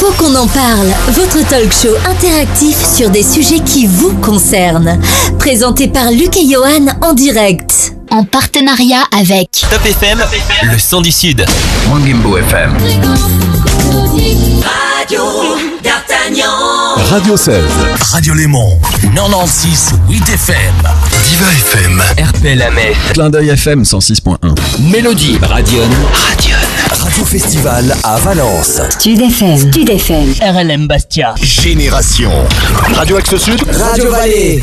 Faut qu'on en parle, votre talk show interactif sur des sujets qui vous concernent. Présenté par Luc et Johan en direct. En partenariat avec Top FM, le son du Sud. Mangimbo FM. Radio D'Artagnan. Radio 16. Radio Léman. 96 8 FM. Diva FM. RPL la. Clin d'œil FM 106.1. Mélodie. Radion. Radion. Radio Festival à Valence. Stud FM. Stud FM. RLM Bastia. Génération. Radio Axe Sud. Radio Vallée.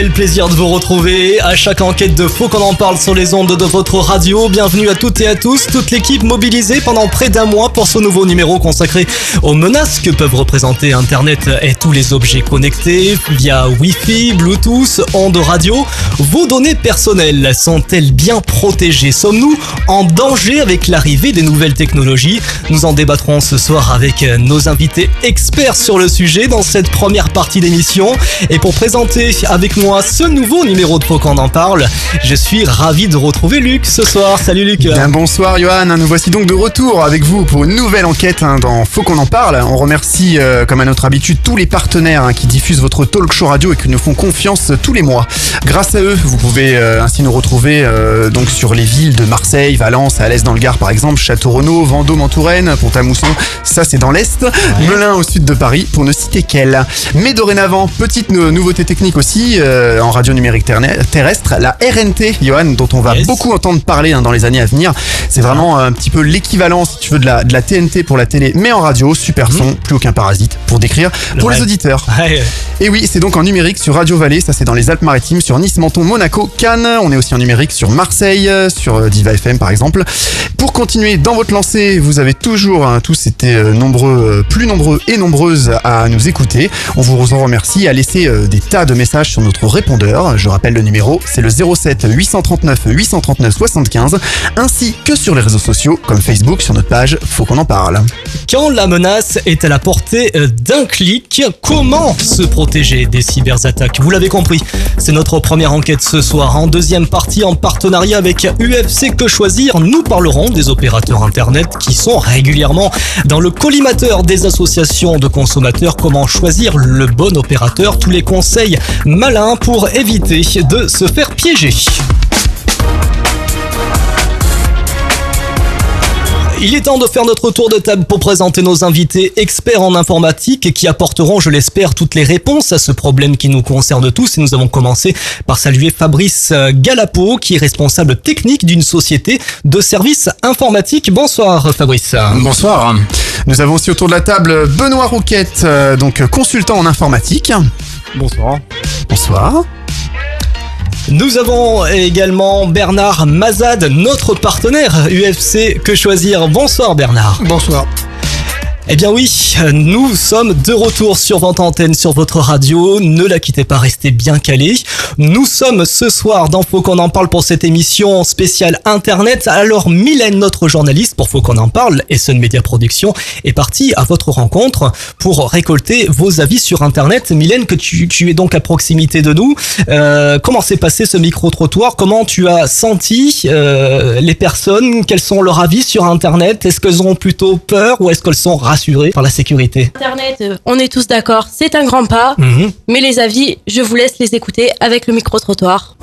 Quel plaisir de vous retrouver à chaque enquête de Faux qu'on en parle sur les ondes de votre radio. Bienvenue à toutes et à tous, toute l'équipe mobilisée pendant près d'un mois pour ce nouveau numéro consacré aux menaces que peuvent représenter Internet et tous les objets connectés via Wi-Fi, Bluetooth, ondes radio. Vos données personnelles sont-elles bien protégées? Sommes-nous en danger avec l'arrivée des nouvelles technologies? Nous en débattrons ce soir avec nos invités experts sur le sujet dans cette première partie d'émission. Et pour présenter avec moi ce nouveau numéro de Faux qu'on en parle, je suis ravi de retrouver Luc ce soir. Salut Luc. Bien bonsoir Johan, nous voici donc de retour avec vous pour une nouvelle enquête hein, dans Faut qu'on en parle. On remercie euh, comme à notre habitude tous les partenaires hein, qui diffusent votre talk show radio et qui nous font confiance tous les mois. Grâce à eux, vous pouvez euh, ainsi nous retrouver euh, donc sur les villes de Marseille, Valence, à l'est dans le Gard par exemple, Château-Renaud, Vendôme en Touraine, Pont-à-Mousson, ça c'est dans l'est, Melun au sud de Paris pour ne citer qu'elle. Mais dorénavant, petite nou- nouveauté technique aussi euh, en radio numérique terrestre, la RNT, Johan, dont on va Yes. beaucoup entendre parler hein, dans les années à venir. C'est vraiment un petit peu l'équivalent, si tu veux, de la, de la TNT pour la télé, mais en radio, super son, plus aucun parasite, pour décrire, pour les auditeurs. Ouais, Et oui, c'est donc en numérique sur Radio Vallée, ça c'est dans les Alpes-Maritimes, sur Nice, Menton, Monaco, Cannes. On est aussi en numérique sur Marseille, euh, sur euh, Diva FM par exemple. Pour continuer dans votre lancée, vous avez toujours hein, tous été euh, nombreux, euh, plus nombreux et nombreuses à nous écouter. On vous en remercie à laisser des tas de messages sur notre répondeur. Je rappelle le numéro, c'est le 07 839 839 75, ainsi que sur les réseaux sociaux comme Facebook sur notre page Faut qu'on en parle. Quand la menace est à la portée euh, d'un clic, comment se protéger des cyberattaques? Vous l'avez compris, c'est notre première enquête ce soir. En deuxième partie, en partenariat avec UFC Que Choisir, nous parlerons des opérateurs Internet qui sont régulièrement dans le collimateur des associations de consommateurs. Comment choisir le bon opérateur? Tous les conseils malins pour éviter de se faire piéger. Il est temps de faire notre tour de table pour présenter nos invités experts en informatique qui apporteront, je l'espère, toutes les réponses à ce problème qui nous concerne tous. Et nous avons commencé par saluer Fabrice euh, Galapo, qui est responsable technique d'une société de services informatiques. Bonsoir Fabrice. Bonsoir. Nous avons aussi autour de la table Benoît Rouquette, euh, donc consultant en informatique. Bonsoir. Bonsoir. Nous avons également Bernard Mazad, notre partenaire UFC Que Choisir. Bonsoir Bernard. Bonsoir. Eh bien oui, nous sommes de retour sur votre antenne, sur votre radio. Ne la quittez pas, restez bien calés. Nous sommes ce soir dans Faut qu'on en parle pour cette émission spéciale Internet. Alors Mylène, notre journaliste pour Faut qu'on en parle, et Sun Media Production, est partie à votre rencontre pour récolter vos avis sur Internet. Mylène, que tu, tu es donc à proximité de nous. Euh, comment s'est passé ce micro-trottoir? Comment tu as senti euh, les personnes? Quels sont leurs avis sur Internet? Est-ce qu'elles ont plutôt peur ou est-ce qu'elles sont rassurées par la sécurité Internet, euh, on est tous d'accord, c'est un grand pas, Mhm. mais les avis, je vous laisse les écouter avec le micro-trottoir.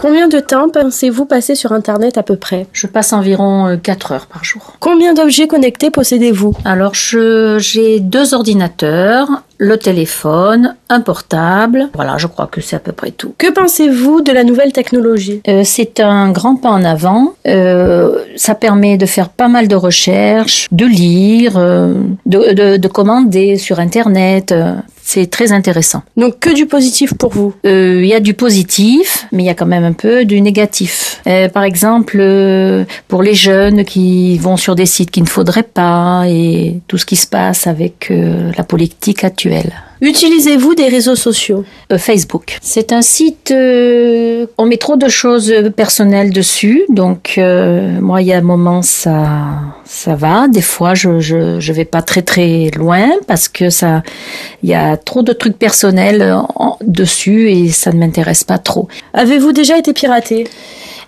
Combien de temps pensez-vous passer sur Internet à peu près? Je passe environ 4 heures par jour. Combien d'objets connectés possédez-vous? Alors, j'ai deux ordinateurs, le téléphone, un portable. Voilà, je crois que c'est à peu près tout. Que pensez-vous de la nouvelle technologie? Euh, c'est un grand pas en avant. Euh, ça permet de faire pas mal de recherches, de lire, euh, de, de- de commander sur Internet. Euh, C'est très intéressant. Donc que du positif pour vous? Euh, Il y a du positif, mais il y a quand même un peu du négatif. Euh, par exemple, euh, pour les jeunes qui vont sur des sites qu'il ne faudrait pas et tout ce qui se passe avec euh, la politique actuelle. Utilisez-vous des réseaux sociaux? Euh, Facebook. C'est un site, euh, on met trop de choses personnelles dessus, donc euh, moi il y a un moment ça, ça va. Des fois je, je, je vais pas très très loin parce que ça, il y a trop de trucs personnels en- dessus et ça ne m'intéresse pas trop. Avez-vous déjà été piraté?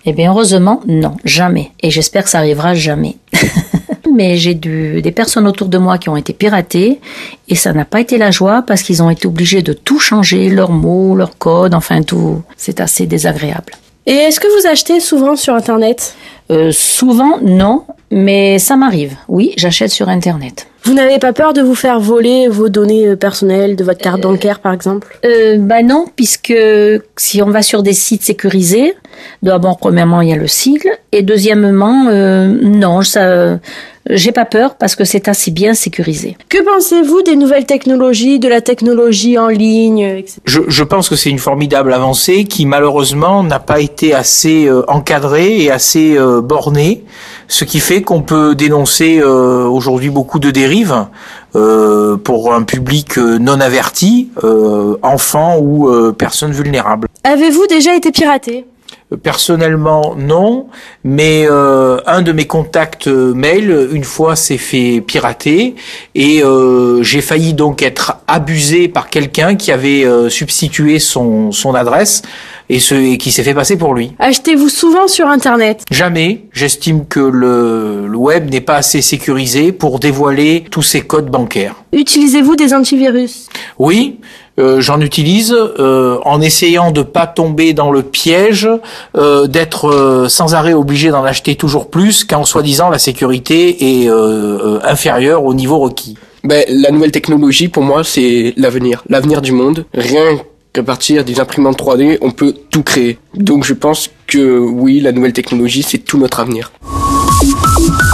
Eh bien heureusement non, jamais. Et j'espère que ça arrivera jamais. Mais j'ai des personnes autour de moi qui ont été piratées et ça n'a pas été la joie parce qu'ils ont été obligés de tout changer, leurs mots, leurs codes, enfin tout. C'est assez désagréable. Et est-ce que vous achetez souvent sur Internet? Euh, souvent, non, mais ça m'arrive. Oui, j'achète sur Internet. Vous n'avez pas peur de vous faire voler vos données euh, personnelles, de votre carte bancaire par exemple? Euh, bah non, puisque si on va sur des sites sécurisés, d'abord, premièrement, il y a le sigle, et deuxièmement, euh, non, ça, j'ai pas peur parce que c'est assez bien sécurisé. Que pensez-vous des nouvelles technologies, de la technologie en ligne, etc. Je, je pense que c'est une formidable avancée qui malheureusement n'a pas été assez euh, encadrée et assez euh, bornée, ce qui fait qu'on peut dénoncer euh, aujourd'hui beaucoup de dérives euh, pour un public euh, non averti, euh, enfants ou euh, personnes vulnérables. Avez-vous déjà été piraté? Personnellement, non, mais euh, un de mes contacts euh, mail, une fois, s'est fait pirater et euh, j'ai failli donc être abusé par quelqu'un qui avait euh, substitué son, son adresse et, ce, et qui s'est fait passer pour lui. Achetez-vous souvent sur Internet? Jamais, j'estime que le, le web n'est pas assez sécurisé pour dévoiler tous ses codes bancaires. Utilisez-vous des antivirus? Oui, euh, j'en utilise euh, en essayant de pas tomber dans le piège euh, d'être euh, sans arrêt obligé d'en acheter toujours plus quand soi-disant la sécurité est euh, inférieure au niveau requis. Ben, la nouvelle technologie, pour moi, c'est l'avenir. L'avenir du monde. Rien qu'à partir des imprimantes 3D, on peut tout créer. Donc je pense que oui, la nouvelle technologie, c'est tout notre avenir.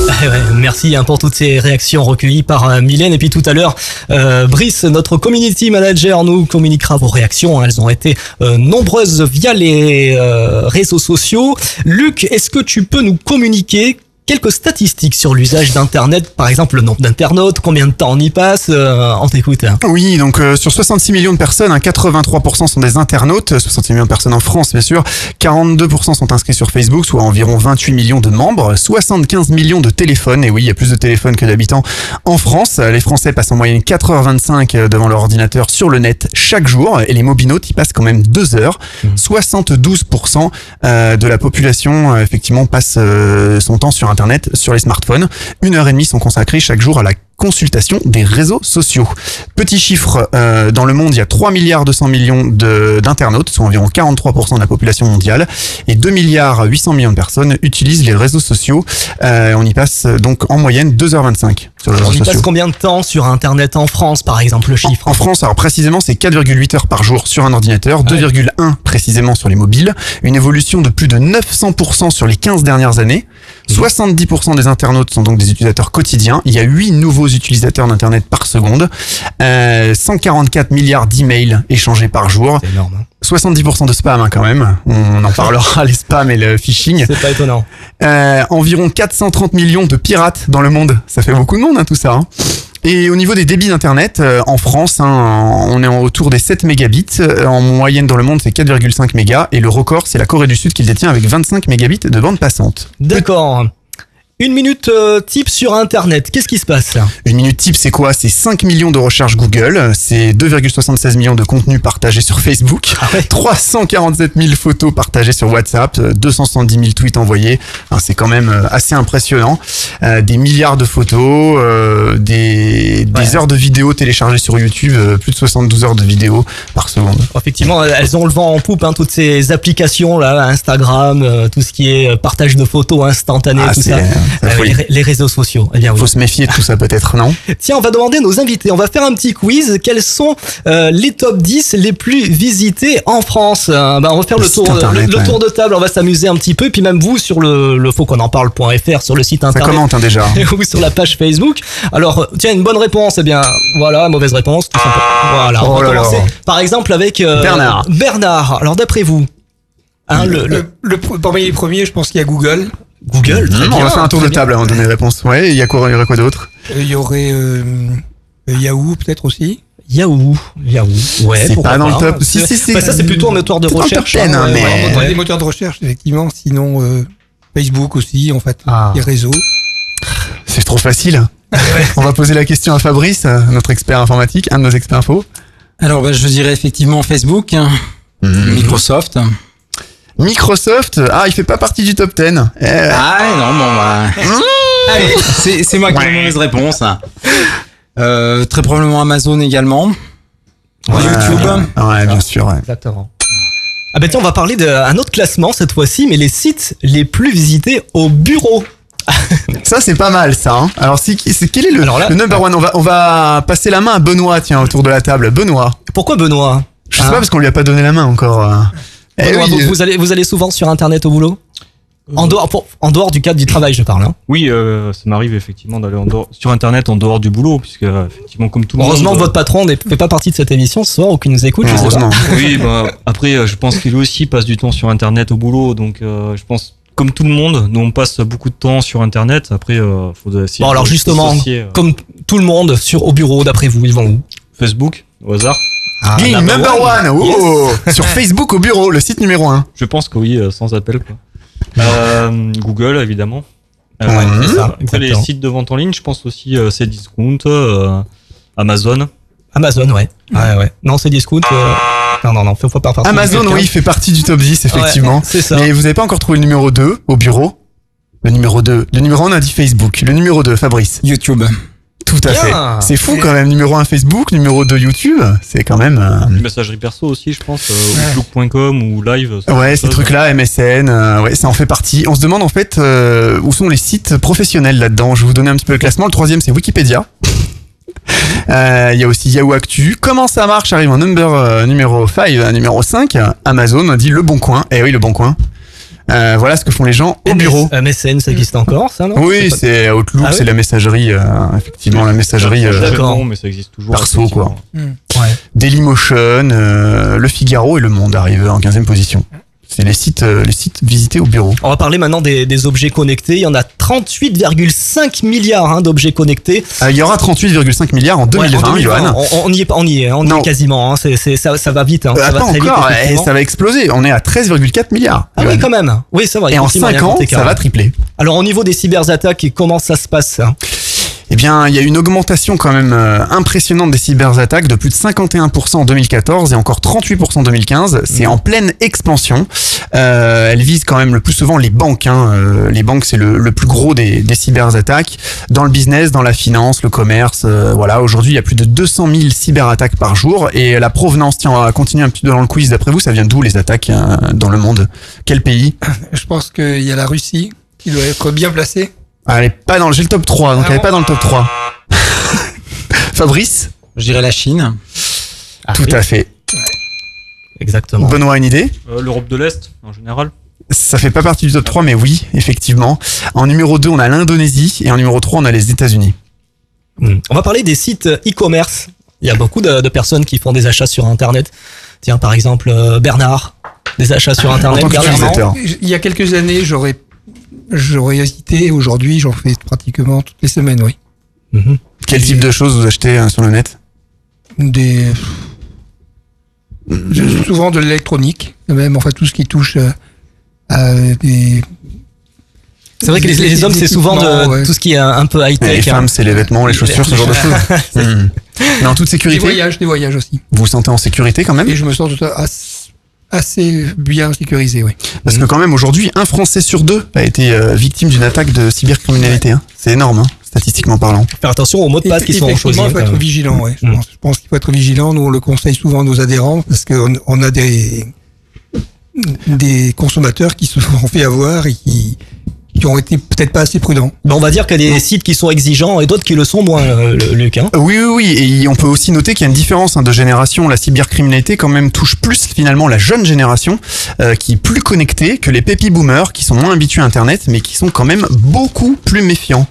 Ouais, merci hein, pour toutes ces réactions recueillies par euh, Mylène. Et puis tout à l'heure, euh, Brice, notre community manager, nous communiquera vos réactions. hein. Elles ont été euh, nombreuses via les réseaux sociaux. Luc, est-ce que tu peux nous communiquer quelques statistiques sur l'usage d'Internet Par exemple, le nombre d'internautes, combien de temps on y passe euh, On t'écoute. hein. Oui, donc euh, sur 66 millions de personnes, hein, 83% sont des internautes, 66 millions de personnes en France bien sûr, 42% sont inscrits sur Facebook, soit environ 28 millions de membres, 75 millions de téléphones, et oui, il y a plus de téléphones que d'habitants en France. Euh, Les Français passent en moyenne 4h25 euh, devant leur ordinateur sur le net chaque jour, et les mobinautes y passent quand même 2 heures. 72% euh, de la population, euh, effectivement, passe euh, son temps sur Internet, sur les smartphones. Une heure et demie sont consacrées chaque jour à la consultation des réseaux sociaux. Petit chiffre, euh, dans le monde, il y a 3 milliards 200 millions d'internautes, soit environ 43% de la population mondiale, et 2 milliards 800 millions de personnes utilisent les réseaux sociaux. Euh, on y passe euh, donc en moyenne 2h25 sur les passe combien de temps sur Internet en France, par exemple, le chiffre En France, alors précisément, c'est 4,8 heures par jour sur un ordinateur, 2,1 précisément sur les mobiles, une évolution de plus de 900% sur les 15 dernières années. 70% des internautes sont donc des utilisateurs quotidiens. Il y a 8 nouveaux utilisateurs d'Internet par seconde. Euh, 144 milliards d'emails échangés par jour. C'est énorme. hein. 70% de spam hein, quand même. On en parlera, les spams et le phishing. C'est pas étonnant. Euh, environ 430 millions de pirates dans le monde. Ça fait beaucoup de monde, hein, tout ça. hein. Et au niveau des débits d'internet, euh, en France, hein, on est en- autour des 7 mégabits. Euh, En moyenne dans le monde, c'est 4,5 mégas. Et le record, c'est la Corée du Sud qui le détient avec 25 mégabits de bande passante. D'accord. Une minute euh, type sur Internet. Qu'est-ce qui se passe là? Une minute type, c'est quoi? C'est 5 millions de recherches Google, c'est 2,76 millions de contenus partagés sur Facebook, Ah ouais. 347 000 photos partagées sur WhatsApp, euh, 270 000 tweets envoyés. Enfin, c'est quand même euh, assez impressionnant. Euh, des milliards de photos, euh, des, des Ouais. heures de vidéos téléchargées sur YouTube, euh, plus de 72 heures de vidéos par seconde. Effectivement, elles ont le vent en poupe, hein, toutes ces applications là, Instagram, euh, tout ce qui est euh, partage de photos instantanées, Ah, tout ça. Euh, folie. les, les réseaux sociaux. Eh bien oui. Faut se méfier de tout ça peut-être, non? Tiens, on va demander à nos invités. On va faire un petit quiz. Quels sont euh, les top 10 les plus visités en France? Euh, bah, On va faire Le tour, internet, le, le ouais. tour de table. On va s'amuser un petit peu. Et puis même vous sur le, le faut qu'on en parle.fr sur le site Ça internet. commente hein, déjà. ou sur la page Facebook. Alors, euh, tiens, une bonne réponse, eh bien, voilà, mauvaise réponse. tout simplement. Voilà, on Oh va là là. commencer. Par exemple, avec euh, Bernard. Bernard. Alors, d'après vous, hein, le, le- Le, le parmi les premiers, je pense qu'il y a Google. Google, très on bien, va faire un tour de bien. table avant de donner les réponses. Ouais, il y a quoi, il y aurait quoi d'autre? Euh, Il y aurait euh, euh, Yahoo peut-être aussi? Yahoo. Yahoo. Ouais. C'est pas dans le top. Si, si, Enfin, ça, c'est plutôt un moteur de recherche. top 10, hein, mais- ouais, ouais. des moteurs de recherche, effectivement. Sinon, euh, Facebook aussi, en fait, Ah. les réseaux. C'est trop facile. On va poser la question à Fabrice, notre expert informatique, un de nos experts info. Alors, bah, je dirais effectivement Facebook, hein, Mhm. Microsoft. Microsoft, ah, il fait pas partie du top 10. Eh, Ah, non, bon, bah. Allez, c'est c'est moi qui ai la mauvaise réponse. Euh, très probablement Amazon également. ouais, YouTube. Ouais, bien sûr. ouais. Exactement. Ah bah tiens, on va parler d'un autre classement cette fois-ci, mais les sites les plus visités au bureau. Ça, c'est pas mal, ça. hein. Alors, c'est- quel est le, Alors là- le number one? On va, on va passer la main à Benoît, tiens, autour de la table. Benoît. Pourquoi Benoît? Je sais Hein pas parce qu'on lui a pas donné la main encore. Eh Benoît, oui, vous, euh, vous allez, vous allez souvent sur Internet au boulot en, dehors, pour- en dehors du cadre du travail, je parle. hein. Oui, euh, ça m'arrive effectivement d'aller sur Internet en dehors du boulot, puisque euh, effectivement, comme tout le Heureusement monde. que votre patron ne fait pas partie de cette émission ce soir ou qu'il nous écoute. je sais pas. Heureusement. Oui, bah, après, je pense qu'il aussi passe du temps sur Internet au boulot, donc euh, je pense, comme tout le monde, nous on passe beaucoup de temps sur Internet. Après, euh, faut essayer. Bon alors de justement, euh, comme tout le monde sur au bureau, d'après vous, ils vont où? Facebook, au hasard. Bing, number number one. one. oh, Sur Facebook au bureau, le site numéro 1. Je pense que oui, euh, sans appel quoi. Euh, Google évidemment. Euh, Ouais, c'est ça, Après les sites de vente en ligne, je pense aussi euh, Cdiscount, euh, Amazon. Amazon, ouais. Ouais, ouais. Non, c'est discount. euh, Non, non, non, faut pas partir. Amazon, oui, fait partie du top 10, effectivement. Ouais, c'est ça. Mais vous avez pas encore trouvé le numéro 2 au bureau? Le numéro 2. Le numéro 1, on a dit Facebook. Le numéro 2, Fabrice. YouTube. Tout à fait. C'est fou quand même. Numéro 1, Facebook. Numéro 2, YouTube. C'est quand même... euh, Messagerie perso aussi, je pense, euh, ou Live. Ouais, ces trucs-là, MSN, euh, ouais, ça en fait partie. On se demande en fait euh, où sont les sites professionnels là-dedans? Je vais vous donner un petit peu le classement. Le troisième, c'est Wikipédia. Euh, Il y a aussi Yahoo Actu. Comment ça marche? Arrive en number, euh, numéro 5, euh, numéro 5. Amazon, on dit Le Bon Coin. Eh oui, Le Bon Coin. Euh, voilà ce que font les gens au bureau. MSN, ça existe encore, ça, non Oui, pas- c'est Outlook, Ah oui c'est la messagerie, euh, effectivement, la messagerie euh. Non, mais ça existe toujours. perso, quoi. Ouais. Dailymotion, euh, Le Figaro et Le Monde arrivent en 15e position. C'est les sites, euh, les sites visités au bureau. On va parler maintenant des, des objets connectés. Il y en a 38,5 milliards hein, d'objets connectés. Euh, il y aura 38,5 milliards en 2020, Ouais, en 2020, Johan. On, on y est, on y est, on y est quasiment. hein. C'est, c'est- ça, ça va vite. hein. Euh, ça va très encore, effectivement. ça va exploser. On est à 13,4 milliards. Ah Johan. oui, quand même. Oui, c'est vrai. Et en effectivement, il y a 5 un ans, ça va tripler. Alors, au niveau des cyberattaques, comment ça se passe? Eh bien, il y a une augmentation quand même euh, impressionnante des cyberattaques de plus de 51% en 2014 et encore 38% en 2015. C'est en pleine expansion. Euh, elle vise quand même le plus souvent les banques. Hein. Euh, les banques, c'est le, le plus gros des, des cyberattaques. Dans le business, dans la finance, le commerce. euh, voilà, aujourd'hui, il y a plus de 200 000 cyberattaques par jour. Et la provenance, tiens, on va continuer un petit peu dans le quiz. D'après vous, ça vient d'où les attaques euh, dans le monde? Quel pays? Je pense qu'il y a la Russie qui doit être bien placée. Ah, Elle est pas dans le, j'ai le top 3, donc Ah elle est pas dans le top 3. Fabrice Je dirais la Chine. Tout à fait. Exactement. Benoît, une idée Euh, L'Europe de l'Est, en général. Ça fait pas partie du top 3, mais oui, effectivement. En numéro 2, on a l'Indonésie et en numéro 3, on a les États-Unis. Hmm. On va parler des sites e-commerce. Il y a beaucoup de, de personnes qui font des achats sur Internet. Tiens, par exemple, euh, Bernard, des achats sur Internet. tant Bernard, qu'utilisateur. Il y a quelques années, j'aurais, j'aurais hésité. Aujourd'hui, j'en fais pratiquement toutes les semaines, oui. Mhm. Quel type de choses vous achetez euh, sur le net? Des, souvent de l'électronique, même enfin tout ce qui touche euh, à des. C'est vrai que les, des- les hommes, des c'est souvent de, ouais. tout ce qui est un, un peu high-tech. Les femmes, hein. c'est les vêtements, les chaussures, ce genre de choses. Hmm. Mais en toute Des sécurité, voyages, des voyages aussi. vous vous sentez en sécurité quand même? Et je me sens tout à- assez bien sécurisé, oui. Parce que quand même, aujourd'hui, un Français sur deux a été euh, victime d'une attaque de cybercriminalité. hein. C'est énorme, hein, statistiquement parlant. Faire attention aux mots de passe qui sont choisis. Il faut être euh. vigilant. Ouais. Je, Mm. pense, je pense qu'il faut être vigilant. Nous, on le conseille souvent à nos adhérents parce qu'on on a des des consommateurs qui se sont fait avoir et qui qui ont été peut-être pas assez prudents. Ben, on va dire qu'il y a des sites qui sont exigeants et d'autres qui le sont moins, euh, Luc. hein. Oui, oui, oui. Et on peut aussi noter qu'il y a une différence hein, de génération. La cybercriminalité, quand même, touche plus finalement la jeune génération, euh, qui est plus connectée que les pépi boomers, qui sont moins habitués à Internet, mais qui sont quand même beaucoup plus méfiants.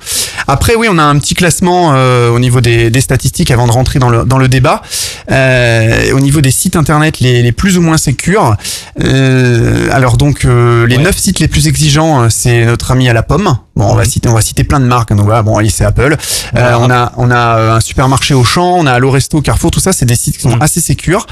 Après, oui, on a un petit classement euh, au niveau des, des statistiques avant de rentrer dans le, dans le débat. Euh, au niveau des sites Internet les, les plus ou moins sécures. Euh, alors donc, euh, les Ouais. neuf sites les plus exigeants, c'est notre ami à la pomme. Bon, on va citer, on va citer plein de marques. Donc voilà, bon, allez, c'est Apple. Euh, on a, on a euh, un supermarché au champ, on a Allo Resto, Carrefour, tout ça, c'est des sites qui sont Mm. assez sécures.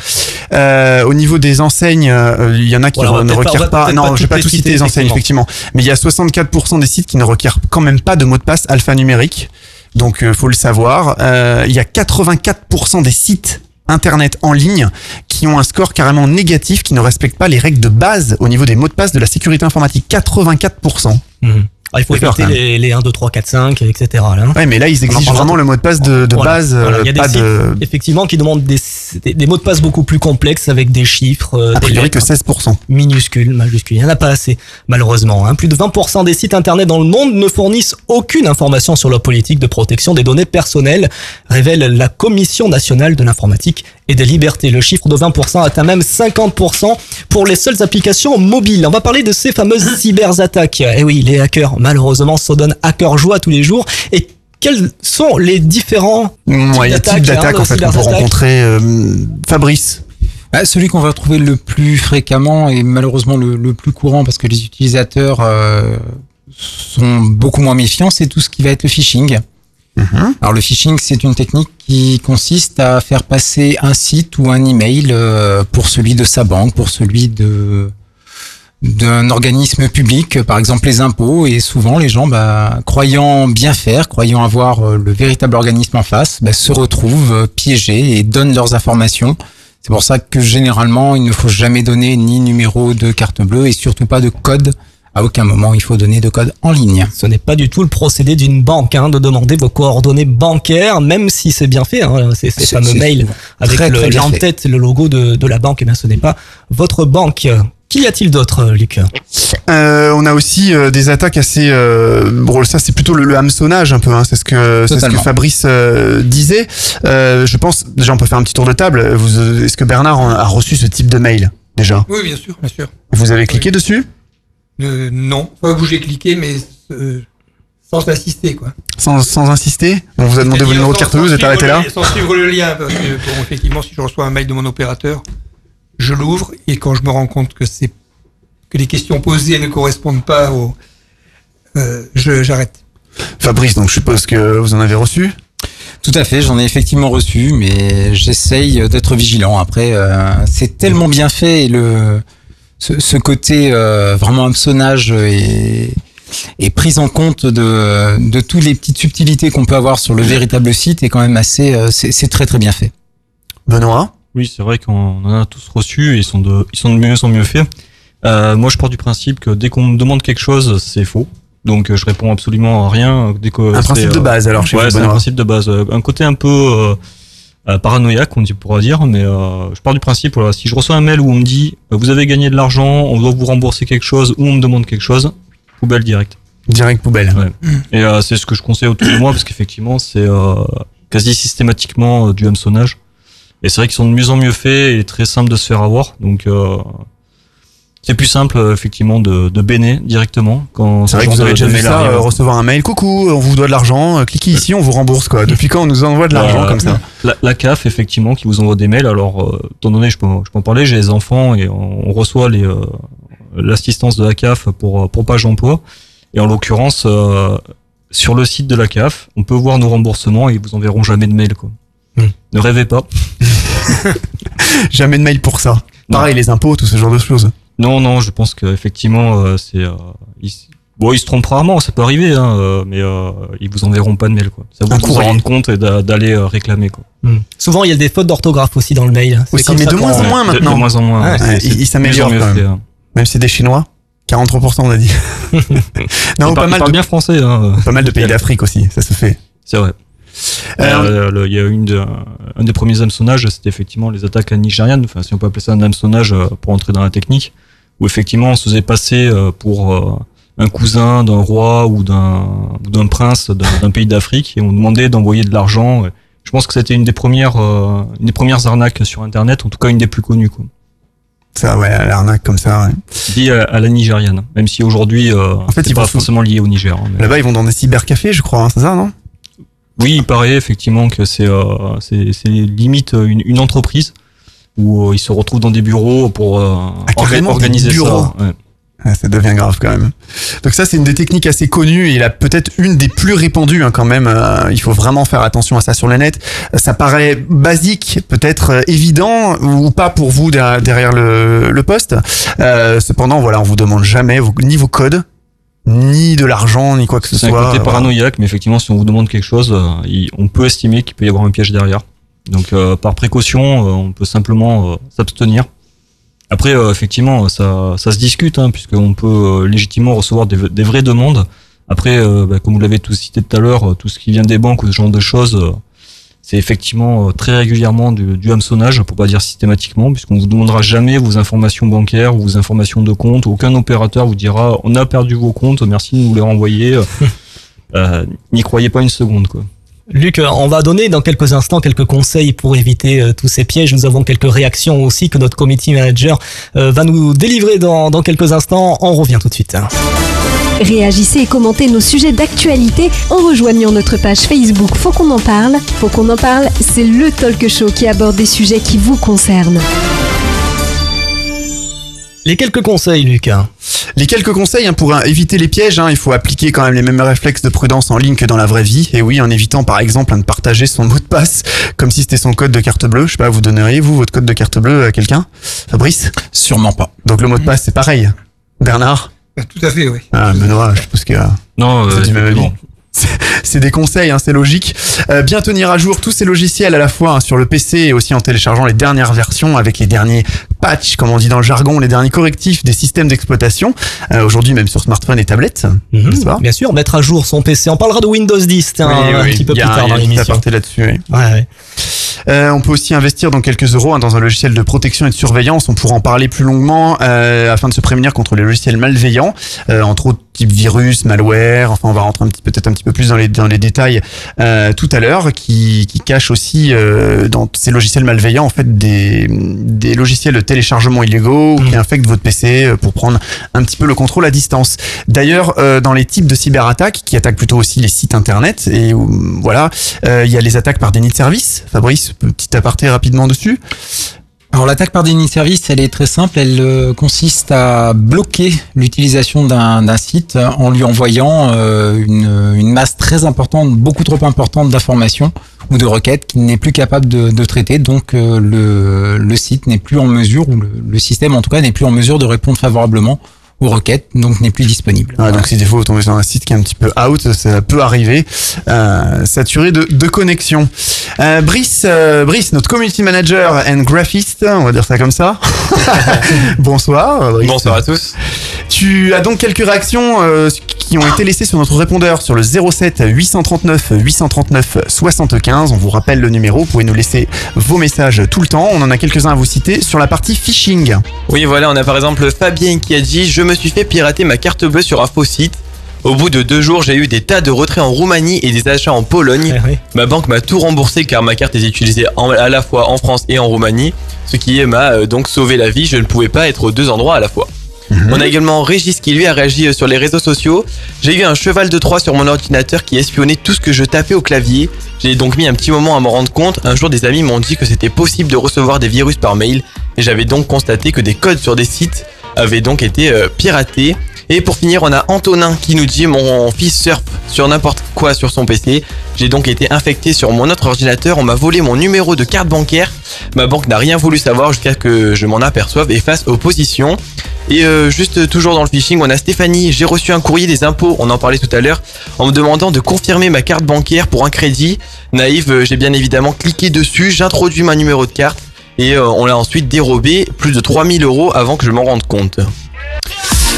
Euh, au niveau des enseignes, euh, il y en a qui Voilà, ne pas- requièrent pas. Non, pas je vais pas tout citer les enseignes, effectivement. Mais il y a 64% des sites qui ne requièrent quand même pas de mot de passe alphanumérique. Donc, euh, faut le savoir. Euh, il y a 84% des sites internet en ligne qui ont un score carrément négatif, qui ne respectent pas les règles de base au niveau des mots de passe de la sécurité informatique. 84%. Mhm. Ah, il faut peur, éviter les, les 1, 2, 3, 4, 5, etc. Là. Ouais, mais là, ils exigent vraiment le mot de passe de, de Voilà. base, Voilà. euh, Il y a des pas sites, de. effectivement, qui demandent des, des, des mots de passe beaucoup plus complexes avec des chiffres, euh, A des priori que 16%. minuscules, majuscules. Il n'y en a pas assez, malheureusement. hein. Plus de 20% des sites internet dans le monde ne fournissent aucune information sur leur politique de protection des données personnelles, révèle la Commission nationale de l'informatique et des libertés. Le chiffre de 20% atteint même 50% pour les seules applications mobiles. On va parler de ces fameuses cyberattaques. Eh oui, les hackers, malheureusement, se donnent à cœur joie tous les jours. Et quels sont les différents Ouais, il y a type d'attaque hein, en fait qu'on peut rencontrer. euh, Fabrice. Ah, celui qu'on va trouver le plus fréquemment et malheureusement le, le plus courant parce que les utilisateurs euh, sont beaucoup moins méfiants, c'est tout ce qui va être le phishing. Alors le phishing, c'est une technique qui consiste à faire passer un site ou un email euh, pour celui de sa banque, pour celui de d'un organisme public, par exemple les impôts, et souvent les gens, bah, croyant bien faire, croyant avoir euh, le véritable organisme en face, bah, se retrouvent euh, piégés et donnent leurs informations. C'est pour ça que généralement, il ne faut jamais donner ni numéro de carte bleue et surtout pas de code. À aucun moment, il faut donner de code en ligne. Ce n'est pas du tout le procédé d'une banque hein, de demander vos coordonnées bancaires, même si c'est bien fait. Hein, ces, fameux mails avec très, le, le logo de, de la banque. Eh bien, ce n'est pas votre banque. Qu'y a-t-il d'autre, Luc Euh, on a aussi euh, des attaques assez. Euh, bon, ça c'est plutôt le, le hameçonnage un peu. Hein, c'est ce que c'est ce que Totalement. Fabrice euh, disait. Euh, je pense déjà on peut faire un petit tour de table. Vous, euh, est-ce que Bernard a reçu ce type de mail déjà? Oui, bien sûr, bien sûr. Vous avez cliqué dessus? Euh, non, pas que j'ai cliqué, mais euh, sans assister, quoi. sans, sans insister On vous a demandé votre numéro de carte bleue, vous êtes arrêté là Sans suivre le lien, parce que bon, effectivement, si je reçois un mail de mon opérateur, je l'ouvre et quand je me rends compte que c'est que les questions posées ne correspondent pas au, euh, je j'arrête. Fabrice, donc je suppose que vous en avez reçu? Tout à fait, j'en ai effectivement reçu, mais j'essaye d'être vigilant. Après, euh, c'est tellement bien fait et le ce, ce côté euh, vraiment hameçonnage et, et prise en compte de, de toutes les petites subtilités qu'on peut avoir sur le véritable site est quand même assez, euh, c'est c'est très très bien fait. Benoît? Oui, c'est vrai qu'on en a tous reçu et ils sont de, ils sont de mieux en mieux faits. Euh, moi, je pars du principe que dès qu'on me demande quelque chose, c'est faux. Donc, euh, je réponds absolument à rien. Dès que Un principe de base, alors, chez ouais, c'est un principe de base. Euh, Un côté un peu euh, euh, paranoïaque, on pourra dire, mais euh, je pars du principe, voilà, si je reçois un mail où on me dit euh, vous avez gagné de l'argent, on doit vous rembourser quelque chose, ou on me demande quelque chose, poubelle direct. Direct poubelle. Ouais. Et euh, c'est ce que je conseille autour de moi parce qu'effectivement c'est euh, quasi systématiquement euh, du hameçonnage. Et c'est vrai qu'ils sont de mieux en mieux faits et très simple de se faire avoir. Donc euh, c'est plus simple euh, effectivement de, de béner directement quand C'est vrai que vous avez déjà vu ça, euh, recevoir un mail. Coucou, on vous doit de l'argent. euh, Cliquez ici, on vous rembourse quoi. Depuis quand on nous envoie de l'argent Euh, comme ça la, la CAF, effectivement, qui vous envoie des mails. Alors, euh, étant donné, je peux, je peux en parler, j'ai des enfants et on, on reçoit les euh, l'assistance de la CAF pour, euh, pour page d'emploi. Et en l'occurrence, euh, sur le site de la CAF, on peut voir nos remboursements et ils vous enverront jamais de mail. Quoi. Ne rêvez pas. Jamais de mail pour ça. Pareil, les impôts, tout ce genre de choses. Non, non, je pense qu'effectivement, euh, c'est. Euh, ils, bon, ils se trompent rarement, ça peut arriver, hein, euh, mais euh, ils vous enverront pas de mail. Quoi. Ça vous de vous en rendre compte et d'a- d'aller euh, réclamer. Quoi. Souvent, il y a des fautes d'orthographe aussi dans le mail. C'est Aussi, comme mais ça de moins en moins de- de maintenant. moins en moins, Ouais, ouais, c'est- il c'est il s'améliore de mieux quand en mieux même. fait, hein. Même si c'est des Chinois. 43% on a dit. non, Il pas il mal, de, bien français. Hein. pas mal de pays d'Afrique aussi, ça se fait. C'est vrai. Euh, le- Il y a une de- un des premiers hameçonnages, c'était effectivement les attaques à nigérianes, enfin si on peut appeler ça un hameçonnage euh, pour entrer dans la technique, où effectivement on se faisait passer euh, pour euh, un cousin d'un roi ou d'un prince d'un pays d'Afrique et on demandait d'envoyer de l'argent. Je pense que c'était une des premières euh, une des premières arnaques sur Internet, en tout cas une des plus connues. Quoi. Ça, ouais, l'arnaque comme ça, ouais. Liée à, à la nigériane, même si aujourd'hui euh, En fait, ils pas vont forcément lié au Niger. hein, mais- Là-bas, ils vont dans des cybercafés, je crois, hein, c'est ça, non? Oui, il paraît effectivement que c'est euh, limite une, une entreprise où euh, ils se retrouvent dans des bureaux pour euh, Ah, organiser bureaux. ça. ouais. Ouais, ça devient grave quand même. Donc ça, c'est une des techniques assez connues et là peut-être une des plus répandues hein, quand même. Euh, il faut vraiment faire attention à ça sur le net. Euh, Ça paraît basique, peut-être euh, évident ou pas pour vous derrière derrière le, le poste. Euh, cependant, voilà, on vous demande jamais vos- ni vos codes, ni de l'argent, ni quoi que ce C'est un soit. côté Voilà. paranoïaque, mais effectivement, si on vous demande quelque chose, euh, on peut estimer qu'il peut y avoir un piège derrière. Donc, euh, par précaution, euh, on peut simplement euh, s'abstenir. Après, euh, effectivement, ça, ça se discute, hein, puisqu'on peut euh, légitimement recevoir des, des vraies demandes. Après, euh, bah, comme vous l'avez tous cité tout à l'heure, euh, tout ce qui vient des banques ou ce genre de choses, euh, c'est effectivement euh, très régulièrement du, du hameçonnage, pour pas dire systématiquement, puisqu'on vous demandera jamais vos informations bancaires ou vos informations de compte. Aucun opérateur vous dira on a perdu vos comptes, merci de nous les renvoyer. Euh, N'y croyez pas une seconde, quoi. Luc, euh, on va donner dans quelques instants quelques conseils pour éviter euh, tous ces pièges. Nous avons quelques réactions aussi que notre committee manager euh, va nous délivrer dans, dans quelques instants. On revient tout de suite. hein. Réagissez et commentez nos sujets d'actualité en rejoignant notre page Facebook Faut qu'on en parle. Faut qu'on en parle, c'est le talk show qui aborde des sujets qui vous concernent. Les quelques conseils, Luc. hein. Les quelques conseils hein, pour euh, éviter les pièges, hein, il faut appliquer quand même les mêmes réflexes de prudence en ligne que dans la vraie vie. Et oui, en évitant par exemple hein, de partager son mot de passe comme si c'était son code de carte bleue. Je sais pas, vous donneriez vous votre code de carte bleue à quelqu'un? Fabrice? Sûrement pas. Donc le mot de passe c'est pareil. Bernard? Tout à fait, oui. Ah, Benoît, je suppose que... Non, euh, C'est des conseils, hein, c'est logique. Euh, bien tenir à jour tous ces logiciels à la fois hein, sur le PC et aussi en téléchargeant les dernières versions avec les derniers patchs, comme on dit dans le jargon, les derniers correctifs des systèmes d'exploitation. Euh, Aujourd'hui même sur smartphone et tablettes, Mhm. Bien sûr, mettre à jour son PC. On parlera de Windows 10 tiens, Oui, un oui, petit peu plus tard il y a dans l'émission. aparté là-dessus. oui. Ouais, ouais. Euh, on peut aussi investir dans quelques euros hein, dans un logiciel de protection et de surveillance. On pourra en parler plus longuement euh, afin de se prémunir contre les logiciels malveillants, euh, entre autres type virus, malware. Enfin, on va rentrer un petit peut-être un petit peu plus dans les dans les détails tout à l'heure, qui qui cachent aussi dans ces logiciels malveillants en fait des des logiciels de téléchargement illégaux ou qui infectent votre PC euh, pour prendre un petit peu le contrôle à distance. D'ailleurs, euh, dans les types de cyberattaques qui attaquent plutôt aussi les sites internet et où, voilà, euh, il y a les attaques par déni de service. Fabrice, petit aparté rapidement dessus. Alors l'attaque par service, elle est très simple. Elle euh, consiste à bloquer l'utilisation d'un d'un site en lui envoyant euh, une, une masse très importante, beaucoup trop importante d'informations ou de requêtes qu'il n'est plus capable de, de traiter. Donc euh, le, le site n'est plus en mesure, ou le, le système en tout cas n'est plus en mesure de répondre favorablement aux requêtes, donc n'est plus disponible. Ah, donc si des fois vous tombez sur un site qui est un petit peu out, ça peut arriver, euh, saturé de, de connexion. Euh, Brice, euh, Brice, notre community manager and graphiste, on va dire ça comme ça. Bonsoir. Brice. Bonsoir à tous. Tu as donc quelques réactions euh, qui ont été laissées sur notre répondeur sur le 07 839 839 75. On vous rappelle le numéro, vous pouvez nous laisser vos messages tout le temps. On en a quelques-uns à vous citer sur la partie phishing. Oui, voilà, on a par exemple Fabien qui a dit Je me suis fait pirater ma carte bleue sur un faux site. Au bout de deux jours, j'ai eu des tas de retraits en Roumanie et des achats en Pologne. Ma banque m'a tout remboursé car ma carte est utilisée en- à la fois en France et en Roumanie, ce qui m'a euh, donc sauvé la vie. Je ne pouvais pas être aux deux endroits à la fois. On a également Régis qui lui a réagi euh, sur les réseaux sociaux. J'ai eu un cheval de Troie sur mon ordinateur qui espionnait tout ce que je tapais au clavier. J'ai donc mis un petit moment à m'en rendre compte. Un jour, des amis m'ont dit que c'était possible de recevoir des virus par mail et j'avais donc constaté que des codes sur des sites avaient donc été euh, piratés. Et pour finir, on a Antonin qui nous dit mon fils surfe sur n'importe quoi sur son PC. J'ai donc été infecté sur mon autre ordinateur. On m'a volé mon numéro de carte bancaire. Ma banque n'a rien voulu savoir jusqu'à ce que je m'en aperçoive et fasse opposition. Et euh, juste toujours dans le phishing, on a Stéphanie. J'ai reçu un courrier des impôts, on en parlait tout à l'heure, en me demandant de confirmer ma carte bancaire pour un crédit. Naïve, euh, j'ai bien évidemment cliqué dessus, j'introduis ma numéro de carte et euh, on l'a ensuite dérobé plus de 3000 euros avant que je m'en rende compte.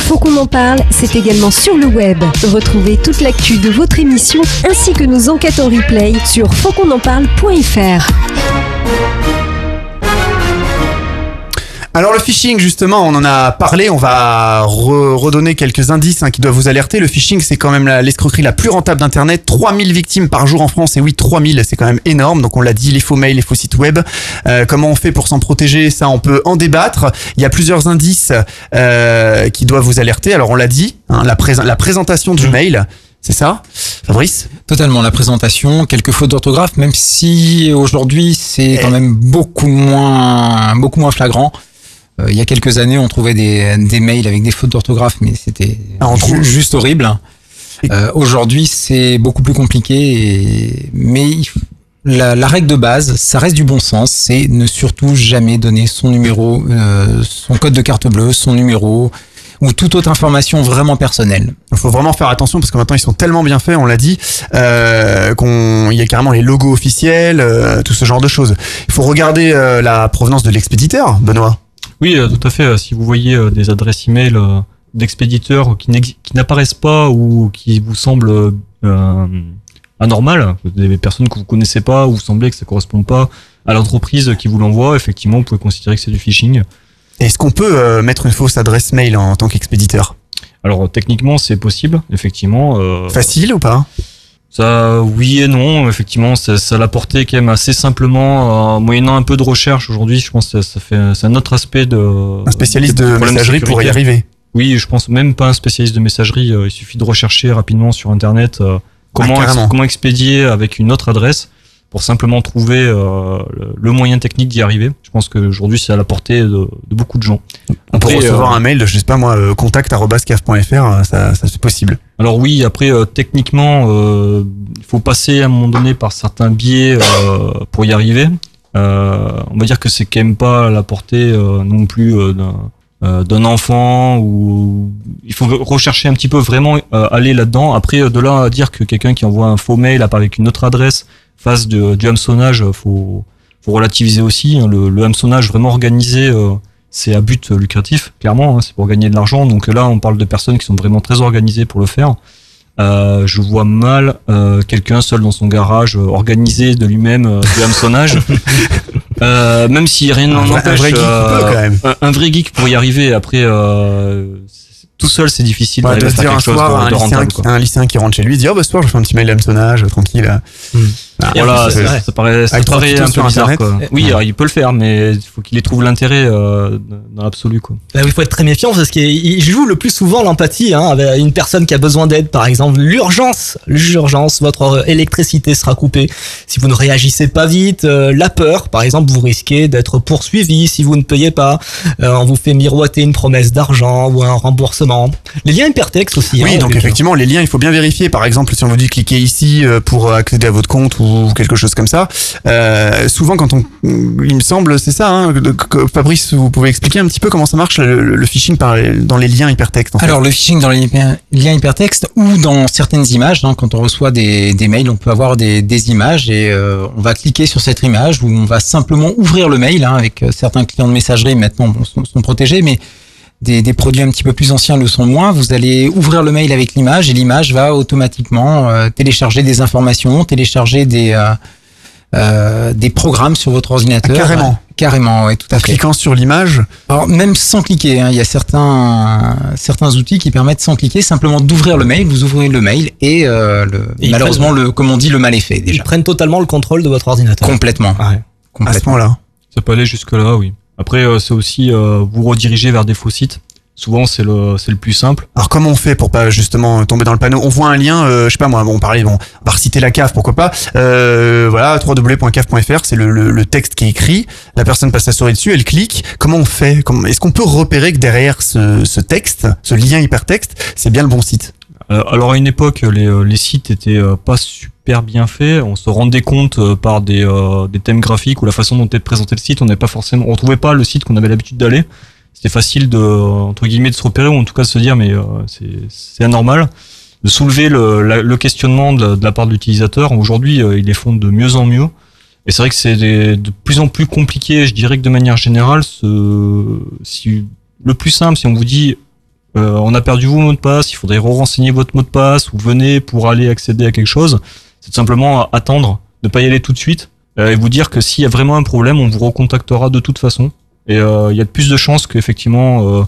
Faut qu'on en parle, c'est également sur le web. Retrouvez toute l'actu de votre émission ainsi que nos enquêtes en replay sur fautquonenparle.fr. Alors le phishing, justement, on en a parlé, on va re- redonner quelques indices hein, qui doivent vous alerter. Le phishing, c'est quand même l'escroquerie la plus rentable d'Internet. 3000 victimes par jour en France, et oui, 3000, c'est quand même énorme. Donc on l'a dit, les faux mails, les faux sites web. Euh, comment on fait pour s'en protéger? Ça, on peut en débattre. Il y a plusieurs indices euh, qui doivent vous alerter. Alors on l'a dit, hein, la, la présentation du mail, c'est ça Fabrice? Totalement, la présentation, quelques fautes d'orthographe, même si aujourd'hui c'est quand même beaucoup moins, beaucoup moins flagrant. Euh, il y a quelques années, on trouvait des, des mails avec des fautes d'orthographe, mais c'était Ah, ju- juste horrible. Euh, Aujourd'hui, c'est beaucoup plus compliqué, et... mais la, la règle de base, ça reste du bon sens, c'est ne surtout jamais donner son numéro, euh, son code de carte bleue, son numéro ou toute autre information vraiment personnelle. Il faut vraiment faire attention parce que maintenant ils sont tellement bien faits, on l'a dit, euh, qu'on il y a carrément les logos officiels, euh, tout ce genre de choses. Il faut regarder euh, la provenance de l'expéditeur, Benoît. Oui, euh, tout à fait. Si vous voyez euh, des adresses email euh, d'expéditeurs qui n'ex- qui n'apparaissent pas ou qui vous semblent euh, anormales, des personnes que vous connaissez pas ou vous semblez que ça correspond pas à l'entreprise qui vous l'envoie, effectivement, vous pouvez considérer que c'est du phishing. Est-ce qu'on peut euh, mettre une fausse adresse mail en, tant qu'expéditeur? Alors euh, techniquement, c'est possible, effectivement. euh, Facile ou pas? Ça, oui et non. Effectivement, ça, ça l'a porté quand même assez simplement, euh, moyennant un peu de recherche. Aujourd'hui, je pense que ça, ça fait, c'est un autre aspect de. Un spécialiste de messagerie pourrait y arriver. Oui, je pense même pas un spécialiste de messagerie. euh, il suffit de rechercher rapidement sur Internet euh, comment, Ah, ex- comment expédier avec une autre adresse pour simplement trouver euh, le, moyen technique d'y arriver. Je pense qu'aujourd'hui, c'est à la portée de, de beaucoup de gens. On peut recevoir euh, un mail, de, je sais pas moi, euh, contact@caf.fr, euh, ça, ça c'est possible. Alors oui, après euh, techniquement, euh, il faut passer à un moment donné par certains biais euh, pour y arriver. Euh, on va dire que c'est quand même pas à la portée euh, non plus euh, d'un euh, d'un enfant ou il faut rechercher un petit peu vraiment euh, aller là-dedans. Après de là à dire que quelqu'un qui envoie un faux mail avec une autre adresse fasse de, du hameçonnage, euh, faut faut relativiser aussi. hein. Le, le hameçonnage vraiment organisé, euh, c'est à but lucratif, clairement. hein, c'est pour gagner de l'argent. Donc là, on parle de personnes qui sont vraiment très organisées pour le faire. Euh, je vois mal euh, quelqu'un seul dans son garage euh, organiser de lui-même euh, du hameçonnage. euh, même si rien n'en vrai- un empêche. vrai geek euh, peut, quand même. Un, un vrai geek pour y arriver. Après, euh, tout seul, c'est difficile Ouais, de faire dire un chose soir, de, un, de lycéen, rentable. qui- un lycéen qui rentre chez lui, dit oh bah ce soir je fais un petit mail d'hameçonnage, tranquille. Ah, Voilà, c'est- ça, ça paraît, ça paraît un peu bizarre. Quoi. Oui, alors, il peut le faire, mais il faut qu'il y trouve l'intérêt euh, dans l'absolu. Quoi. Là où il faut être très méfiant parce qu'il joue le plus souvent l'empathie hein, avec une personne qui a besoin d'aide, par exemple. L'urgence, l'urgence, votre électricité sera coupée. Si vous ne réagissez pas vite, euh, la peur, par exemple, vous risquez d'être poursuivi si vous ne payez pas. Euh, on vous fait miroiter une promesse d'argent ou un remboursement. Les liens hypertextes aussi. Oui, hein, donc effectivement, les liens, il faut bien vérifier. Par exemple, si on vous dit cliquez ici euh, pour accéder à votre compte ou quelque chose comme ça. Euh, souvent, quand on, il me semble, c'est ça. Hein, Fabrice, vous pouvez expliquer un petit peu comment ça marche le, phishing par dans les liens hypertextes. Alors le phishing dans les liens hypertextes ou dans certaines images, hein, quand on reçoit des, des mails, on peut avoir des, des images et euh, on va cliquer sur cette image ou on va simplement ouvrir le mail. Hein, avec euh, certains clients de messagerie maintenant sont, sont protégés, mais des, des produits un petit peu plus anciens le sont moins. Vous allez ouvrir le mail avec l'image et l'image va automatiquement euh, télécharger des informations, télécharger des euh, euh, des programmes sur votre ordinateur. Ah, carrément. Carrément, oui, tout à En fait. cliquant sur l'image. Alors même sans cliquer, hein, il y a certains certains outils qui permettent sans cliquer simplement d'ouvrir le mail. Vous ouvrez le mail et, euh, le, Et ils malheureusement prennent- le comme on dit le mal est fait Ils déjà. prennent totalement le contrôle de votre ordinateur. Complètement. Ouais. À ce Complètement. moment-là. Ça peut aller jusque-là, oui. Après, euh, c'est aussi euh, vous rediriger vers des faux sites. Souvent, c'est le, c'est le plus simple. Alors comment on fait pour pas justement tomber dans le panneau? On voit un lien, euh, je sais pas moi, bon, on parlait, bon, on va reciter la cave, pourquoi pas. Euh, voilà, www.cave.fr, c'est le, le, le texte qui est écrit. La personne passe sa souris dessus, elle clique. Comment on fait? Est-ce qu'on peut repérer que derrière ce, ce texte, ce lien hypertexte, c'est bien le bon site? Alors à une époque, les, euh, les sites étaient euh, pas super bien faits. On se rendait compte euh, par des, euh, des thèmes graphiques ou la façon dont était présenté le site. On n'est pas forcément, on retrouvait pas le site qu'on avait l'habitude d'aller. C'était facile de entre guillemets de se repérer ou en tout cas de se dire mais euh, c'est anormal de soulever le, le questionnement de, la part de l'utilisateur. Aujourd'hui, euh, ils les font de mieux en mieux. Et c'est vrai que c'est de plus en plus compliqué. Je dirais que de manière générale, ce, si, le plus simple, si on vous dit euh, on a perdu vos mots de passe, il faudrait renseigner votre mot de passe ou venez pour aller accéder à quelque chose, c'est simplement attendre, ne pas y aller tout de suite euh, et vous dire que s'il y a vraiment un problème, on vous recontactera de toute façon. Et euh, il y a de plus de chances qu'effectivement, euh,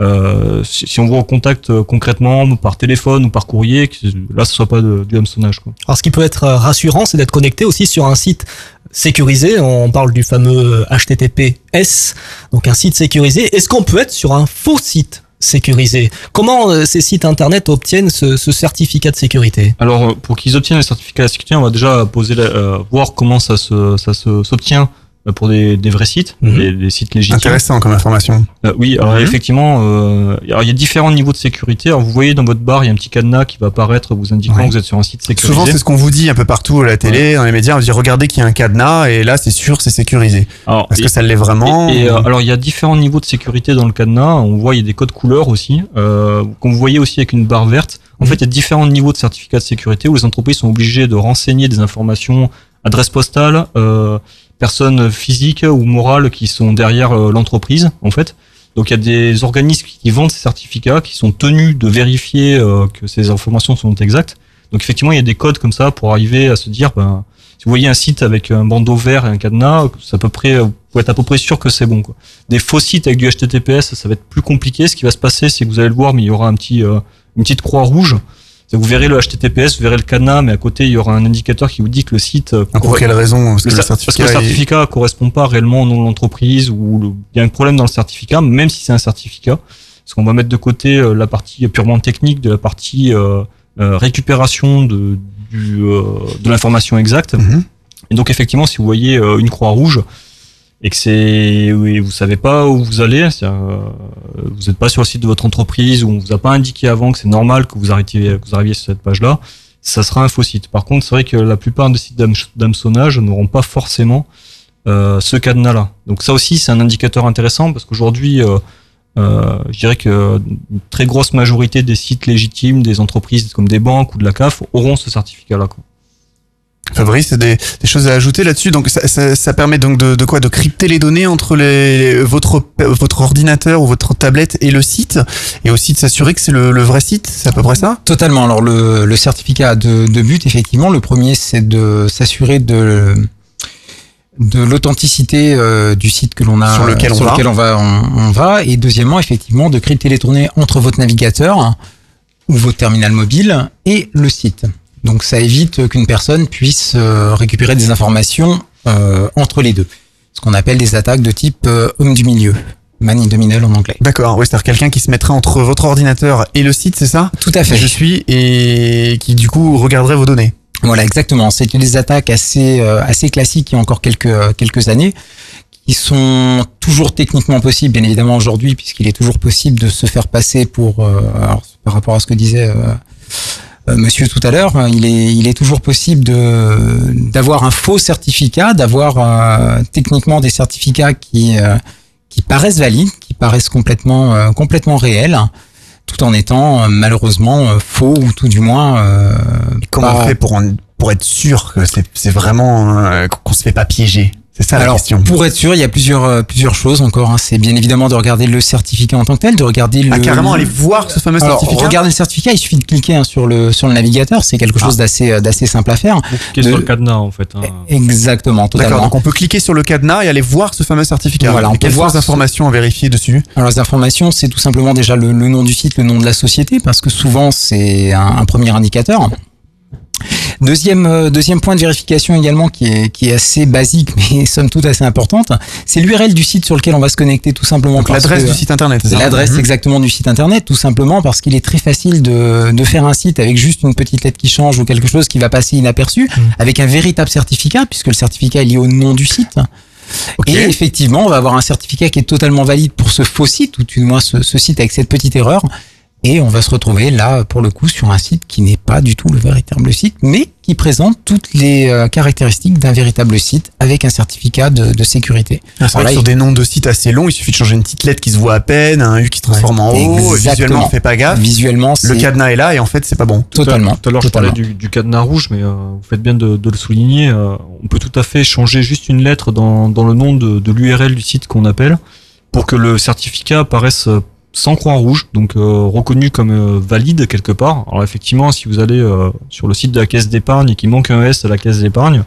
euh, si, si on vous recontacte concrètement par téléphone ou par courrier, que là ce soit pas de, du hameçonnage. Quoi. Alors ce qui peut être rassurant, c'est d'être connecté aussi sur un site sécurisé. On parle du fameux HTTPS, donc un site sécurisé. Est-ce qu'on peut être sur un faux site? Sécurisé Comment euh, ces sites internet obtiennent ce, ce certificat de sécurité? Alors, euh, pour qu'ils obtiennent le certificat de sécurité, on va déjà poser la- euh, voir comment ça se, ça s'obtient pour des, des vrais sites, des, des sites légitimes. Intéressant comme information. Euh, oui, alors Mhm. effectivement, euh, alors il y a différents niveaux de sécurité. Alors vous voyez dans votre barre, il y a un petit cadenas qui va apparaître vous indiquant Ouais. que vous êtes sur un site sécurisé. Souvent, c'est ce qu'on vous dit un peu partout à la télé, dans les médias. On dit regardez qu'il y a un cadenas et là, c'est sûr, c'est sécurisé. Alors, Est-ce que ça l'est vraiment Et, et, euh, alors il y a différents niveaux de sécurité dans le cadenas. On voit il y a des codes couleurs aussi, euh, qu'on vous voyez aussi avec une barre verte. En fait, il y a différents niveaux de certificat de sécurité où les entreprises sont obligées de renseigner des informations, adresse postale, euh, personnes physiques ou morales qui sont derrière euh, l'entreprise, en fait. Donc il y a des organismes qui vendent ces certificats qui sont tenus de vérifier euh, que ces informations sont exactes. Donc effectivement, il y a des codes comme ça pour arriver à se dire, ben, si vous voyez un site avec un bandeau vert et un cadenas, c'est à peu près, vous pouvez être à peu près sûr que c'est bon. Quoi. Des faux sites avec du HTTPS, ça va être plus compliqué. Ce qui va se passer, c'est que vous allez le voir, mais il y aura un petit, euh, une petite croix rouge. Vous verrez le HTTPS, vous verrez le cadenas, mais à côté il y aura un indicateur qui vous dit que le site. euh, Pour quelle raison Parce que le le cer- parce que certificat le est- certificat correspond pas réellement au nom de l'entreprise ou le- il y a un problème dans le certificat, même si c'est un certificat. Parce qu'on va mettre de côté euh, la partie purement technique de la partie euh, euh, récupération de, du, euh, de l'information exacte. Mhm. Et donc effectivement, si vous voyez une croix rouge et que c'est oui, vous savez pas où vous allez, euh, vous n'êtes pas sur le site de votre entreprise ou on vous a pas indiqué avant que c'est normal que vous arriviez, vous arriviez sur cette page-là, ça sera un faux site. Par contre, c'est vrai que la plupart des sites d'hameç- d'hameçonnage n'auront pas forcément euh, ce cadenas-là. Donc ça aussi, c'est un indicateur intéressant parce qu'aujourd'hui, euh, euh, je dirais que une très grosse majorité des sites légitimes, des entreprises comme des banques ou de la CAF auront ce certificat-là. quoi. Fabrice, des, des choses à ajouter là-dessus. Donc ça, ça, ça permet donc de, de quoi? De crypter les données entre les, votre votre ordinateur ou votre tablette et le site, et aussi de s'assurer que c'est le, le vrai site. C'est à peu près ça? Totalement. Alors le, le certificat a deux, deux buts, effectivement. Le premier, c'est de s'assurer de de l'authenticité euh, du site que l'on a Sur lequel on va. lequel on va on, on va et deuxièmement effectivement de crypter les données entre votre navigateur ou votre terminal mobile et le site donc ça évite qu'une personne puisse euh, récupérer des informations euh, entre les deux ce qu'on appelle des attaques de type euh, homme du milieu man in the middle en anglais D'accord, oui, c'est-à-dire quelqu'un qui se mettrait entre votre ordinateur et le site, c'est ça? Tout à fait. Je suis et qui du coup regarderait vos données. Voilà, exactement. C'est des attaques assez euh, assez classiques il y a encore quelques quelques années qui sont toujours techniquement possibles, bien évidemment aujourd'hui, puisqu'il est toujours possible de se faire passer pour euh, alors, par rapport à ce que disait euh, Monsieur tout à l'heure, il est il est toujours possible de d'avoir un faux certificat, d'avoir euh, techniquement des certificats qui euh, qui paraissent valides, qui paraissent complètement euh, complètement réels tout en étant euh, malheureusement euh, faux ou tout du moins euh, Comment pas- on fait pour en- pour être sûr que c'est c'est vraiment euh, qu'on se fait pas piéger? C'est ça la Alors, question. pour être sûr, il y a plusieurs euh, plusieurs choses encore. hein. C'est bien évidemment de regarder le certificat en tant que tel, de regarder le Ah, carrément aller voir ce fameux Alors, certificat. Regarder le certificat, il suffit de cliquer hein, sur le sur le navigateur. C'est quelque Ah. chose d'assez euh, d'assez simple à faire. Qui est sur le cadenas en fait. hein. Exactement, D'accord, totalement. donc on peut cliquer sur le cadenas et aller voir ce fameux certificat. Voilà, on Et peut quelles voir les ce- informations à vérifier dessus? Alors les informations, c'est tout simplement déjà le, le nom du site, le nom de la société, parce que souvent c'est un, un premier indicateur. Deuxième, euh, deuxième point de vérification également qui est, qui est assez basique mais somme toute assez importante, c'est l'URL du site sur lequel on va se connecter tout simplement. Donc l'adresse du site internet. l'adresse Mhm. exactement du site internet, tout simplement parce qu'il est très facile de, de faire un site avec juste une petite lettre qui change ou quelque chose qui va passer inaperçu, avec un véritable certificat, puisque le certificat est lié au nom du site. Et effectivement, on va avoir un certificat qui est totalement valide pour ce faux site, ou du moins ce, ce site avec cette petite erreur. Et on va se retrouver là, pour le coup, sur un site qui n'est pas du tout le véritable site, mais qui présente toutes les euh, caractéristiques d'un véritable site avec un certificat de, de sécurité. Ah, c'est vrai que sur des noms de sites assez longs, il suffit de changer une petite lettre qui se voit à peine, un U qui se transforme en O, Exactement. visuellement on fait pas gaffe. Visuellement, le cadenas est là et en fait c'est pas bon. Tout à- Totalement, Tout à l'heure, je parlais du, du cadenas rouge, mais euh, vous faites bien de, de le souligner. euh, on peut tout à fait changer juste une lettre dans, dans le nom de, de l'URL du site qu'on appelle pour que le certificat apparaisse euh, sans croix rouge, donc euh, reconnu comme euh, valide quelque part. Alors effectivement, si vous allez euh, sur le site de la caisse d'épargne et qu'il manque un S à la caisse d'épargne,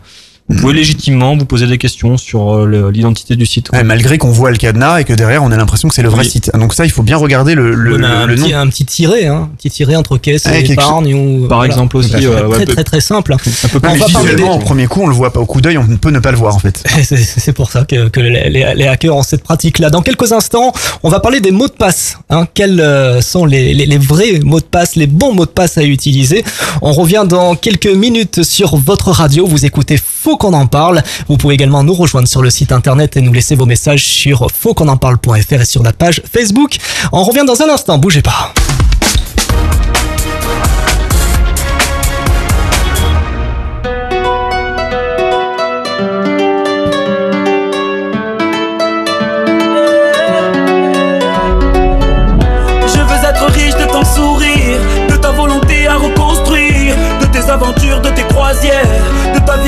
vous pouvez légitimement vous poser des questions sur euh, l'identité du site. Ouais, malgré qu'on voit le cadenas et que derrière on a l'impression que c'est le vrai Oui. site. Donc ça il faut bien regarder le, le, On a un, le nom. petit, un petit tiret, hein, un petit tiret entre caisse et épargne. Ou, Par exemple aussi, Très, euh, ouais, très, très très simple. Un peu plus visuellement des- au premier coup on le voit pas au coup d'œil, on ne peut ne pas le voir en fait. C'est- pour ça que, que les, les- les hackers ont cette pratique-là. Dans quelques instants, on va parler des mots de passe. Hein. Quels euh, sont les, les- les vrais mots de passe, les bons mots de passe à utiliser? On revient dans quelques minutes sur votre radio. Vous écoutez Faut qu'on en parle. Vous pouvez également nous rejoindre sur le site internet et nous laisser vos messages sur fautquonenparle.fr et sur la page Facebook. On revient dans un instant, bougez pas.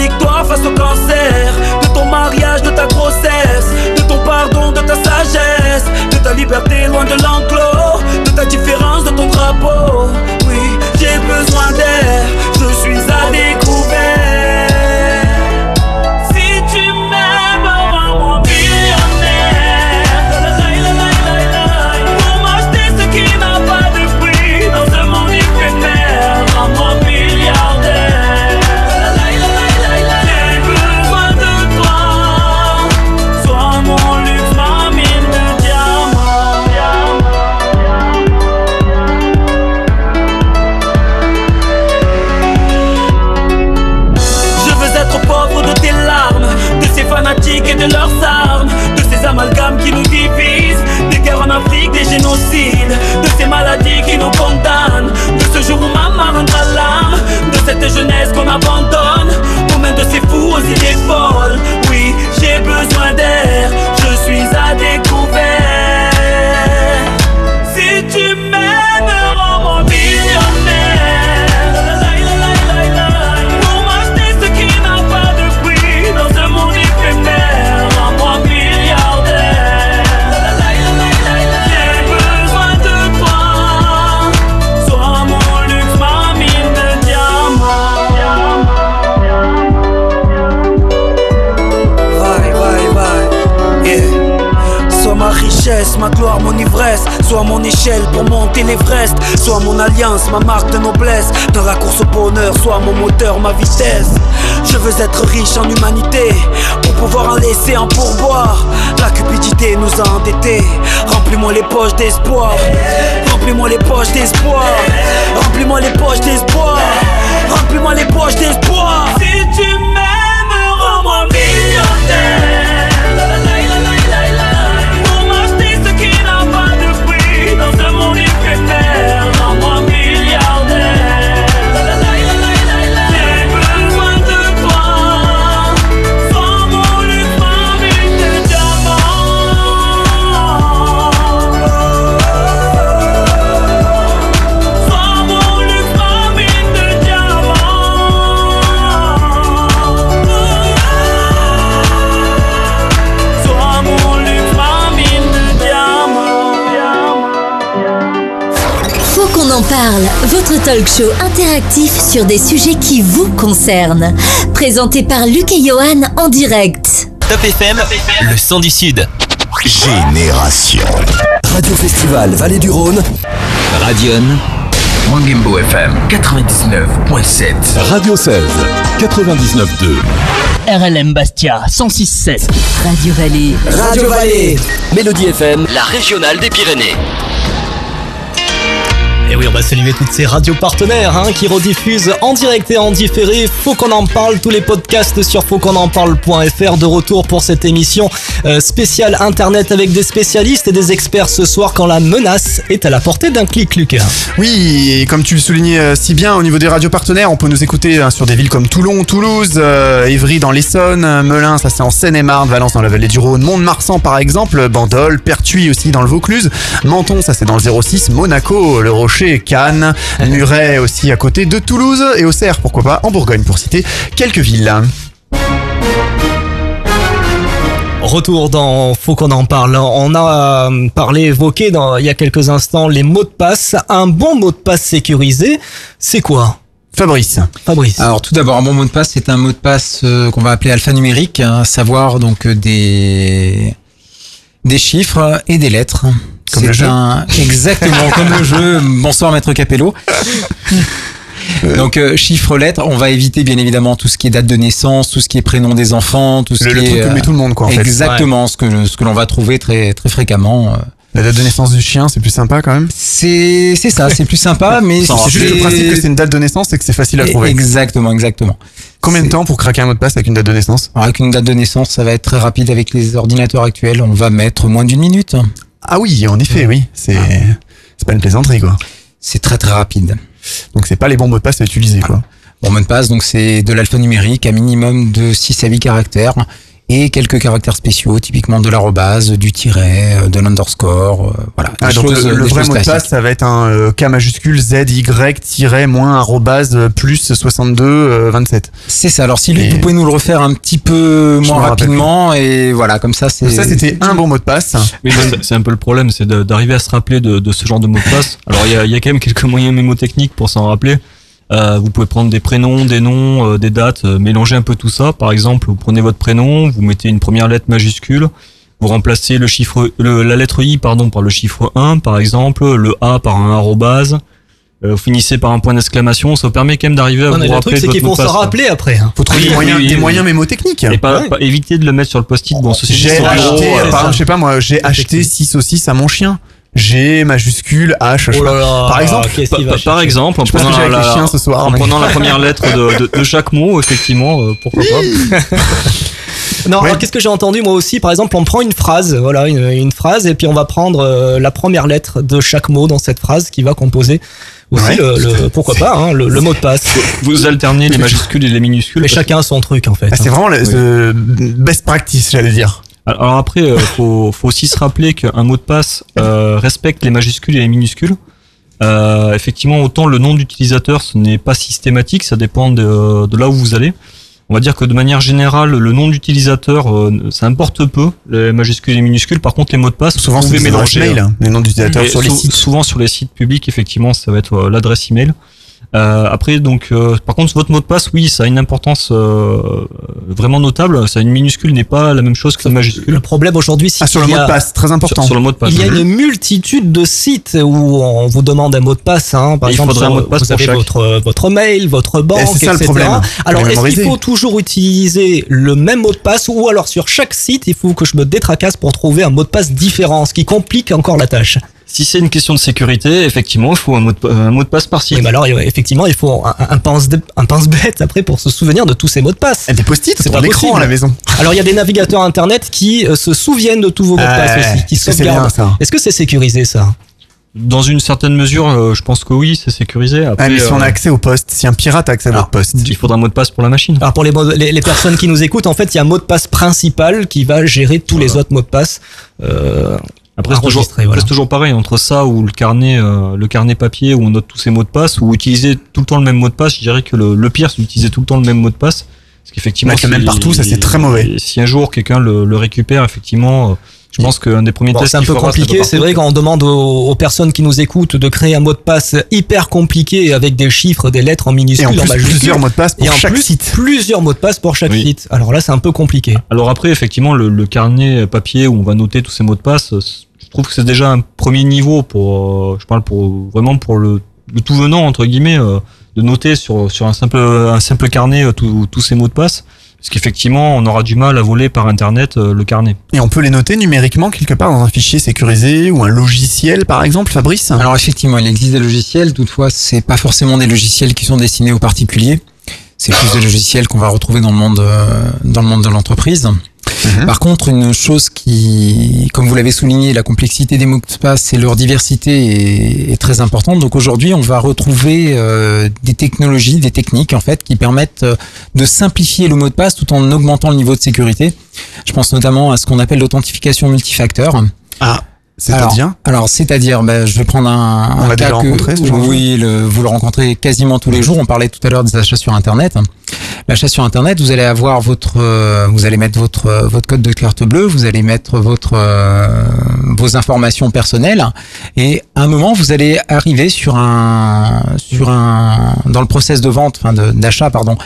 Victoire face au cancer, de ton mariage, de ta grossesse, de ton pardon, de ta sagesse, de ta liberté loin de l'enclos, de ta différence, de ton drapeau. Ma gloire, mon ivresse. Sois mon échelle pour monter l'Everest. Sois mon alliance, ma marque de noblesse. Dans la course au bonheur, sois mon moteur, ma vitesse. Je veux être riche en humanité pour pouvoir en laisser un pourboire. La cupidité nous a endettés. Remplis-moi les poches d'espoir. Remplis-moi les poches d'espoir. Remplis-moi les poches d'espoir. Remplis-moi les poches d'espoir. Parle, votre talk show interactif sur des sujets qui vous concernent. Présenté par Luc et Johan en direct. Top FM, le son du Sud. Génération. Radio Festival Vallée du Rhône. Radion. Mangimbo FM 99.7. Radio 16, 99.2. RLM Bastia 106.7. Radio Vallée. Radio Vallée. Mélodie FM. La régionale des Pyrénées. Et oui, on va saluer toutes ces radios partenaires hein, qui rediffusent en direct et en différé. Faut qu'on en parle. Tous les podcasts sur fautquonenparle.fr de retour pour cette émission euh, spéciale internet avec des spécialistes et des experts ce soir quand la menace est à la portée d'un clic, Lucas. Oui, comme tu le soulignais euh, si bien, au niveau des radios partenaires, on peut nous écouter hein, sur des villes comme Toulon, Toulouse, euh, Évry dans l'Essonne, Melun, ça c'est en Seine-et-Marne, Valence dans la vallée du Rhône, Mont-de-Marsan par exemple, Bandol, Pertuis aussi dans le Vaucluse, Menton, ça c'est dans le 06, Monaco, Le Rocher, Cannes, Muret aussi à côté de Toulouse et Auxerre, pourquoi pas, en Bourgogne pour citer quelques villes. Retour dans Faut qu'on en parle. On a euh, parlé, évoqué dans, il y a quelques instants les mots de passe. Un bon mot de passe sécurisé, c'est quoi? Fabrice. Fabrice. Alors tout d'abord, un bon mot de passe, c'est un mot de passe euh, qu'on va appeler alphanumérique, hein, à savoir donc euh, des des chiffres et des lettres. Comme le jeu. un- exactement comme le jeu. Bonsoir maître Capello. Donc euh, chiffres lettres, on va éviter bien évidemment tout ce qui est date de naissance, tout ce qui est prénom des enfants, tout ce Le- qui le est truc que euh, met tout le monde, quoi, en fait. Exactement ce que ce que l'on va trouver très très fréquemment. euh. La date de naissance du chien, c'est plus sympa quand même? C'est c'est ça, c'est plus sympa, mais C'est juste le principe que c'est une date de naissance et que c'est facile à trouver. Exactement, exactement. Combien de temps pour craquer un mot de passe avec une date de naissance? Alors, Avec une date de naissance, ça va être très rapide avec les ordinateurs actuels. On va mettre moins d'une minute. Ah oui, en effet, oui. C'est c'est pas une plaisanterie, quoi. C'est très très rapide. Donc c'est pas les bons mots de passe à utiliser, quoi. Bon mot de passe, donc c'est de l'alphanumérique à minimum de 6 à 8 caractères et quelques caractères spéciaux, typiquement de l'arrobase, du tiret, euh, de l'underscore, euh, voilà. Ah, donc choses- le, vrai mot de passe, ça va être un euh, K majuscule Z Y tiret moins arrobase plus 62 euh, 27. C'est ça. Alors si Et- vous pouvez nous le refaire un petit peu Je moins rapidement et voilà, comme ça c'est. Ça c'était un bon mot de passe. Oui, c'est- un peu le problème, c'est de- d'arriver à se rappeler de, de ce genre de mot de passe. Alors il y a, il y a quand même quelques moyens mémotechniques pour s'en rappeler. Euh, vous pouvez prendre des prénoms, des noms, euh, des dates, euh, mélanger un peu tout ça. Par exemple, vous prenez votre prénom, vous mettez une première lettre majuscule, vous remplacez le chiffre, le- la lettre I pardon par le chiffre 1 par exemple, le A par un arrobase. Euh, vous finissez par un point d'exclamation, ça vous permet quand même d'arriver à Non, vous mais le rappeler truc, c'est de qu'il votre faut mot de s'en rappeler après. hein. Faut trouver Oui, des, moyens, oui, des oui. moyens mémotechniques. Et pas, pas- éviter de le mettre sur le post-it. Bon, ceci J'ai acheté, euh, par exemple, je sais pas moi, j'ai acheté 6 saucisses à mon chien. G majuscule H. je sais Oh là pas. là, par exemple, qu'est-ce Pa- va par exemple, en prenant, que j'ai la, ce soir, en prenant la première lettre de, de- de chaque mot, effectivement, euh, pourquoi pas. Non, Ouais. alors qu'est-ce que j'ai entendu moi aussi? Par exemple, on prend une phrase, voilà, une, une phrase, et puis on va prendre euh, la première lettre de chaque mot dans cette phrase qui va composer aussi Ouais. le, le- pourquoi pas, hein, le, le mot de passe. Vous alternez les majuscules et les minuscules. Mais chacun a son truc en fait. Ah, c'est hein. vraiment le the best practice, j'allais dire. Alors après, euh, faut, faut aussi se rappeler qu'un mot de passe euh, respecte les majuscules et les minuscules. Euh, effectivement, autant le nom d'utilisateur, ce n'est pas systématique, ça dépend de, de là où vous allez. On va dire que de manière générale, le nom d'utilisateur, euh, ça importe peu, les majuscules et les minuscules. Par contre, les mots de passe, Souvent, vous pouvez mélanger. mail, hein, les noms sur les sites. Souvent sur les sites publics, effectivement, ça va être euh, l'adresse email. Euh, après, donc, euh, par contre, votre mot de passe, oui, ça a une importance euh, vraiment notable. Ça, une minuscule n'est pas la même chose qu'une majuscule. Le problème aujourd'hui, c'est Ah, sur le qu'il y mot de a- passe, très important. Sur, sur le mot de passe. Il y a une multitude de sites où on vous demande un mot de passe. Hein. Par Et il exemple, faudrait un mot de passe vous pour avez chaque. votre votre mail, votre banque, Eh, c'est ça le etc. problème. Alors, est-ce qu'il faut toujours utiliser le même mot de passe ou alors sur chaque site, il faut que je me détracasse pour trouver un mot de passe différent, ce qui complique encore la tâche. Si c'est une question de sécurité, effectivement, il faut un mot de, un mot de passe par site. Oui, mais alors euh, effectivement, il faut un, un pense un pense bête après pour se souvenir de tous ces mots de passe. Des post-it C'est pas l'écran à la maison. Alors il y a des navigateurs internet qui euh, se souviennent de tous vos mots de passe Ouais, aussi, qui ça, c'est bien, sauvegardent. ça. Est-ce que c'est sécurisé ça? Dans une certaine mesure, euh, je pense que oui, c'est sécurisé. Après, Ah, mais si on a accès au poste, si un pirate a accès à votre poste. il faudra un mot de passe pour la machine. Alors pour les, les personnes qui nous écoutent, en fait, il y a un mot de passe principal qui va gérer tous les autres mots de passe. Euh, Après, c'est toujours, voilà. c'est toujours pareil entre ça ou le carnet, euh, le carnet papier où on note tous ces mots de passe ou utiliser tout le temps le même mot de passe. Je dirais que le, le pire, c'est d'utiliser tout le temps le même mot de passe. Parce qu'effectivement, le même si- partout, ça, c'est très mauvais. Si un jour quelqu'un le, le récupère, effectivement, euh, je pense qu'un des premiers Bon, tests c'est un peu fera, compliqué, c'est vrai quand on demande aux, aux personnes qui nous écoutent de créer un mot de passe hyper compliqué avec des chiffres, des lettres en minuscules, Et en plus, majuscules. plusieurs mots de passe pour et en chaque plus, site. plusieurs mots de passe pour chaque Oui. site. Alors là, c'est un peu compliqué. Alors après, effectivement, le, le carnet papier où on va noter tous ces mots de passe, trouve que c'est déjà un premier niveau pour, euh, je parle pour vraiment pour le, le tout venant entre guillemets, euh, de noter sur sur un simple un simple carnet euh, tous tous ces mots de passe, parce qu'effectivement, on aura du mal à voler par internet euh, le carnet. Et on peut les noter numériquement quelque part dans un fichier sécurisé ou un logiciel par exemple, Fabrice? Alors effectivement, il existe des logiciels, toutefois c'est pas forcément des logiciels qui sont destinés aux particuliers. C'est plus des logiciels qu'on va retrouver dans le monde euh, dans le monde de l'entreprise. Par contre, une chose qui, comme vous l'avez souligné, la complexité des mots de passe et leur diversité est, est très importante. Donc aujourd'hui, on va retrouver euh, des technologies, des techniques en fait, qui permettent euh, de simplifier le mot de passe tout en augmentant le niveau de sécurité. Je pense notamment à ce qu'on appelle l'authentification multifacteur. Ah, c'est-à-dire alors, c'est-à-dire, ben, je vais prendre un, On un l'a cas déjà que- ce genre Oui, le- vous le rencontrez quasiment tous les jours. On parlait tout à l'heure des achats sur Internet. L'achat sur Internet, vous allez avoir votre, euh, vous allez mettre votre euh, votre code de carte bleue, vous allez mettre votre euh, vos informations personnelles, et à un moment, vous allez arriver sur un sur un dans le process de vente, enfin d'achat, pardon.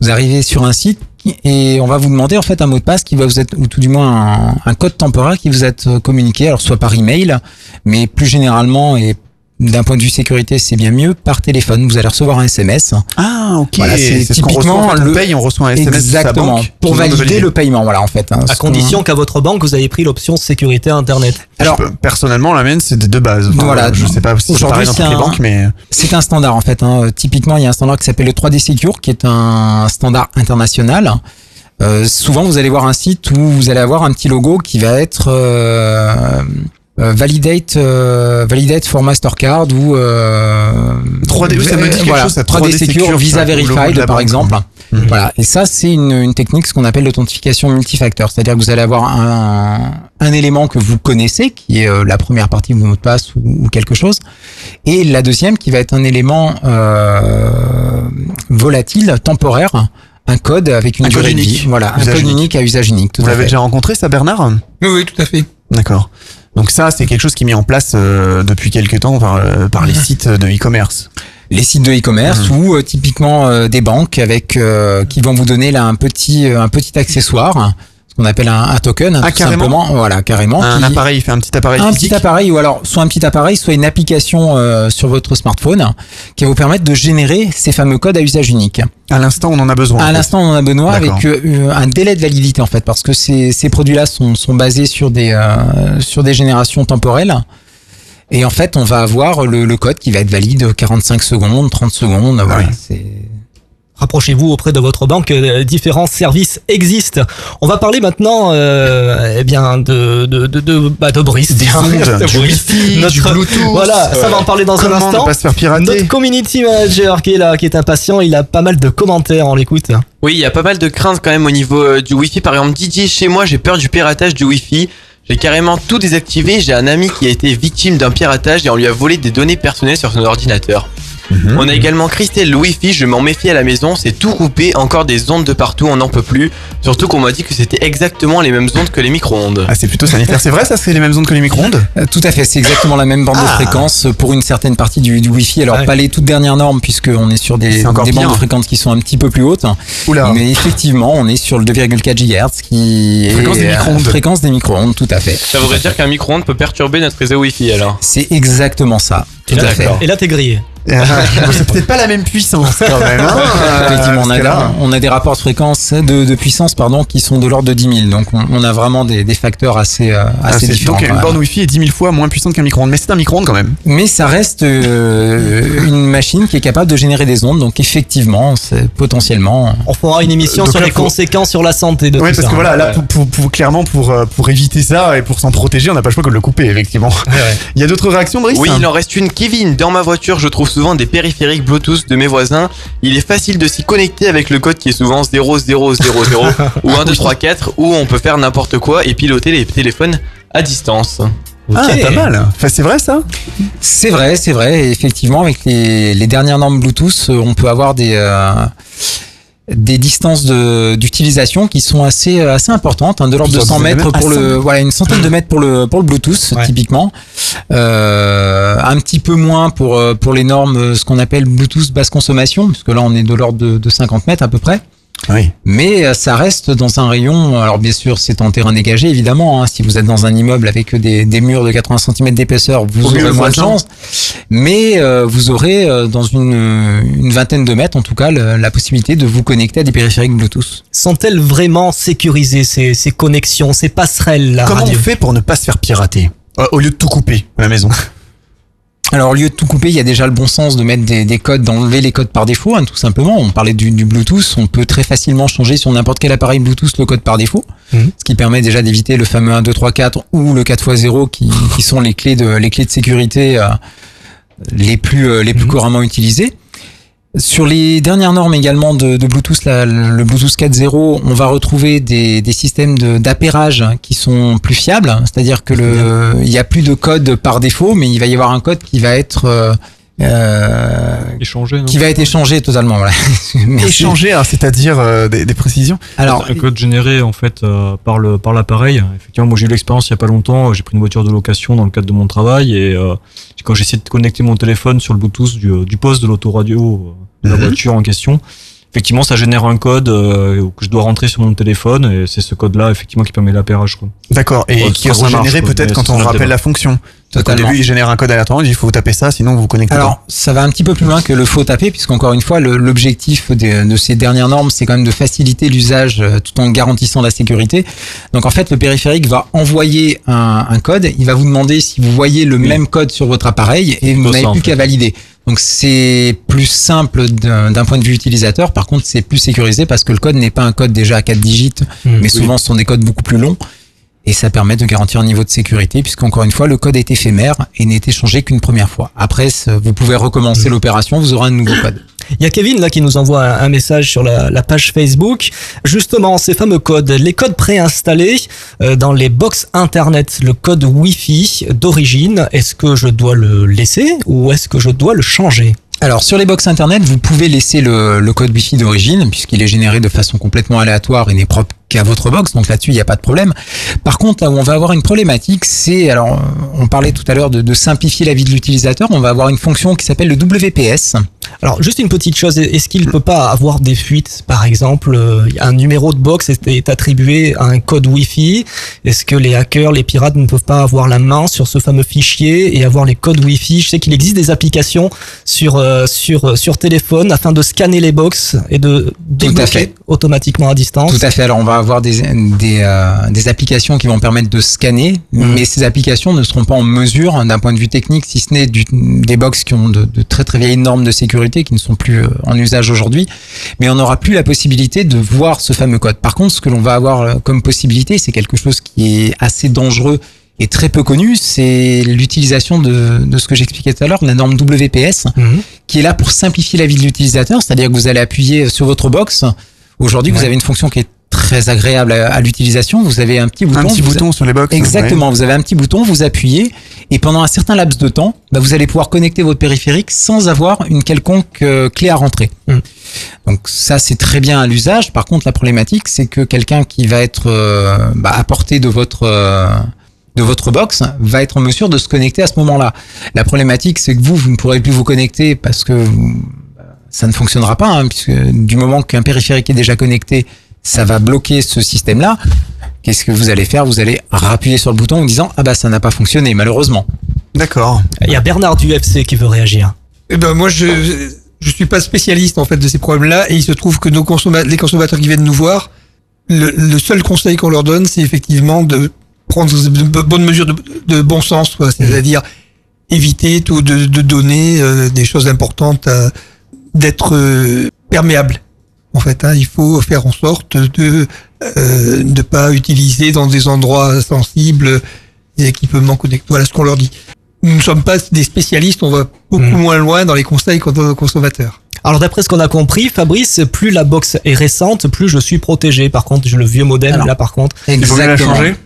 Vous arrivez sur un site et on va vous demander en fait un mot de passe qui va vous être ou tout du moins un, code temporaire qui vous est communiqué. Alors soit par email mais plus généralement et d'un point de vue sécurité, c'est bien mieux par téléphone. Vous allez recevoir un SMS. Ah, ok. Voilà, c'est ce reçoit, typiquement en fait, on le paye, on reçoit un SMS de sa Exactement. banque Pour valider le paiement, voilà, en fait. hein, À condition qu'à votre banque, vous avez pris l'option sécurité Internet. Alors, personnellement, la mienne, c'est de base. Enfin, voilà. Je sais pas si c'est Aujourd'hui, pareil dans c'est toutes les un- banques, mais. C'est un standard en fait. hein. Typiquement, il y a un standard qui s'appelle le 3D Secure, qui est un standard international. Euh, souvent, vous allez voir un site où vous allez avoir un petit logo qui va être euh, euh, validate, euh, validate for Mastercard ou euh, 3D, oui, ça me dit quelque voilà, chose, ça, 3D, 3D Secure, Secure, Visa Verified par exemple. Mhm. Voilà. Et ça, c'est une, une technique, ce qu'on appelle l'authentification multifacteur. C'est-à-dire que vous allez avoir un, un élément que vous connaissez, qui est euh, la première partie de votre mot de passe ou, ou quelque chose, et la deuxième qui va être un élément euh, volatile, temporaire, un code avec une Un code durée de vie. Voilà, un code unique. unique à usage unique. Tout Vous l'avez déjà rencontré, ça, Bernard? Oui, oui, tout à fait. D'accord. Donc ça, c'est quelque chose qui est mis en place euh, depuis quelques temps par, euh, par les sites de e-commerce. les sites de e-commerce ou euh, typiquement euh, des banques avec euh, qui vont vous donner là un petit euh, un petit accessoire. ce qu'on appelle un, un token hein, Ah, tout carrément simplement. Voilà carrément. Un qui- appareil, il fait un petit appareil un physique. petit appareil ou alors soit un petit appareil soit une application euh, sur votre smartphone qui va vous permettre de générer ces fameux codes à usage unique. À l'instant, on en a besoin. à l'instant on en a besoin avec euh, un délai de validité en fait parce que ces, ces produits là sont, sont basés sur des euh, sur des générations temporelles. Et en fait on va avoir le, le code qui va être valide 45 secondes 30 secondes voilà, Rapprochez-vous auprès de votre banque, euh, différents services existent. On va parler maintenant euh, eh bien de de de de, bah, de Brice, Des tiens. ondes, De du Brice. Wifi, du Bluetooth. Voilà, ça va en parler dans Comment un ne instant. pas se faire pirater Notre community manager qui est là, qui est impatient, il a pas mal de commentaires, on l'écoute. Oui, il y a pas mal de craintes quand même au niveau euh, du Wi-Fi. Par exemple, Didier, chez moi, j'ai peur du piratage du Wi-Fi. J'ai carrément tout désactivé. J'ai un ami qui a été victime d'un piratage et on lui a volé des données personnelles sur son ordinateur. Mhm. On a également Christelle le Wi-Fi, je m'en méfie à la maison, c'est tout coupé, encore des ondes de partout, on n'en peut plus. Surtout qu'on m'a dit que c'était exactement les mêmes ondes que les micro-ondes. Ah, c'est plutôt sanitaire. C'est vrai, ça, c'est les mêmes ondes que les micro-ondes? Euh, Tout à fait, c'est exactement la même bande de Ah. fréquence pour une certaine partie du, du Wi-Fi. Alors Ouais. pas les toutes dernières normes puisqu'on est sur des, bandes de fréquences qui sont un petit peu plus hautes. Oula. Mais effectivement, on est sur le 2,4 GHz qui Fréquence est des micro-ondes. fréquence des micro-ondes, tout à fait. Ça voudrait dire qu'un micro-ondes peut perturber notre réseau Wi-Fi alors? C'est exactement ça. Tout Et là, à fait. et là, t'es grillé. Ah, c'est peut-être pas la même puissance quand même. Hein Effectivement, on a, là- on a des rapports de fréquence, de, de puissance, pardon, qui sont de l'ordre de 10 000. Donc, on, on a vraiment des, des facteurs assez, euh, Ah, assez différents. donc une borne Wi-Fi est 10 000 fois moins puissante qu'un micro-ondes, mais c'est un micro-ondes quand même. Mais ça reste euh, une machine qui est capable de générer des ondes. Donc, effectivement, c'est potentiellement. On fera une émission Donc sur là, les conséquences sur la santé de Ouais, tout parce ça. que voilà, là, Ouais. pour, pour, pour- clairement, pour, euh, pour éviter ça et pour s'en protéger, on n'a pas le choix que de le couper, effectivement. Il y a d'autres réactions, Brice? Oui, il en reste une. Kevin, dans ma voiture, je trouve souvent des périphériques Bluetooth de mes voisins. Il est facile de s'y connecter avec le code qui est souvent 0000 ou 1234 où on peut faire n'importe quoi et piloter les téléphones à distance. Ah, pas mal. Enfin, c'est vrai ça C'est vrai, c'est vrai. Effectivement, avec les, les dernières normes Bluetooth, euh, on peut avoir des euh, des distances de- d'utilisation qui sont assez euh, assez importantes, hein, de l'ordre de Plusieurs 100 dizaines de mètres pour le 100. voilà une centaine de mètres pour le pour le Bluetooth Ouais. typiquement, euh, un petit peu moins pour euh, pour les normes ce qu'on appelle Bluetooth basse consommation, puisque là on est de l'ordre de, de 50 mètres à peu près. Oui. Mais euh, ça reste dans un rayon, alors bien sûr c'est en terrain dégagé évidemment, hein, si vous êtes dans un immeuble avec des, des murs de 80 cm d'épaisseur, vous Au aurez le moins de chance, mais euh, vous aurez euh, dans une, une vingtaine de mètres en tout cas le- la possibilité de vous connecter à des périphériques Bluetooth. Sont-elles vraiment sécurisées ces, ces connexions, ces passerelles là Comment on fait pour ne pas se faire pirater? Euh, Au lieu de tout couper à la maison. Alors au lieu de tout couper, il y a déjà le bon sens de mettre des, des codes, d'enlever les codes par défaut, hein, tout simplement. On parlait du, du Bluetooth, on peut très facilement changer sur n'importe quel appareil Bluetooth le code par défaut, Mhm. ce qui permet déjà d'éviter le fameux 1, 2, 3, 4 ou le 4x0 qui, qui sont les clés de, les clés de sécurité euh, les plus, euh, les plus couramment utilisées. Sur les dernières normes également de, de Bluetooth, la- le Bluetooth 4.0, on va retrouver des, des systèmes de- d'appairage qui sont plus fiables, c'est-à-dire que le, il y a plus de code par défaut, mais il va y avoir un code qui va être euh, euh, Échanger, non? qui va être échangé totalement. Voilà. Échanger, hein, c'est-à-dire euh, des, des précisions. Alors, un code généré en fait euh, par le par l'appareil. Effectivement, moi j'ai eu l'expérience il y a pas longtemps. J'ai pris une voiture de location dans le cadre de mon travail et euh, quand j'ai essayé de connecter mon téléphone sur le Bluetooth du, du poste de l'autoradio euh, de la Mhm. voiture en question, effectivement ça génère un code euh, que je dois rentrer sur mon téléphone et c'est ce code-là effectivement qui permet l'appairage. quoi. D'accord. Et Ouais, qui est quoi, peut-être quand on rappelle la fonction. Au début, il génère un code aléatoire, il dit il faut taper ça, sinon vous vous connectez Alors, ça va un petit peu plus loin que le faux taper, puisqu'encore une fois, l'objectif de, de ces dernières normes, c'est quand même de faciliter l'usage euh, tout en garantissant la sécurité. Donc, en fait, le périphérique va envoyer un, un code. Il va vous demander si vous voyez le même code sur votre appareil et vous n'avez plus qu'à valider. Donc, c'est plus simple d'un point de vue utilisateur. Par contre, c'est plus sécurisé parce que le code n'est pas un code déjà à 4 digits, Mmh. mais souvent, ce sont des codes beaucoup plus longs. Et ça permet de garantir un niveau de sécurité, puisqu'encore une fois, le code est éphémère et n'est échangé qu'une première fois. Après, vous pouvez recommencer l'opération, vous aurez un nouveau code. Il y a Kevin là qui nous envoie un, message sur la, page Facebook. Justement, ces fameux codes, les codes préinstallés euh, dans les box internet, le code Wi-Fi d'origine, est-ce que je dois le laisser ou est-ce que je dois le changer? Alors sur les box internet, vous pouvez laisser le, code Wi-Fi d'origine puisqu'il est généré de façon complètement aléatoire et n'est propre qu'à votre box, donc là-dessus il n'y a pas de problème. Par contre, là où on va avoir une problématique, c'est alors on parlait tout à l'heure de simplifier la vie de l'utilisateur, on va avoir une fonction qui s'appelle le WPS. Alors juste une petite chose, est-ce qu'il ne peut pas avoir des fuites Par exemple, euh, un numéro de box est, attribué à un code Wi-Fi? Est-ce que les hackers, les pirates ne peuvent pas avoir la main sur ce fameux fichier et avoir les codes Wi-Fi? Je sais qu'il existe des applications sur euh, sur sur téléphone afin de scanner les box et de débloquer automatiquement à distance. Tout à fait. Alors on va avoir des, des, euh, des applications qui vont permettre de scanner, mais ces applications ne seront pas en mesure, d'un point de vue technique, si ce n'est des box qui ont de, de très très vieilles normes de sécurité qui ne sont plus euh, en usage aujourd'hui, mais on n'aura plus la possibilité de voir ce fameux code. Par contre, ce que l'on va avoir euh, comme possibilité, c'est quelque chose qui est assez dangereux et très peu connu, c'est l'utilisation de, de ce que j'expliquais tout à l'heure, la norme WPS, qui est là pour simplifier la vie de l'utilisateur, c'est-à-dire que vous allez appuyer sur votre box. Aujourd'hui, vous avez une fonction qui est très agréable à, à l'utilisation. Vous avez un petit bouton. petit vous- bouton sur les box, Exactement. ouais. Vous avez un petit bouton, vous appuyez, et pendant un certain laps de temps, bah, vous allez pouvoir connecter votre périphérique sans avoir une quelconque euh, clé à rentrer. Donc ça, c'est très bien à l'usage. Par contre, la problématique, c'est que quelqu'un qui va être euh, bah, à portée de votre euh, de votre box va être en mesure de se connecter à ce moment-là. La problématique, c'est que vous, vous ne pourrez plus vous connecter parce que vous- ça ne fonctionnera pas, hein, puisque du moment qu'un périphérique est déjà connecté, ça va bloquer ce système-là. Qu'est-ce que vous allez faire? Vous allez rappuyer sur le bouton en disant ah bah ça n'a pas fonctionné malheureusement. D'accord. Il y a Bernard du UFC qui veut réagir. Eh ben moi je je suis pas spécialiste en fait de ces problèmes-là et il se trouve que nos consommateurs, les consommateurs qui viennent nous voir, le, le seul conseil qu'on leur donne, c'est effectivement de prendre de bonnes mesures de, de bon sens, quoi. c'est-à-dire éviter tout de, de donner euh, des choses importantes, à- d'être euh, perméable. En fait, hein, il faut faire en sorte de euh, ne pas utiliser dans des endroits sensibles des équipements connectés. Voilà ce qu'on leur dit. Nous ne sommes pas des spécialistes, on va beaucoup moins loin dans les conseils qu'on donne aux consommateurs. Alors d'après ce qu'on a compris, Fabrice, plus la box est récente, plus je suis protégé. Par contre, j'ai le vieux modèle là par contre. Exactement. Il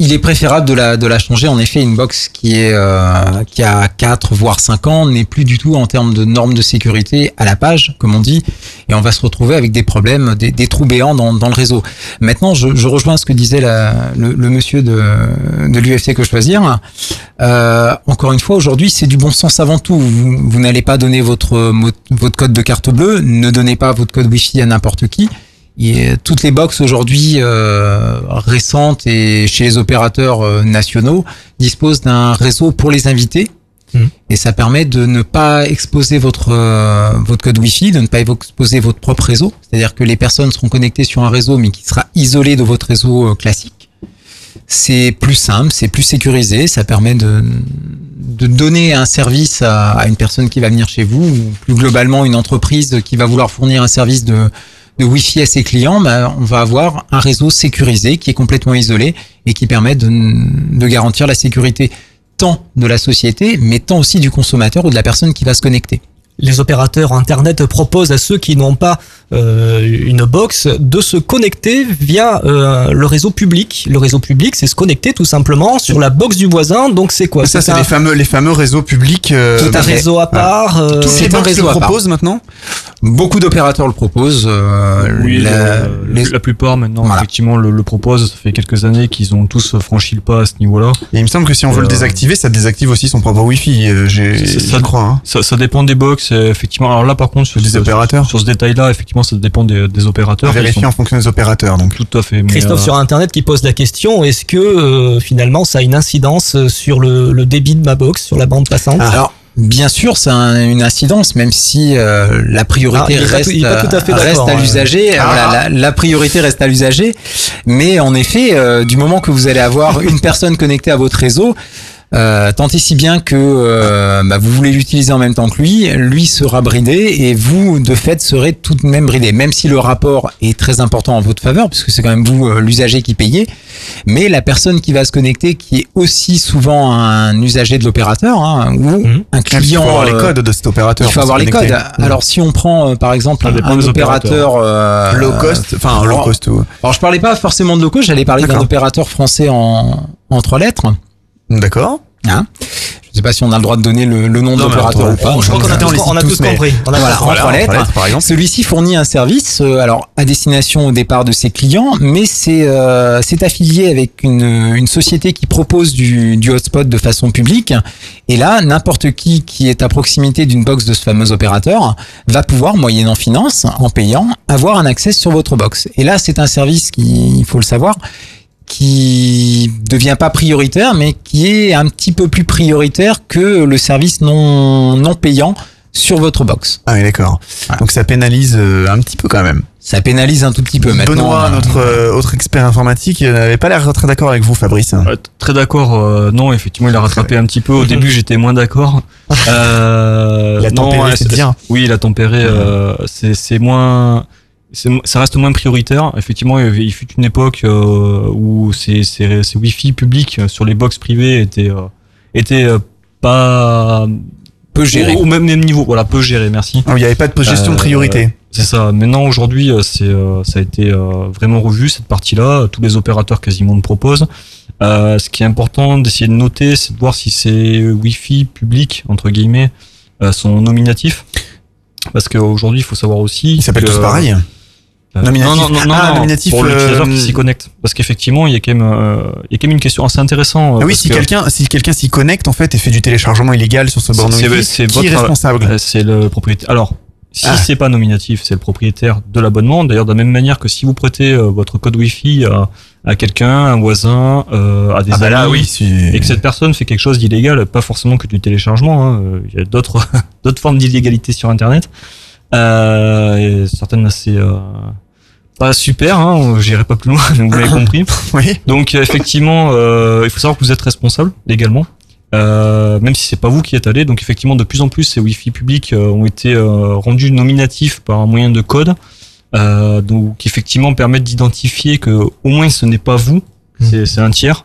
est préférable de la, de la changer. En effet, une box qui est euh, qui a 4 voire 5 ans n'est plus du tout en termes de normes de sécurité à la page, comme on dit, et on va se retrouver avec des problèmes, des, des trous béants dans, dans le réseau. Maintenant, je, rejoins ce que disait la, le, monsieur de, de l'UFC que choisir. Euh, encore une fois, aujourd'hui, c'est du bon sens avant tout. Vous, vous n'allez pas donner votre votre code de carte bleue, ne donnez pas votre code Wi-Fi à n'importe qui. Et toutes les box aujourd'hui euh, récentes et chez les opérateurs euh, nationaux disposent d'un réseau pour les invités. Et ça permet de ne pas exposer votre euh, votre code Wi-Fi, de ne pas exposer votre propre réseau. C'est-à-dire que les personnes seront connectées sur un réseau, mais qui sera isolé de votre réseau euh, classique. C'est plus simple, c'est plus sécurisé, ça permet de, de donner un service à, à une personne qui va venir chez vous, ou plus globalement une entreprise qui va vouloir fournir un service de, de Wi-Fi à ses clients, ben, on va avoir un réseau sécurisé qui est complètement isolé et qui permet de, de garantir la sécurité tant de la société, mais tant aussi du consommateur ou de la personne qui va se connecter. Les opérateurs Internet proposent à ceux qui n'ont pas euh, une box de se connecter via euh, le réseau public. Le réseau public, c'est se connecter tout simplement sur la box du voisin. Donc c'est quoi? Ça, c'est un- les fameux, les fameux réseaux publics. euh, Tout un réseau à part, voilà. euh, Tous c'est les réseau le proposent maintenant Beaucoup d'opérateurs le proposent. euh, Oui, la, le- les- la plupart maintenant Voilà. effectivement le, le proposent. Ça fait quelques années qu'ils ont tous franchi le pas à ce niveau-là. Et il me semble que si on veut le Euh, désactiver, ça désactive aussi son propre Wi-Fi. euh, j'ai- Ça- je ça- crois. Hein. Ça, ça dépend des box, euh, effectivement. Alors là, par contre, sur Des ce, opérateurs. sur ce détail-là, effectivement, ça dépend des, des opérateurs. Vérifier sont en fonction des opérateurs. Donc. Tout à fait. mais, Christophe euh, sur internet qui pose la question est-ce que euh, finalement ça a une incidence sur le, le débit de ma box sur la bande passante? Ah, Alors, bien sûr, c'est un- une incidence, même si euh, la priorité Ah, reste, à fait reste d'accord, à l'usager. Ah. Voilà, la, la priorité reste à l'usager. Mais en effet, euh, du moment que vous allez avoir une personne connectée à votre réseau, euh, tant et si bien que euh, bah, vous voulez l'utiliser en même temps que lui, lui sera bridé et vous, de fait, serez tout de même bridé. Même si le rapport est très important en votre faveur, puisque c'est quand même vous, euh, l'usager, qui payez. Mais la personne qui va se connecter, qui est aussi souvent un usager de l'opérateur, hein, ou un Il client. faut avoir les euh, codes de cet opérateur. il faut avoir les codes. connecter. Alors si on prend euh, par exemple un, un opérateur opérateurs. euh, Low cost, enfin, low alors- cost, ouais. Alors je parlais pas forcément de low cost, j'allais parler d'un opérateur français en, en trois lettres. D'accord. Hein je sais pas si on a le droit de donner le, le nom de l'opérateur ou pas. je crois qu'on a On a tous compris. On a voilà, compris. en Voilà, trois en lettres. trois lettres, par exemple. Celui-ci fournit un service, euh, alors à destination au départ de ses clients, mais c'est euh, c'est affilié avec une, une société qui propose du, du hotspot de façon publique. Et là, n'importe qui qui est à proximité d'une box de ce fameux opérateur va pouvoir, moyennant finance, en payant, avoir un accès sur votre box. Et là, c'est un service qui, il faut le savoir, qui devient pas prioritaire, mais qui est un petit peu plus prioritaire que le service non, non payant sur votre box. Ah oui, d'accord. Donc ça pénalise euh, un petit peu quand même. Ça pénalise un tout petit peu maintenant. Benoît, euh, notre euh, autre expert informatique, euh, n'avait pas l'air très d'accord avec vous, Fabrice. Ouais, t- Très d'accord. euh, non, effectivement, il a rattrapé un petit peu. Au début, j'étais moins d'accord. Euh, Il a tempéré, non, bien. Oui, il a tempéré. euh, c'est c'est moins. Ça reste moins prioritaire. Effectivement, il fut une époque euh, où ces, ces, ces Wi-Fi publics euh, sur les box privées étaient, euh, étaient euh, pas peu gérés. Au, même, même niveau. Voilà, peu gérés. Merci. Ah, Il n'y avait pas de gestion de priorité. C'est ça. Maintenant, aujourd'hui, c'est, ça a été vraiment revu cette partie-là. Tous les opérateurs quasiment le proposent. Ce qui est important d'essayer de noter, c'est de voir si ces Wi-Fi publics entre guillemets sont nominatifs. Parce qu'aujourd'hui, il faut savoir aussi. Ils s'appellent tous pareil. Euh, Nominatif. Non, non, non, non, Ah, non, nominatif, pour l'utilisateur euh, qui s'y connecte. Parce qu'effectivement, il y a quand même, euh, il y a quand même une question assez intéressante. Ah oui, si que- quelqu'un si quelqu'un s'y connecte en fait et fait du téléchargement illégal sur ce borne c'est- Wi-Fi, c'est qui est votre- responsable euh, C'est le propriétaire. Alors, si Ah. c'est pas nominatif, c'est le propriétaire de l'abonnement. D'ailleurs, de la même manière que si vous prêtez euh, votre code Wi-Fi à, à quelqu'un, un voisin, euh, à des Ah bah amis, là, oui, si- et que cette personne fait quelque chose d'illégal, pas forcément que du téléchargement. hein, euh, Il y a d'autres d'autres formes d'illégalité sur Internet. Euh, et certaines assez euh, pas super. Hein, J'irai pas plus loin, vous l'avez compris. Oui. Donc euh, effectivement, euh, il faut savoir que vous êtes responsable légalement. Euh, même si c'est pas vous qui êtes allé, donc effectivement de plus en plus ces Wi-Fi publics euh, ont été rendus nominatifs par un moyen de code, euh, donc effectivement permettent d'identifier que au moins ce n'est pas vous, c'est c'est un tiers.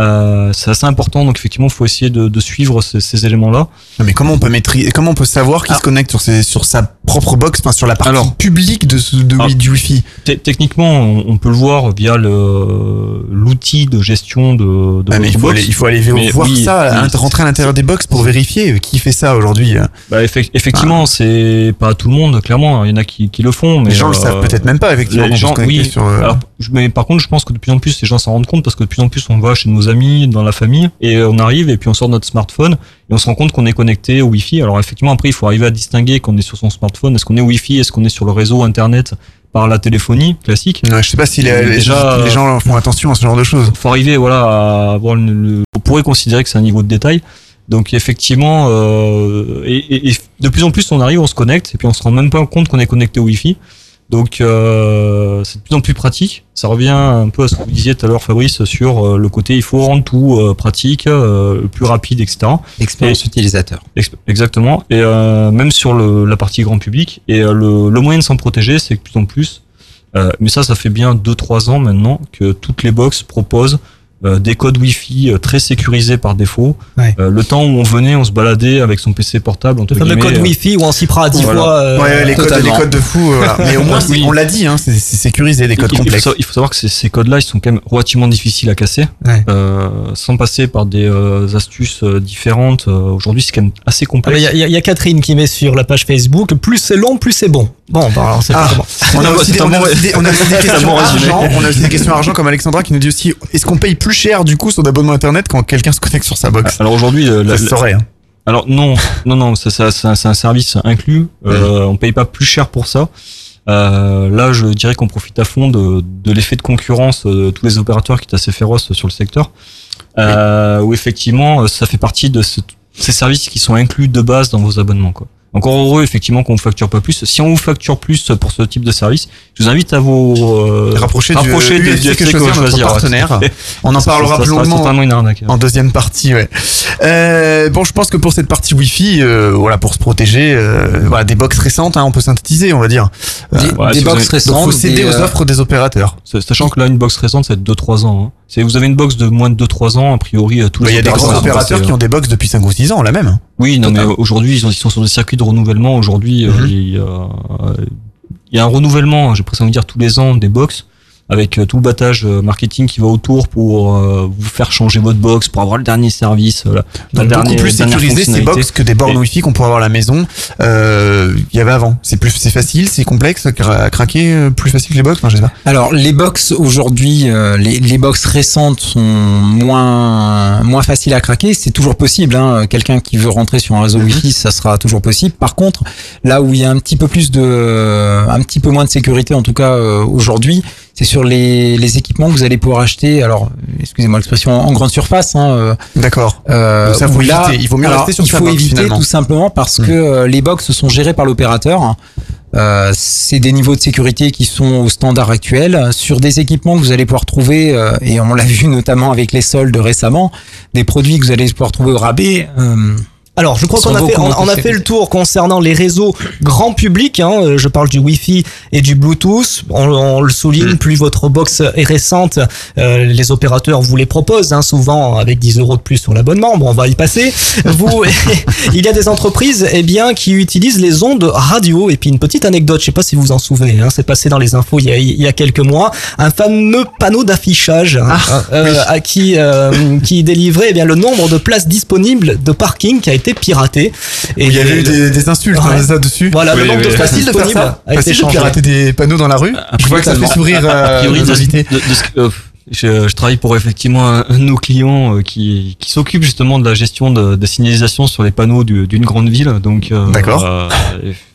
Euh, c'est assez important, donc effectivement il faut essayer de, de suivre ces, ces éléments-là. Mais comment on peut maîtriser, comment on peut savoir qui se connecte sur, ses, sur sa propre box, enfin sur la partie Alors. publique de, de, Alors. du Wi-Fi? Te- Techniquement, on, on peut le voir via le l'outil de gestion de, de Ah, mais il faut, box. aller, il faut aller Mais voir oui, ça, oui, hein, rentrer à l'intérieur des box pour vérifier qui fait ça aujourd'hui. Bah, effec- effectivement, c'est pas tout le monde, clairement. Il y en a qui, qui le font, mais Les gens le euh, savent peut-être même pas, effectivement, Les gens, oui. sur, euh, Alors, mais par contre, je pense que de plus en plus, les gens s'en rendent compte parce que de plus en plus, on va chez nos amis, dans la famille, et on arrive et puis on sort notre smartphone et on se rend compte qu'on est connecté au Wi-Fi. Alors effectivement, après, il faut arriver à distinguer qu'on est sur son smartphone. Est-ce qu'on est Wi-Fi? Est-ce qu'on est sur le réseau Internet par la téléphonie classique? Ouais, je sais pas si les, Mais les- déjà, les gens font attention à ce genre de choses. faut arriver voilà à avoir le, le- on pourrait considérer que c'est un niveau de détail donc effectivement euh, et, et- et de plus en plus on arrive on se connecte et puis on se rend même pas compte qu'on est connecté au Wi-Fi donc euh, c'est de plus en plus pratique ça revient un peu à ce que vous disiez tout à l'heure Fabrice sur euh, le côté il faut rendre tout euh, pratique euh, le plus rapide etc L'expérience Et- utilisateur. Ex- Exactement. Et euh, même sur le, la partie grand public. Et euh, le, le moyen de s'en protéger, c'est que de plus en plus. euh, mais ça, ça fait bien 2-3 ans maintenant que toutes les box proposent euh, des codes Wi-Fi euh, très sécurisés par défaut. Ouais. Euh, le temps où on venait, on se baladait avec son PC portable. Entre Le code euh, Wi-Fi où on s'y prend à 10 Voilà. fois. euh, Ouais, les codes, les codes de fou. voilà. Mais au moins, Oui. on l'a dit, hein, c'est sécurisé, des codes il, il faut complexes. il faut savoir que ces, ces codes-là, ils sont quand même relativement difficiles à casser, Ouais. euh, sans passer par des euh, astuces différentes. Euh, Aujourd'hui, c'est quand même assez Ah, complexe. Il y, a- y y Catherine qui met sur la page Facebook plus c'est long, plus c'est bon. Bon, bah, alors c'est Ah, bon- on a aussi des questions argent. On a aussi des questions argent comme Alexandra qui nous dit aussi est-ce qu'on paye plus cher du coup son abonnement internet quand quelqu'un se connecte sur sa box Alors aujourd'hui, euh, la- Ça se la- saurait. hein. Alors non, non, non, ça, ça, ça- c'est un service inclus. Euh, On paye pas plus cher pour ça. Euh, là, je dirais qu'on profite à fond de, de l'effet de concurrence euh, de tous les opérateurs qui est assez féroce sur le secteur. Euh, où effectivement, ça fait partie de ce- ces services qui sont inclus de base dans vos abonnements. Quoi. Encore heureux effectivement qu'on vous facture pas plus. Si on vous facture plus pour ce type de service, je vous invite à vous euh, Rapprocher du rapprocher UFC du que UFC choisir, notre choisir, ouais. partenaire. On en parlera plus longuement totalement une arnaque. en deuxième partie. Ouais. Euh, bon, je pense que pour cette partie Wi-Fi, euh, voilà, pour se protéger, euh, voilà, des box récentes, hein, on peut synthétiser, on va dire. Des, Ouais, des si vous box avez- récentes. Donc, faut céder des, aux euh, offres des opérateurs. Sachant que là, une box récente, c'est 2-3 ans. Hein. C'est- Vous avez une box de moins de 2-3 ans, a priori, euh, tous Il les y a des grands opérateurs qui ont des box depuis 5 ou 6 ans, la même. Oui, non, mais aujourd'hui, ils, ont- ils sont sur des circuits de renouvellement. Aujourd'hui, euh, Mhm. il, y a, euh, il y a un renouvellement, j'ai presque envie de dire, tous les ans des box, avec euh, tout le battage euh, marketing qui va autour pour euh, vous faire changer votre box, pour avoir le dernier service. euh, la- la Donc dernière- beaucoup plus dernière sécurisé ces box que des bornes Wi-Fi qu'on pourrait avoir à la maison. Euh, Il y avait avant. C'est plus, c'est facile, c'est complexe, à craquer, euh, plus facile que les box? Enfin, je sais pas. Alors les box aujourd'hui, euh, les, les box récentes sont moins moins faciles à craquer. C'est toujours possible. Hein. Quelqu'un qui veut rentrer sur un réseau Wi-Fi, ça sera toujours possible. Par contre, là où il y a un petit peu plus de, un petit peu moins de sécurité, en tout cas euh, aujourd'hui, c'est sur les, les équipements que vous allez pouvoir acheter. Alors, excusez-moi l'expression en grande surface. Hein, euh, D'accord. euh, ça, faut là. Il vaut mieux alors, rester sur il faut box, éviter finalement. tout simplement parce Hmm. que euh, les box sont gérées par l'opérateur. Euh, c'est des niveaux de sécurité qui sont au standard actuel sur des équipements que vous allez pouvoir trouver euh, et on l'a vu notamment avec les soldes récemment des produits que vous allez pouvoir trouver au rabais euh, Alors, je crois qu'on a fait, on, on a fait le tour concernant les réseaux grand public. Hein, euh, je parle du Wi-Fi et du Bluetooth. On, on le souligne, plus votre box est récente, euh, les opérateurs vous les proposent, hein, souvent avec 10 euros de plus sur l'abonnement. Bon, on va y passer. Vous, il y a des entreprises, eh bien, qui utilisent les ondes radio. Et puis une petite anecdote, je sais pas si vous vous en souvenez, hein, c'est passé dans les infos il y a, il y a quelques mois, un fameux panneau d'affichage hein, euh, à qui euh, qui délivrait eh bien le nombre de places disponibles de parking qui a été piraté. Et Il y avait le- eu des, des insultes Ouais. hein, ça dessus. Voilà, le Oui, nombre oui, de Facile de faire ça. été Facile de changé. pirater des panneaux dans la rue. Je vois que ça fait sourire nos invités. de- de ce que- euh, je, je travaille pour effectivement un, un de nos clients euh, qui, qui s'occupe justement de la gestion de, de signalisation sur les panneaux du- d'une grande ville. Donc, euh, D'accord. euh,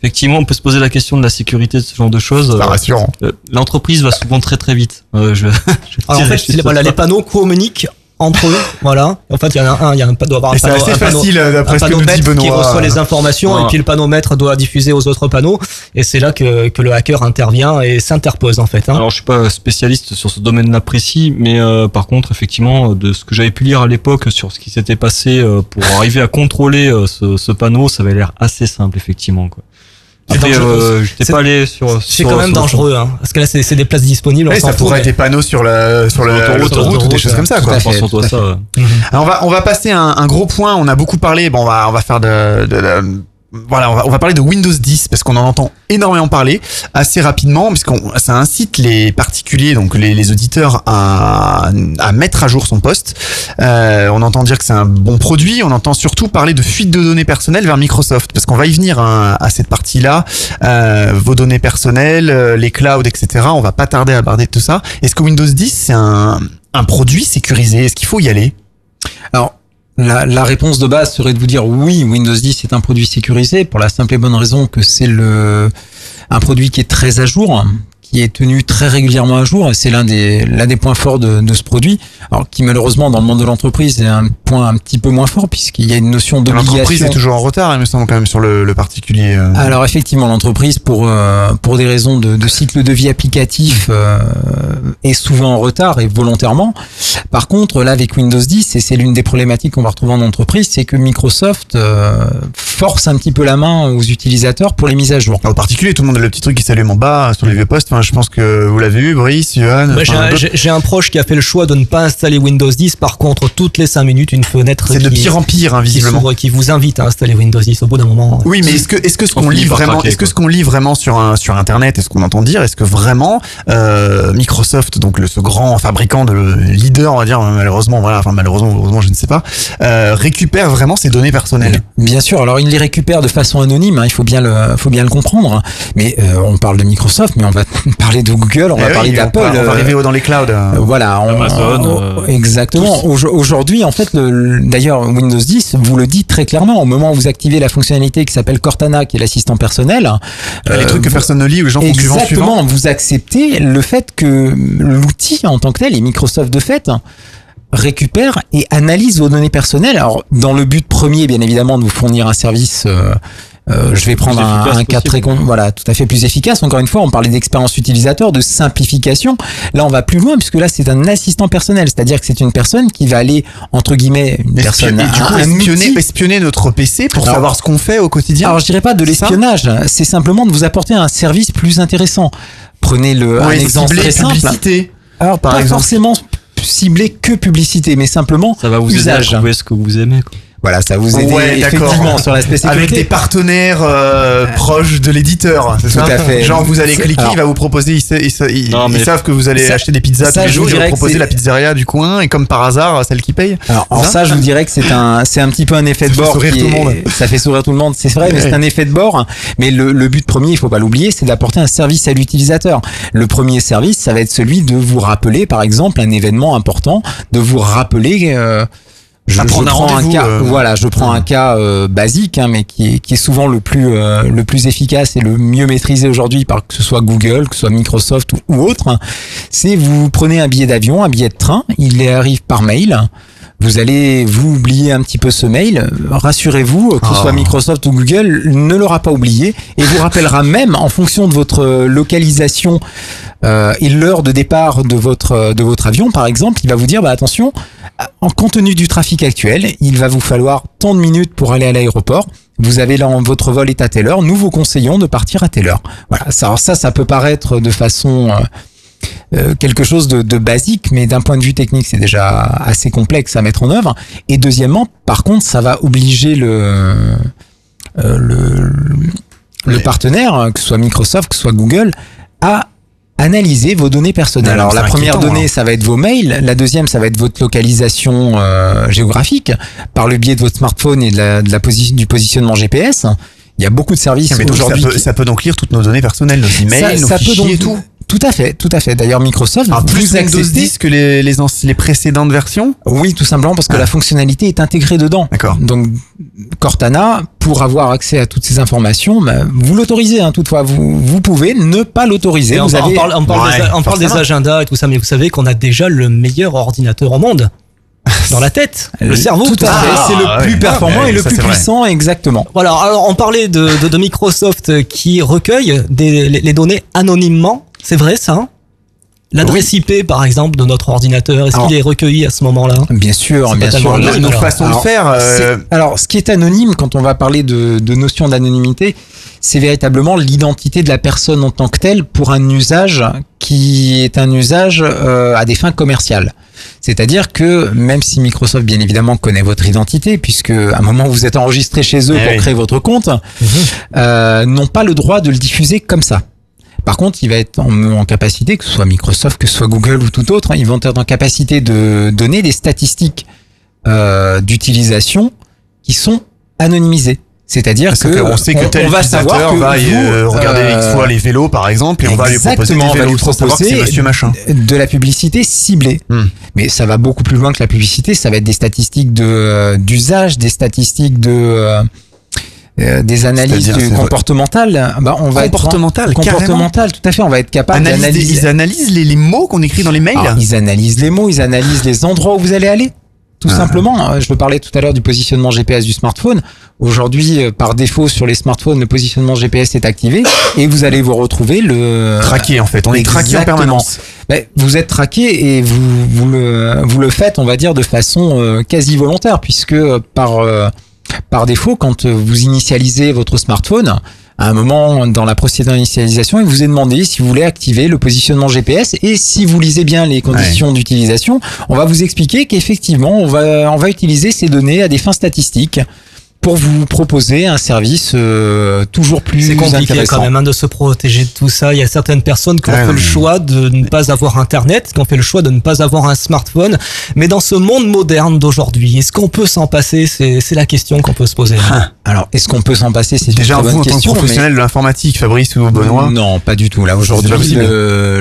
effectivement, on peut se poser la question de la sécurité de ce genre de choses. C'est Euh, rassurant. euh, L'entreprise va souvent très très vite. Euh, je, je Alors en fait, les, voilà, les panneaux communiquent entre eux, voilà. En fait, il y en a un, il y a un, doit avoir un Et c'est panneau, assez un panneau- facile, euh, d'après un ce que nous dit panomètre qui Benoît. reçoit les informations et puis le panomètre doit diffuser aux autres panneaux et c'est là que, que le hacker intervient et s'interpose en fait. Hein. Alors je suis pas spécialiste sur ce domaine-là précis, mais euh, par contre effectivement de ce que j'avais pu lire à l'époque sur ce qui s'était passé euh, pour arriver à contrôler euh, ce, ce panneau, ça avait l'air assez simple effectivement quoi. Euh, pas allé sur. C'est quand même dangereux, hein, parce que là c'est c'est des places disponibles. s'en ça pourrait mais- être des panneaux sur la sur la- L'autoroute, ou des choses comme ça quoi. On va on va passer à un, un gros point. On a beaucoup parlé. Bon, on va on va faire de, de, de- voilà, on va, parler de Windows 10 parce qu'on en entend énormément parler assez rapidement parce qu'on ça incite les particuliers donc les, les auditeurs à, mettre à jour son poste. Euh, on entend dire que c'est un bon produit. On entend surtout parler de fuite de données personnelles vers Microsoft parce qu'on va y venir hein, à cette partie-là. Euh, vos données personnelles, euh, les clouds, etc. On va pas tarder à aborder tout ça. Est-ce que Windows 10 c'est un un produit sécurisé? Est-ce qu'il faut y aller? La, la réponse de base serait de vous dire oui, Windows 10 est un produit sécurisé pour la simple et bonne raison que c'est le un produit qui est très à jour, qui est tenu très régulièrement à jour et c'est l'un des l'un des points forts de, de ce produit. Alors qui malheureusement dans le monde de l'entreprise est un point un petit peu moins fort puisqu'il y a une notion L'entreprise d'obligation. est toujours en retard, il me semble, quand même, sur le, le particulier. euh. Alors effectivement, l'entreprise pour euh, pour des raisons de, de cycle de vie applicatif euh, est souvent en retard et volontairement. Par contre, là avec Windows 10, et c'est l'une des problématiques qu'on va retrouver en entreprise, c'est que Microsoft euh, force un petit peu la main aux utilisateurs pour les mises à jour. En particulier, tout le monde a le petit truc qui s'allume en bas sur les vieux postes. Enfin, je pense que vous l'avez vu, Brice, Johan. Bah, j'ai enfin, un- d'autres. J'ai j'ai un proche qui a fait le choix de ne pas installer Windows 10. Par contre, toutes les 5 minutes, une fenêtre. C'est de pire en pire, hein, visiblement. Qui vous invite à installer Windows 10 au bout d'un moment. Oui, mais est-ce que est-ce que ce On qu'on lit vraiment, est-ce que ce qu'on lit vraiment sur un sur internet, est-ce qu'on entend dire, est-ce que vraiment euh, Microsoft, donc le ce grand fabricant de leader, on va dire malheureusement, voilà, enfin malheureusement, heureusement, je ne sais pas, euh, récupère vraiment ses données personnelles? Bien sûr, alors il les récupère de façon anonyme, hein, il faut bien le, faut bien le comprendre. hein. Mais euh, on parle de Microsoft, mais on va parler de Google, on Eh va oui, parler d'Apple. on va arriver dans les clouds. euh. Voilà, on- Amazon, on- exactement. Aujo- Aujourd'hui, en fait, le- le- d'ailleurs, Windows 10 vous le dit très clairement. Au moment où vous activez la fonctionnalité qui s'appelle Cortana, qui est l'assistant personnel, les euh, trucs que vous- personne ne lit ou les gens Exactement, suivant. vous acceptez le fait que l'outil en tant que tel, et Microsoft de fait, récupère et analyse vos données personnelles. Alors, dans le but premier, bien évidemment, de vous fournir un service. euh, euh, je vais prendre un, un cas très con, voilà, tout à fait plus efficace. Encore une fois, on parlait d'expérience utilisateur, de simplification. Là, on va plus loin puisque là, c'est un assistant personnel, c'est-à-dire que c'est une personne qui va aller entre guillemets une personne, Et du coup, un- un espionner, outil. espionner notre PC pour Alors- savoir ce qu'on fait au quotidien. Alors je dirais pas de l'espionnage, c'est simplement de vous apporter un service plus intéressant. Prenez le un Ouais, exemple ciblé très simple. publicité. Alors par pas exemple. forcément ciblé que publicité, mais simplement Ça va vous aider à usage. trouver ce que vous aimez. quoi. Voilà, ça vous aide Ouais, effectivement sur l'aspect sécurité. Avec des partenaires euh, proches de l'éditeur, c'est Tout ça à fait. Genre vous allez cliquer, alors- il va vous proposer, ils, ils ils- Non, ils savent que vous allez Ça- acheter des pizzas ça, tous les je jours, vous ils vont dirais que proposer la pizzeria du coin et comme par hasard, celle qui paye. Alors, ça, je vous dirais que c'est un, c'est un petit peu un effet de Ça fait bord. sourire qui tout le est- monde. Ça fait sourire tout le monde, c'est vrai, mais c'est un effet de bord. Mais le, le but premier, il faut pas l'oublier, c'est d'apporter un service à l'utilisateur. Le premier service, ça va être celui de vous rappeler, par exemple, un événement important, de vous rappeler. euh, je, prends un cas, euh, voilà, je prends un cas euh, basique, hein, mais qui est, qui est souvent le plus, euh, le plus efficace et le mieux maîtrisé aujourd'hui par que ce soit Google, que ce soit Microsoft ou, ou autre. C'est vous prenez un billet d'avion, un billet de train, il arrive par mail. Vous allez vous oublier un petit peu ce mail. Rassurez-vous, que ce Oh. soit Microsoft ou Google, ne l'aura pas oublié et vous rappellera même en fonction de votre localisation euh, et l'heure de départ de votre de votre avion, par exemple, il va vous dire bah attention, en compte tenu du trafic actuel, il va vous falloir tant de minutes pour aller à l'aéroport. Vous avez là votre vol est à telle heure. Nous vous conseillons de partir à telle heure. Voilà. Ça, alors ça, ça peut paraître de façon euh, euh, quelque chose de, de basique, mais d'un point de vue technique, c'est déjà assez complexe à mettre en œuvre. Et deuxièmement, par contre, ça va obliger le euh, le, le partenaire, que ce soit Microsoft, que ce soit Google, à analyser vos données personnelles. Alors, Alors la première donnée, hein. ça va être vos mails. La deuxième, ça va être votre localisation euh, géographique par le biais de votre smartphone et de la, de la posi- du positionnement GPS. Il y a beaucoup de services Ah, donc, ça, aujourd'hui. peut, qui- ça peut donc lire toutes nos données personnelles, nos emails, nos fichiers et tout. Tout à fait, tout à fait. D'ailleurs, Microsoft, Ah, plus Windows acceptez- 10 que les, les, les précédentes versions? Oui, tout simplement parce que la fonctionnalité est intégrée dedans. D'accord. Donc Cortana, pour avoir accès à toutes ces informations, bah, vous l'autorisez. Hein, toutefois, vous, vous pouvez ne pas l'autoriser. On, Vous on avez- parle, on parle des, on parle des agendas et tout ça, mais vous savez qu'on a déjà le meilleur ordinateur au monde. Dans la tête, le cerveau. Tout à fait. Ah, c'est le ouais. plus performant Ah, et le plus vrai. puissant, exactement. Voilà, alors on parlait de, de, de Microsoft qui recueille des, les, les données anonymement. C'est vrai ça L'adresse IP par exemple de notre ordinateur, est-ce qu'il est recueilli à ce moment-là? Bien sûr, bien sûr. alors. Alors, c'est- Alors, ce qui est anonyme, quand on va parler de, de notion d'anonymité, c'est véritablement l'identité de la personne en tant que telle pour un usage qui est un usage euh, à des fins commerciales. C'est-à-dire que même si Microsoft, bien évidemment, connaît votre identité, puisque à un moment vous êtes enregistré chez eux Eh pour oui. créer votre compte, euh, n'ont pas le droit de le diffuser comme ça. Par contre, il va être en, en capacité, que ce soit Microsoft, que ce soit Google ou tout autre, hein, ils vont être en capacité de donner des statistiques euh, d'utilisation qui sont anonymisées. C'est-à-dire que qu'on sait que tel on va savoir que va vous, euh, regarder euh, X fois les vélos par exemple et on va lui proposer des on va vélos lui sans savoir que c'est proposer monsieur machin. de la publicité ciblée. Hmm. Mais ça va beaucoup plus loin que la publicité, ça va être des statistiques de d'usage, des statistiques de euh, des analyses c'est- comportementales. Bah, on va Comportementales, être comportementales, tout à fait. On va être capable d'analyser. ils analysent les, les mots qu'on écrit dans les mails Alors, ils analysent les mots, ils analysent les endroits où vous allez aller. tout simplement. Euh, Je parlais tout à l'heure du positionnement GPS du smartphone. Aujourd'hui, euh, par défaut, sur les smartphones, le positionnement GPS est activé et vous allez vous retrouver le Traqué, en fait. On est traqué en permanence. Ben, vous êtes traqué et vous, vous, le, vous le faites, on va dire, de façon euh, quasi volontaire, puisque euh, par, euh, par défaut, quand euh, vous initialisez votre smartphone, à un moment dans la procédure d'initialisation, il vous est demandé si vous voulez activer le positionnement GPS et si vous lisez bien les conditions d'utilisation, on va vous expliquer qu'effectivement, on va, on va utiliser ces données à des fins statistiques pour vous proposer un service euh, toujours plus C'est compliqué intéressant. quand même hein, de se protéger de tout ça. Il y a certaines personnes qui ont fait le choix de ne pas avoir Internet, qui ont fait le choix de ne pas avoir un smartphone. Mais dans ce monde moderne d'aujourd'hui, est-ce qu'on peut s'en passer? C'est c'est la question qu'on peut se poser. hein. Alors, est-ce qu'on peut s'en passer? C'est une Déjà, très vous, bonne en tant que question. mais- professionnel de l'informatique, Fabrice ou Benoît? Non, pas du tout. Là, aujourd'hui,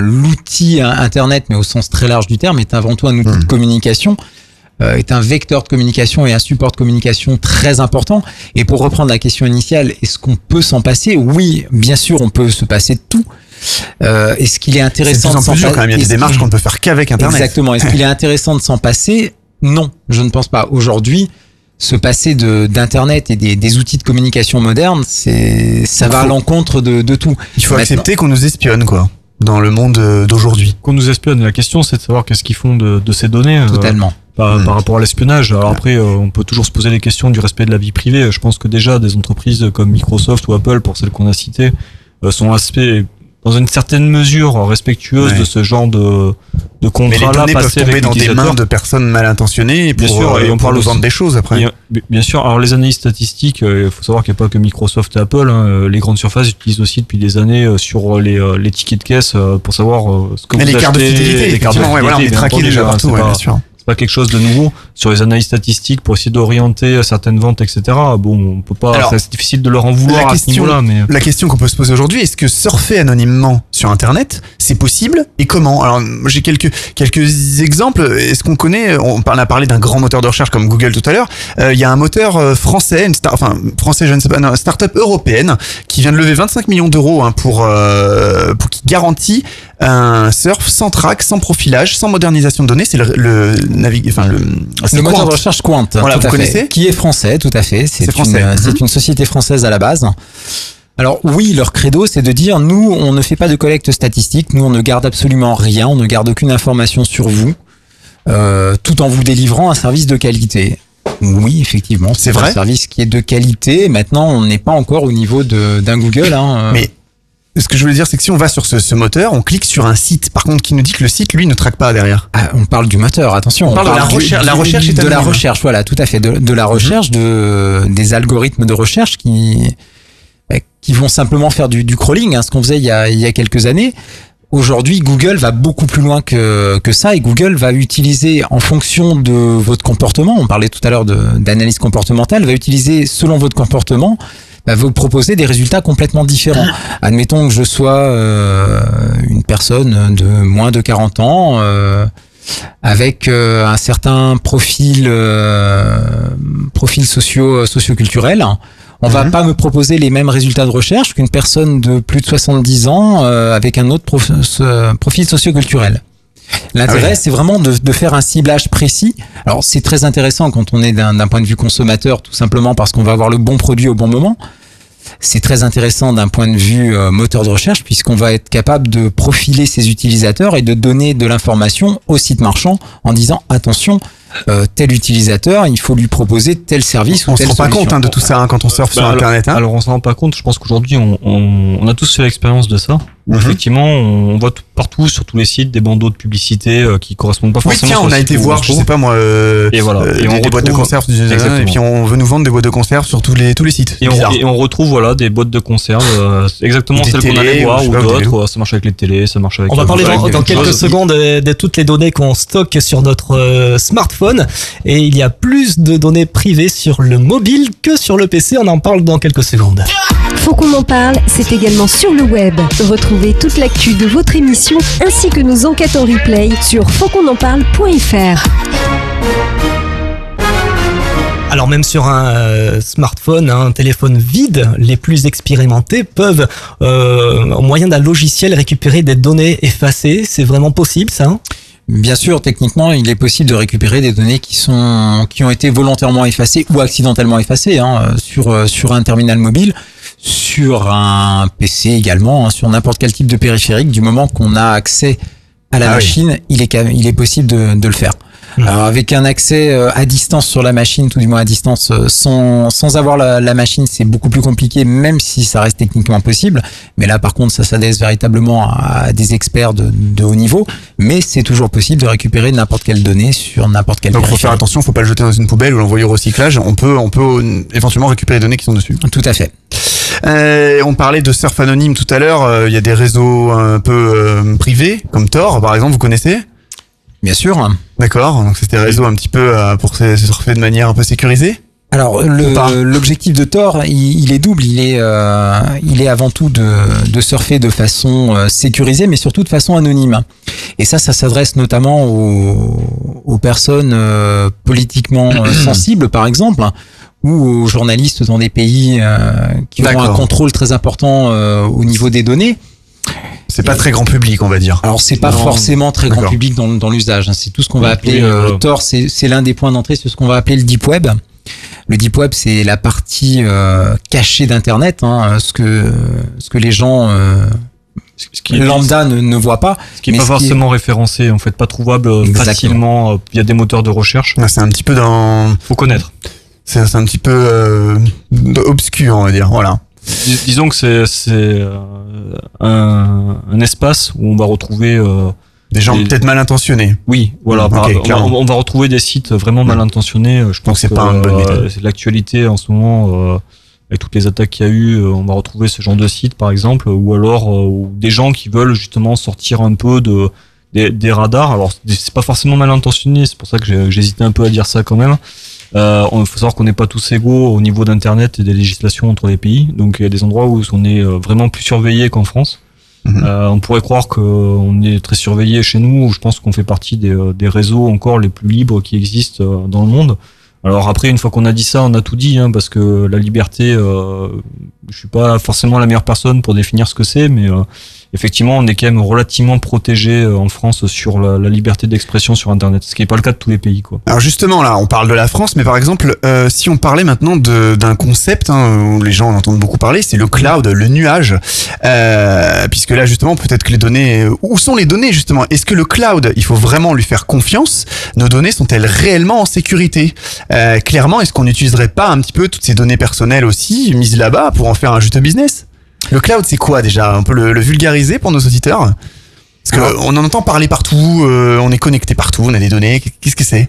l'outil hein, Internet, mais au sens très large du terme, est avant tout un outil de communication, est un vecteur de communication et un support de communication très important. Et pour reprendre la question initiale, est-ce qu'on peut s'en passer? Oui, bien sûr, on peut se passer de tout. Euh, est-ce qu'il est intéressant en de s'en plus dur pa- quand même. Il y a des démarches qu'on ne peut faire qu'avec Internet. Exactement. Est-ce qu'il est intéressant de s'en passer? Non, je ne pense pas. Aujourd'hui, se passer de d'internet et des, des outils de communication modernes, c'est ça va à l'encontre de, de tout. Il faut Maintenant- accepter qu'on nous espionne, quoi, dans le monde euh, d'aujourd'hui. Qu'on nous espionne. La question, c'est de savoir qu'est-ce qu'ils font de, de ces données. euh, Par, par rapport à l'espionnage. Alors après, euh, on peut toujours se poser les questions du respect de la vie privée. Je pense que déjà, des entreprises comme Microsoft ou Apple, pour celles qu'on a citées, euh, sont assez, dans une certaine mesure, respectueuses Ouais. de ce genre de, de Mais les données peuvent tomber dans des mains de personnes mal intentionnées pour, Bien sûr, euh, et on parle aussi- vendre des choses après. Bien, bien sûr, alors les analyses statistiques, euh, il faut savoir qu'il n'y a pas que Microsoft et Apple. hein, euh, les grandes surfaces utilisent aussi depuis des années euh, sur les, euh, les tickets de caisse euh, pour savoir euh, ce que Mais vous les cartes de fidélité, les cartes de effectivement, ouais, voilà, on est fidélité, traqué déjà hein, partout, ouais, pas- bien sûr. Pas quelque chose de nouveau sur les analyses statistiques pour essayer d'orienter certaines ventes, etc. Bon, on peut pas. C'est difficile de leur en vouloir la à ce question, niveau-là, mais la question qu'on peut se poser aujourd'hui, est-ce que surfer anonymement sur Internet, c'est possible et comment? Alors, j'ai quelques quelques exemples. Est-ce qu'on connaît On a parlé d'un grand moteur de recherche comme Google tout à l'heure. Euh, Il y a un moteur euh, français, une star, enfin français, je ne sais pas, non, start-up européenne qui vient de lever 25 millions d'euros hein, pour euh, pour qui garantit un surf sans track, sans profilage, sans modernisation de données. C'est le, le enfin le, Le moteur de recherche Quant, Voilà, vous fait, connaissez qui est français, tout à fait. C'est une, français. euh, c'est une société française à la base. Alors oui, leur credo, c'est de dire nous, on ne fait pas de collecte statistique, nous, on ne garde absolument rien, on ne garde aucune information sur vous, euh, tout en vous délivrant un service de qualité. Oui, effectivement, c'est vrai un service qui est de qualité. Maintenant, on n'est pas encore au niveau de- d'un Google. Hein. Mais ce que je voulais dire, c'est que si on va sur ce, ce moteur, on clique sur un site, par contre, qui nous dit que le site, lui, ne traque pas derrière. Ah, on parle du moteur, attention. On parle de la du- recherche- la recherche de la recherche, voilà, tout à fait, de, de la recherche, de des algorithmes de recherche qui bah, qui vont simplement faire du, du crawling, hein, ce qu'on faisait il y a il y a quelques années. Aujourd'hui, Google va beaucoup plus loin que, que ça et Google va utiliser en fonction de votre comportement, on parlait tout à l'heure de- d'analyse comportementale, va utiliser selon votre comportement, va vous proposer des résultats complètement différents. Admettons que je sois euh, une personne de moins de 40 ans, euh, avec euh, un certain profil euh, profil socio socioculturel. On va pas me proposer les mêmes résultats de recherche qu'une personne de plus de 70 ans euh, avec un autre prof- ce- profil socioculturel. L'intérêt, Ah oui. c'est vraiment de, de faire un ciblage précis. Alors, c'est très intéressant quand on est d'un d'un point de vue consommateur, tout simplement parce qu'on va avoir le bon produit au bon moment. C'est très intéressant d'un point de vue euh, moteur de recherche, puisqu'on va être capable de profiler ses utilisateurs et de donner de l'information au site marchand en disant attention, euh, tel utilisateur, il faut lui proposer tel service ou On se telle rend pas compte hein, de tout ça hein, quand on surfe Bah, sur alors- Internet. Hein. Alors on s'en rend pas compte. Je pense qu'aujourd'hui on, on, on a tous fait l'expérience de ça. Où Mhm. Effectivement, on voit tout- partout sur tous les sites des bandeaux de publicité euh, qui correspondent pas Oui, forcément. tiens, sur on a été voir, je sais pas moi, euh, Et voilà. euh, Et des, on des boîtes de retrouve- conserve, et puis on veut nous vendre des boîtes de conserve sur tous les tous les sites. Et on, Bizarre. et on retrouve voilà des boîtes de conserve, euh, exactement Des celles qu'on allait voir ou ou d'autres. Ça marche avec les télés, ça marche avec. On va parler dans, quelques secondes de, de toutes les données qu'on stocke sur notre euh, smartphone. Et il y a plus de données privées sur le mobile que sur le PC. On en parle dans quelques secondes. Faut qu'on en parle, c'est également sur le web. Retrouvez toute l'actu de votre émission ainsi que nos enquêtes en replay sur fautquonenparle.fr. Alors même sur un euh, smartphone, un téléphone vide, les plus expérimentés peuvent, euh, au moyen d'un logiciel, récupérer des données effacées. C'est vraiment possible ça hein? Bien sûr, techniquement, il est possible de récupérer des données qui sont qui ont été volontairement effacées ou accidentellement effacées hein, sur euh, sur un terminal mobile, sur un PC également, hein, sur n'importe quel type de périphérique. Du moment qu'on a accès à la Ah oui. machine, il est il est possible de, de le faire. Alors avec un accès euh, à distance sur la machine, tout du moins à distance, euh, sans, sans avoir la, la machine, c'est beaucoup plus compliqué, même si ça reste techniquement possible. Mais là, par contre, ça s'adresse véritablement à des experts de, de haut niveau. Mais c'est toujours possible de récupérer n'importe quelle donnée sur n'importe quel Donc faut faire attention, faut pas le jeter dans une poubelle ou l'envoyer au recyclage. On peut, on peut euh, éventuellement récupérer les données qui sont dessus. Tout à fait. Euh, on parlait de surf anonyme tout à l'heure. euh, Il y a des réseaux un peu euh, privés, comme Tor, par exemple. Vous connaissez? Bien sûr. D'accord. Donc c'est des réseaux un petit peu euh, pour se se surfer de manière un peu sécurisée? Alors le- l'objectif de Tor, il, il est double. Il est, euh, il est avant tout de, de surfer de façon euh, sécurisée, mais surtout de façon anonyme. Et ça, ça s'adresse notamment aux, aux personnes euh, politiquement sensibles, par exemple, ou aux journalistes dans des pays euh, qui ont un contrôle très important euh, au niveau des données. C'est pas très grand public, on va dire. Alors c'est pas Non. forcément très grand public dans, dans l'usage. hein. C'est tout ce qu'on va appeler oui, euh. Tor. C'est c'est l'un des points d'entrée sur ce qu'on va appeler le deep web. Le deep web, c'est la partie euh, cachée d'Internet, hein, ce que ce que les gens euh, qui est- lambda ne, ne voient pas. Ce qui est mais pas ce est- forcément référencé, en fait, pas trouvable euh, Exactement. facilement via des moteurs de recherche. Ouais, c'est un petit peu dans. Faut connaître. C'est c'est un petit peu euh, obscur, on va dire. Voilà. Dis- disons que c'est c'est euh, un, un espace où on va retrouver euh, Des gens peut-être mal intentionnés. Oui, voilà. Ok, par- on, va, clairement. on va retrouver des sites vraiment mal intentionnés. euh, Je pense c'est que, pas une bonne euh, c'est l'actualité en ce moment. euh, avec toutes les attaques qu'il y a eu, euh, on va retrouver ce genre de site, par exemple, ou alors euh, ou des gens qui veulent justement sortir un peu de des, des radars. Alors c'est pas forcément mal intentionné, c'est pour ça que j'hésitais un peu à dire ça quand même. Euh, Il faut savoir qu'on n'est pas tous égaux au niveau d'internet et des législations entre les pays. Donc il y a des endroits où on est euh, vraiment plus surveillé qu'en France. Euh, on pourrait croire qu'on est très surveillé chez nous. Je pense qu'on fait partie des, euh, des réseaux encore les plus libres qui existent euh, dans le monde. Alors après, une fois qu'on a dit ça, on a tout dit, hein, parce que la liberté, euh, je suis pas forcément la meilleure personne pour définir ce que c'est, mais euh, effectivement, on est quand même relativement protégé euh, en France sur la, la liberté d'expression sur Internet, ce qui n'est pas le cas de tous les pays, quoi. Alors justement là, on parle de la France, mais par exemple, euh, si on parlait maintenant d'un concept hein, où les gens en entendent beaucoup parler, c'est le cloud, le nuage, euh, puisque là justement, peut-être que les données, où sont les données justement? Est-ce que le cloud, il faut vraiment lui faire confiance? Nos données sont-elles réellement en sécurité? Euh, Clairement, est-ce qu'on n'utiliserait pas un petit peu toutes ces données personnelles aussi mises là-bas pour en faire un juste business? Le cloud, c'est quoi déjà? On peut le, le vulgariser pour nos auditeurs? Parce qu'on en entend parler partout, euh, on est connecté partout, on a des données. Qu'est-ce que c'est?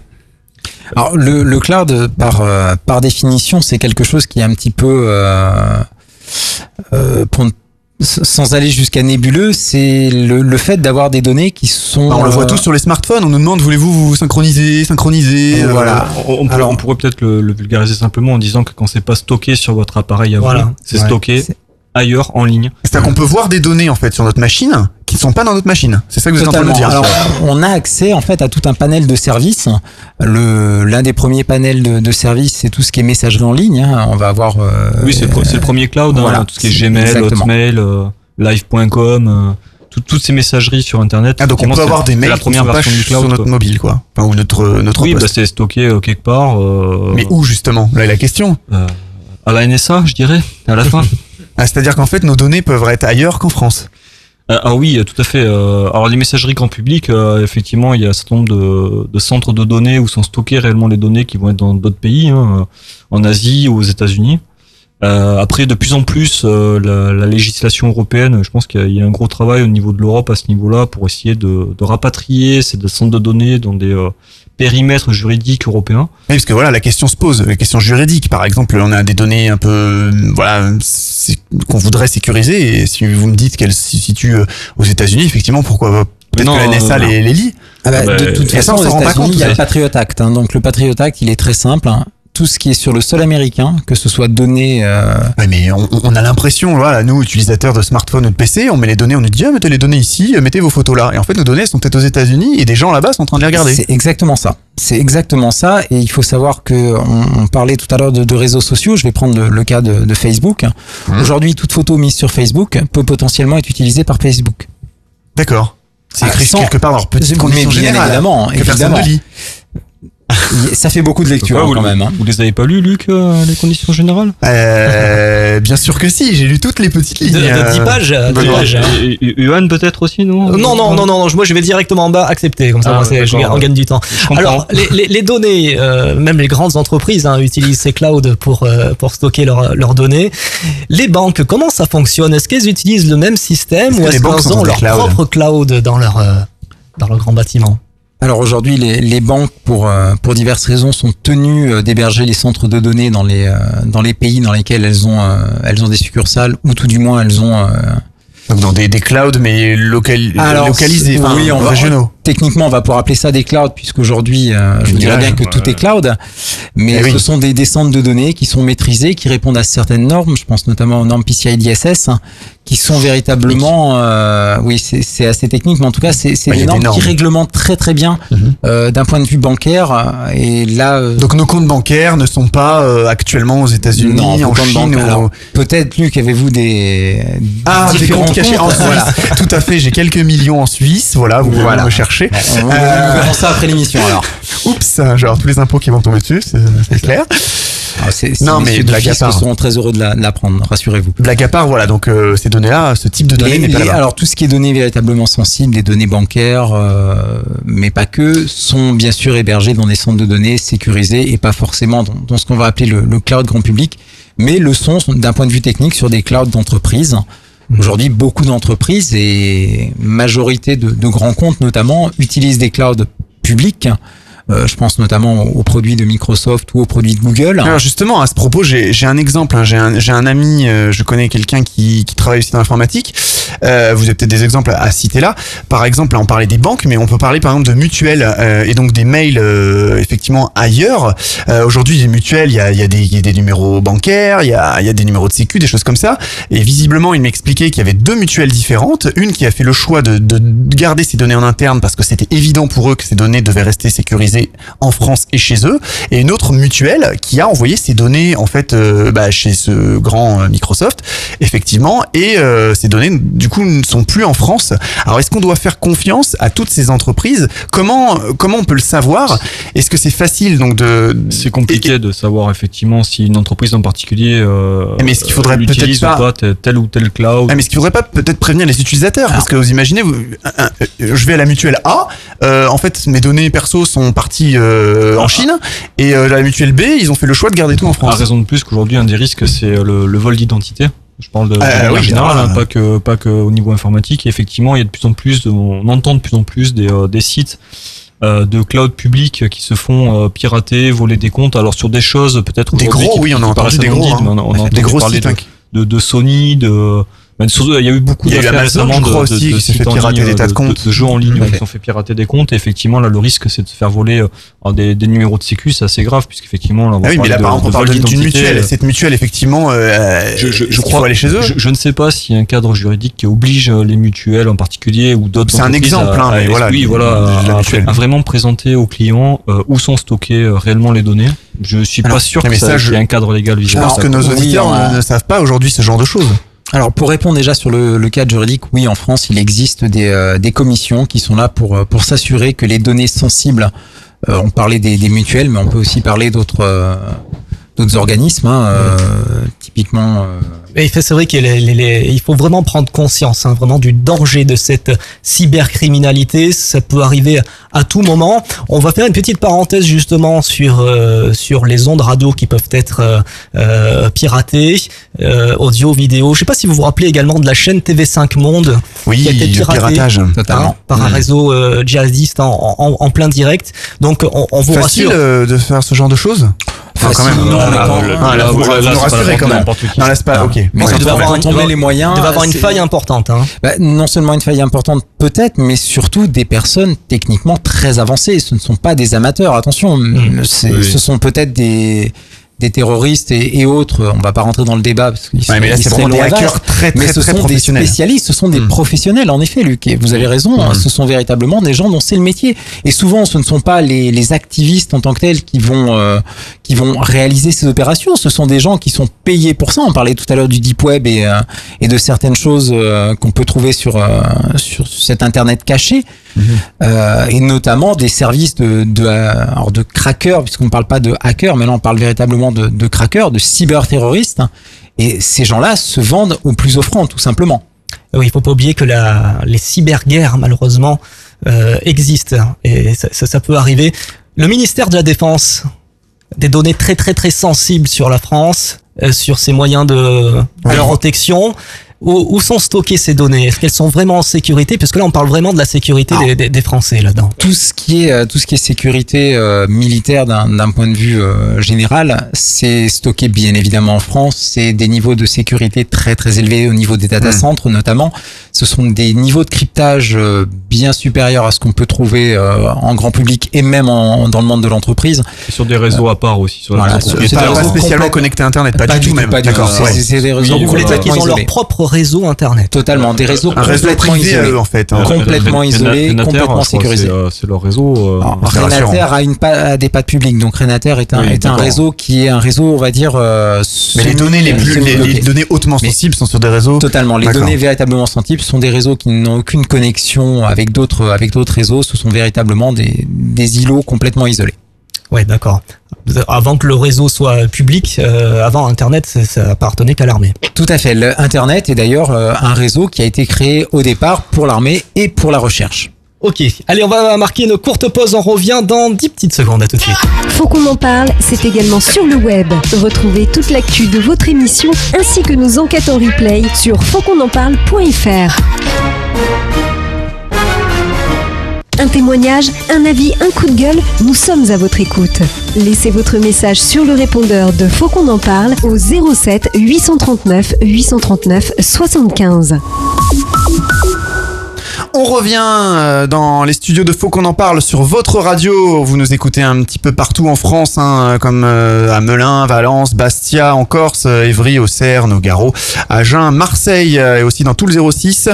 Alors le, le cloud, par euh, par définition, c'est quelque chose qui est un petit peu euh, euh, pour sans aller jusqu'à nébuleux, c'est le, le fait d'avoir des données qui sont. Bah, on le voit euh, tous sur les smartphones, on nous demande voulez-vous vous synchroniser, synchroniser euh, Voilà. On, on pourrait, on pourrait peut-être le, le vulgariser simplement en disant que quand c'est pas stocké sur votre appareil à Voilà. vous, c'est Ouais. stocké ailleurs en ligne. C'est-à-dire qu'on peut voir des données en fait sur notre machine qui ne sont pas dans notre machine. C'est ça que vous êtes en train de me dire. Alors, on a accès en fait à tout un panel de services. Le l'un des premiers panels de, de services, c'est tout ce qui est messagerie en ligne. hein. On va avoir. euh, Oui, c'est le, premier cloud, hein, voilà. tout ce qui est Gmail, Exactement. Hotmail, euh, live.com, euh, tout- toutes ces messageries sur Internet. Ah, donc on peut avoir des mails la qui première sont pas version du cloud sur notre quoi. mobile quoi. Enfin, ou notre notre Oui, bah, c'est stocké euh, quelque part. euh, Mais où justement? Là est la question. euh, à la NSA, je dirais, à la fin. Ah, C'est-à-dire qu'en fait nos données peuvent être ailleurs qu'en France. Euh, ah oui, tout à fait. Euh, alors les messageries grand public, euh, effectivement, il y a un certain nombre de, centres de données où sont stockées réellement les données qui vont être dans d'autres pays, hein, en Asie ou aux États-Unis. Après, de plus en plus, la, la législation européenne, je pense qu'il y a- un gros travail au niveau de l'Europe à ce niveau-là pour essayer de, rapatrier ces centres de données dans des périmètres juridiques européens. Oui, parce que voilà, la question se pose, la question juridique. Par exemple, on a des données un peu, euh, voilà, c'est- qu'on voudrait sécuriser. Et si vous me dites qu'elles se situent euh, aux États-Unis, effectivement, pourquoi pas? Peut-être que la NSA les, les lit. Ah bah, Ah bah, de toute ça, façon, on aux s'en rend pas États-Unis, compte, il y a le Patriot Act. hein. Donc le Patriot Act, il est très simple. hein. Tout ce qui est sur le sol américain, que ce soit donné. euh, Ouais, mais on, on a l'impression, voilà, nous, utilisateurs de smartphones ou de PC, on met les données, on nous dit, ah, mettez les données ici, mettez vos photos là. Et en fait, nos données sont peut-être aux États-Unis et des gens là-bas sont en train de les regarder. C'est exactement ça. C'est exactement ça. Et il faut savoir que on, on parlait tout à l'heure de, de réseaux sociaux. Je vais prendre le, le cas de, de Facebook. Mmh. Aujourd'hui, toute photo mise sur Facebook peut potentiellement être utilisée par Facebook. D'accord. C'est écrit sans- quelque part dans leur petite condition bien générale. évidemment, que personne évidemment. ne lit. Ça fait beaucoup de lecture Pourquoi, hein, vous, quand même. hein. vous les avez pas lus, Luc, euh, les conditions générales? Euh, bien sûr que si, j'ai lu toutes les petites lignes. De- de euh, 10 pages, de Benoît. 10 pages. Et- et- et Johan peut-être aussi, non? Euh, Non, non, non, non, non, moi je vais directement en bas, accepter, comme ça Ah, moi, je on gagne du temps. Alors, les, les, les données, euh, même les grandes entreprises hein, utilisent ces clouds pour, euh, pour stocker leurs données. Les banques, comment ça fonctionne? Est-ce qu'elles utilisent le même système ou est-ce qu'elles ont leur propre cloud dans leur, euh, dans leur grand bâtiment? Alors aujourd'hui, les, les banques, pour, euh, pour diverses raisons, sont tenues euh, d'héberger les centres de données dans les, euh, dans les pays dans lesquels elles ont, elles ont des succursales, ou tout du moins elles ont... Donc dans des, des clouds, mais local, Alors, localisés, enfin, oui, on va, régionaux. Techniquement, on va pouvoir appeler ça des clouds, puisqu'aujourd'hui, euh, je dirais bien que tout est cloud, mais Eh oui. ce sont des, des centres de données qui sont maîtrisés, qui répondent à certaines normes, je pense notamment aux normes PCI DSS, hein, qui sont véritablement, euh, oui, c'est assez technique, mais en tout cas, c'est y des normes qui réglementent très très bien euh, d'un point de vue bancaire, et là... euh, Donc nos comptes bancaires ne sont pas actuellement aux États-Unis, en Chine ou peut-être, Luc, avez-vous des Ah, des comptes cachés en Suisse. Voilà. Tout à fait, j'ai quelques millions en Suisse. Voilà, vous pouvez Voilà. me rechercher. On va Euh, verra ça après l'émission alors. Oups, genre tous les impôts qui vont tomber dessus, c'est clair. Ah, Non, mais blague à part. seront très heureux de la- de rassurez-vous. Blague à part, voilà, donc euh, ces données-là, ce type de données n'est pas là-bas. alors tout ce qui est données véritablement sensibles, les données bancaires, euh, mais pas que, sont bien sûr hébergées dans des centres de données sécurisés et pas forcément dans, dans ce qu'on va appeler le, le cloud grand public, mais le sont d'un point de vue technique sur des clouds d'entreprise. Aujourd'hui, beaucoup d'entreprises et majorité de, grands comptes notamment utilisent des clouds publics. Euh, je pense notamment aux produits de Microsoft ou aux produits de Google. Alors justement, à ce propos, j'ai un exemple. hein. J'ai un, ami, euh, je connais quelqu'un qui, travaille aussi dans l'informatique. Euh, vous avez peut-être des exemples à, citer là. Par exemple, là, on parlait des banques, mais on peut parler par exemple de mutuelles et donc des mails effectivement ailleurs. Aujourd'hui, des mutuelles, il y a, y, a y a des numéros bancaires, il y a, il y a des numéros de sécu, des choses comme ça. Et visiblement, il m'expliquait qu'il y avait deux mutuelles différentes. Une qui a fait le choix de, de garder ses données en interne parce que c'était évident pour eux que ces données devaient rester sécurisées en France et chez eux. Et une autre mutuelle qui a envoyé ses données en fait euh, bah, chez ce grand euh, Microsoft, effectivement. Et euh, ces données du coup ne sont plus en France. Alors est-ce qu'on doit faire confiance à toutes ces entreprises? Comment comment on peut le savoir? Est-ce que c'est facile donc de C'est compliqué de savoir effectivement si une entreprise en particulier euh, Mais est-ce qu'il faudrait peut-être utilise pas- pas tel, ou tel cloud? Ah, mais est-ce qu'il faudrait pas peut-être prévenir les utilisateurs? Parce que vous imaginez, vous, je vais à la mutuelle A, en fait mes données perso sont parties euh, en Chine, et euh, la mutuelle B, ils ont fait le choix de garder tout en À France. raison de plus qu'aujourd'hui un des risques c'est le, le vol d'identité. Je parle de, Euh, oui, générale, général. hein, pas que pas que au niveau informatique. Et effectivement, il y a de plus en plus, de- on entend de plus en plus des, euh, des sites euh, de cloud public qui se font euh, pirater, voler des comptes. Alors sur des choses peut-être Des gros, qui- oui, on a entendu des gros, hein. on a, a Des entendu gros parler sites, de, hein. de, de Sony, de surtout, il y a eu beaucoup Il y a eu d'affaires Amazon, récemment je crois de, de- aussi, de qui s'est sites fait en pirater ligne, des tas de de- comptes. de jeux en ligne qui fait. sont fait pirater des comptes. Et effectivement, là, le risque, c'est de se faire voler euh, alors, des, des numéros de sécu, c'est assez grave, puisqu'effectivement, là, on va Ah oui, mais là de- par exemple, on parle d'une mutuelle. Cette mutuelle, effectivement, euh, Je, je, je crois faut aller chez eux. Je, je ne sais pas s'il y a un cadre juridique qui oblige euh, les mutuelles en particulier ou d'autres. C'est un exemple, à- hein, à- mais voilà, Oui, voilà, à- vraiment présenter aux clients euh, où sont stockées euh, réellement les données. Je suis Alors, pas sûr je- qu'il y ait un cadre légal Je vis-à-vis pense de que ça. nos auditeurs ne, ne savent pas aujourd'hui ce genre de choses. Alors pour répondre déjà sur le, le cadre juridique, oui, en France, il existe des, euh, commissions qui sont là pour, euh, pour s'assurer que les données sensibles, euh, on parlait des, des mutuelles, mais on peut aussi parler d'autres euh, organismes, hein, typiquement. Et c'est vrai qu'il les- les- les- il faut vraiment prendre conscience hein, vraiment du danger de cette cybercriminalité. Ça peut arriver à tout moment. On va faire une petite parenthèse justement sur euh, sur les ondes radio qui peuvent être euh, euh, piratées, euh, audio, vidéo. Je sais pas si vous vous rappelez également de la chaîne TV5 Monde Oui, qui a été le piratée piratage. Totalement. par un Mm. réseau euh, djihadiste en, en, en plein direct. Donc on, on vous Facile rassure. euh, de faire ce genre de choses? Enfin, quand même. Non, Ah, mais ah, quand- le- là, là, là, vous là, vous c'est nous pas rassurez quand même. Non, là, c'est pas, ok. Mais il avoir une- les moyens, Il avoir une faille importante. Hein. Bah, non seulement une faille importante peut-être, mais surtout des personnes techniquement très avancées. Ce ne sont pas des amateurs, attention. Oui. Ce sont peut-être des des terroristes et, et autres. On va pas rentrer dans le débat parce qu'ils Ouais, mais là, ils c'est seraient vraiment des hackers vaste. très, mais très, ce très sont des spécialistes, ce sont des Mm. professionnels en effet, Luc. Et vous avez raison. hein, Mm. Ce sont véritablement des gens dont c'est le métier. Et souvent, ce ne sont pas les, les activistes en tant que tels qui vont euh, qui vont réaliser ces opérations. Ce sont des gens qui sont payés pour ça. On parlait tout à l'heure du deep web et, euh, et de certaines choses euh, qu'on peut trouver sur euh, sur cet internet caché, Euh, et notamment des services de de, euh, alors de crackers, puisqu'on ne parle pas de hackers, mais là on parle véritablement de, de crackers, de cyberterroristes. Et ces gens-là se vendent au plus offrant, tout simplement. Oui, il faut pas oublier que la, les cyberguerres, malheureusement, euh, existent. Et ça, ça, ça peut arriver. Le ministère de la Défense, des données très très très sensibles sur la France, euh, sur ses moyens de, de protection. Où, où sont stockées ces données? Est-ce qu'elles sont vraiment en sécurité? Parce que là, on parle vraiment de la sécurité des, des, des Français là-dedans. tout ce qui est euh, tout ce qui est sécurité euh, militaire d'un d'un point de vue euh, général, c'est stocké bien évidemment en France. C'est des niveaux de sécurité très très élevés au niveau des data centers notamment. Ce sont des niveaux de cryptage euh, bien supérieurs à ce qu'on peut trouver euh, en grand public et même en, dans le monde de l'entreprise. Et sur des réseaux à part aussi. Sur Voilà, c'est des Pas réseaux spécialement complètes- connecté à Internet, pas, Pas du tout tout, même. pas du tout. D'accord. C'est- ouais. c'est- c'est des réseaux Donc, qu'ils ont leur propre réseau Internet Totalement, des réseaux Un réseau complètement privé, isolés. eux, en fait. hein. Complètement isolés, Renater, complètement sécurisés. c'est, leur réseau. euh, c'est rassurant. Renater a une pa- a des pattes publiques, donc Renater est un, Oui, est un d'accord. réseau qui est un réseau, on va dire. euh, Mais les données les plus, les, données hautement Mais- sensibles sont sur des réseaux. Totalement. Les données véritablement sensibles sont des réseaux qui n'ont aucune connexion avec d'autres avec d'autres réseaux. Ce sont véritablement des, des îlots complètement isolés. Ouais, d'accord. Avant que le réseau soit public, euh, avant Internet, ça, ça appartenait qu'à l'armée. Tout à fait. Le Internet est d'ailleurs euh, un réseau qui a été créé au départ pour l'armée et pour la recherche. Ok, allez, on va marquer une courte pause. On revient dans 10 petites secondes. À tout de suite. Faut qu'on en parle, c'est également sur le web. Retrouvez toute l'actu de votre émission ainsi que nos enquêtes en replay sur fautquonenparle.fr. Un témoignage, un avis, un coup de gueule, nous sommes à votre écoute. Laissez votre message sur le répondeur de Faut qu'on en parle au 07 839 839 75. On revient euh, dans les studios de Faux qu'on en parle sur votre radio. Vous nous écoutez un petit peu partout en France, hein, comme euh, à Melun, Valence, Bastia, en Corse, euh, Évry, Auxerre, Nogaro, Agen, Marseille et aussi dans tout le 06.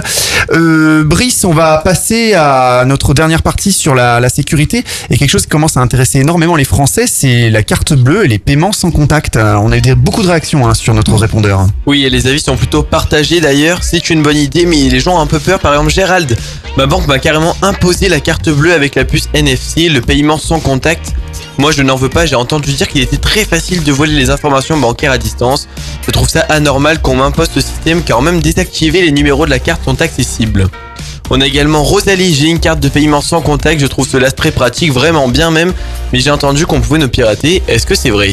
Euh, Brice, on va passer à notre dernière partie sur la, la sécurité et quelque chose qui commence à intéresser énormément les Français, c'est la carte bleue et les paiements sans contact. On a eu beaucoup de réactions hein, sur notre répondeur. Oui, et les avis sont plutôt partagés d'ailleurs. C'est une bonne idée, mais les gens ont un peu peur. Par exemple, Gérald, ma banque m'a carrément imposé la carte bleue avec la puce NFC, le paiement sans contact. Moi, je n'en veux pas. J'ai entendu dire qu'il était très facile de voler les informations bancaires à distance. Je trouve ça anormal qu'on m'impose ce système car même désactiver les numéros de la carte sont accessibles. On a également Rosalie, j'ai une carte de paiement sans contact, je trouve cela très pratique, vraiment bien même, mais j'ai entendu qu'on pouvait nous pirater, est-ce que c'est vrai?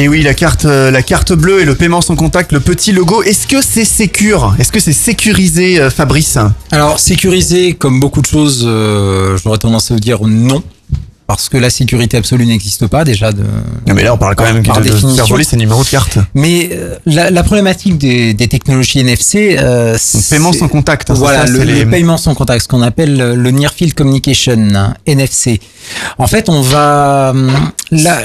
Et oui, la carte, euh, la carte bleue et le paiement sans contact, le petit logo. Est-ce que c'est sécure? Est-ce que c'est sécurisé, euh, Fabrice? Alors sécurisé, comme beaucoup de choses, euh, j'aurais tendance à vous dire non. Parce que la sécurité absolue n'existe pas déjà. De, Non, mais là, on parle quand même par de, de définition. voler ses numéros de carte. Mais euh, la, la problématique des, des technologies NFC, euh, paiement sans contact. hein, Voilà, ça, le, les- le paiement sans contact, ce qu'on appelle le, le Near Field Communication, hein, NFC. En fait, on va hum, là,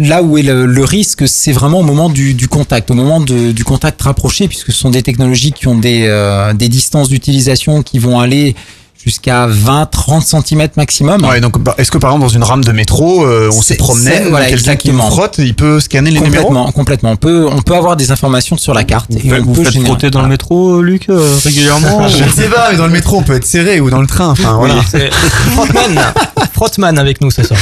là où est le, risque, c'est vraiment au moment du, contact, au moment du contact rapproché, puisque ce sont des technologies qui ont des, euh, des distances d'utilisation qui vont aller jusqu'à 20-30 cm maximum. Ouais, donc bah, est-ce que par exemple dans une rame de métro, euh, on se C'est- promenait, c'est- voilà, quelqu'un qui nous frotte, il peut scanner les numéros Complètement, complètement. On peut, on peut avoir des informations sur la carte. Vous, faites- on vous peut faites générer- frotter dans le métro, Luc, euh, régulièrement Je ne sais pas, mais dans le métro on peut être serré ou dans le train. Enfin voilà. Oui, c'est Frottman, Frottman avec nous ce soir.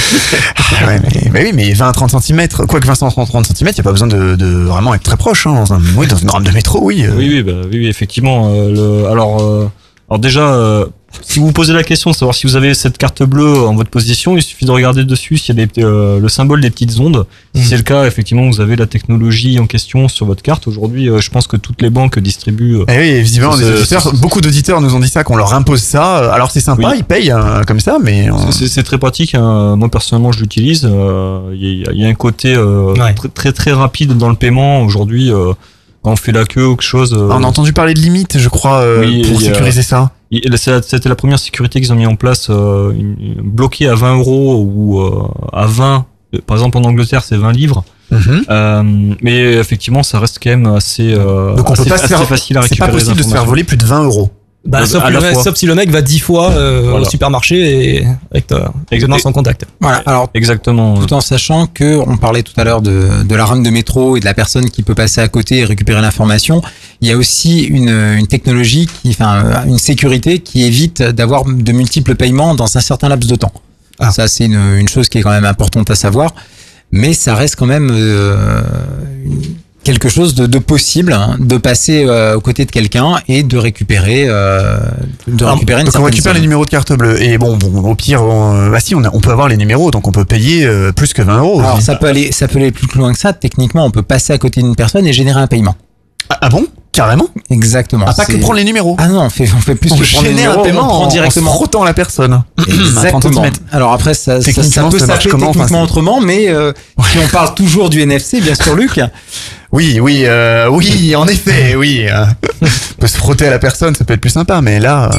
Ah ouais, mais, mais oui, mais 20-30 cm, quoi que 20-30 cm, il n'y a pas besoin de, de vraiment être très proche. Hein, dans, un, oui, dans une rame de métro, oui. euh. Oui, oui, bah, oui, oui, effectivement. euh, le, alors, euh, alors déjà, euh, si vous vous posez la question de savoir si vous avez cette carte bleue en votre position, il suffit de regarder dessus s'il y a des, euh, le symbole des petites ondes. Si Mhm. c'est le cas, effectivement, vous avez la technologie en question sur votre carte. Aujourd'hui, euh, je pense que toutes les banques distribuent. euh, Et oui, visiblement, des auditeurs, beaucoup d'auditeurs nous ont dit ça, qu'on leur impose ça. Alors c'est sympa, Oui. ils payent euh, comme ça, mais. C'est- très pratique. hein. Moi personnellement, je l'utilise. Euh, Il y, a- il y a un côté euh, Ouais. très, très très rapide dans le paiement. Aujourd'hui, euh, quand on fait la queue ou quelque chose. euh, On a entendu parler de limites, je crois, euh, Oui, pour sécuriser ça. C'est C'était la première sécurité qu'ils ont mis en place, euh, bloquée à 20 euros ou euh, à 20. euh, Par exemple, en Angleterre, c'est 20 livres. Mhm. Euh, mais effectivement, ça reste quand même assez, euh, Donc on assez, peut pas se assez faire. facile à C'est récupérer. pas possible de se faire voler plus de 20 euros. Bah, sauf, la le mec- fois. sauf si le mec va dix fois euh, Voilà. au supermarché et avec ta avec main sans contact. Voilà. Alors, Exactement. tout en sachant que on parlait tout à l'heure de, de la rame de métro et de la personne qui peut passer à côté et récupérer l'information. Il y a aussi une, une technologie qui, enfin, une sécurité qui évite d'avoir de multiples paiements dans un certain laps de temps. Ça, c'est une, une chose qui est quand même importante à savoir, mais ça reste quand même euh, une- quelque chose de, de possible hein, de passer euh, aux côtés de quelqu'un et de récupérer, euh, de Alors, récupérer une donc on récupère les numéros de carte bleue et bon, bon au pire on, bah si on, a- on peut avoir les numéros donc on peut payer euh, plus que 20 euros. Alors ça peut aller, ça peut aller plus loin que ça. Techniquement, on peut passer à côté d'une personne et générer un paiement. Ah, ah bon? Carrément? Exactement. Ah, pas que prendre les numéros. Ah non, on fait, on fait plus on que prendre les génère numéros, un paiement on prend en- directement. en frottant la personne. Exactement. Alors après, ça, ça, peut s'appeler enfin, techniquement autrement, mais euh, si on parle toujours du NFC, bien sûr, Luc. Oui, oui, euh, oui, en effet, oui. euh, on peut se frotter à la personne, ça peut être plus sympa, mais là. euh,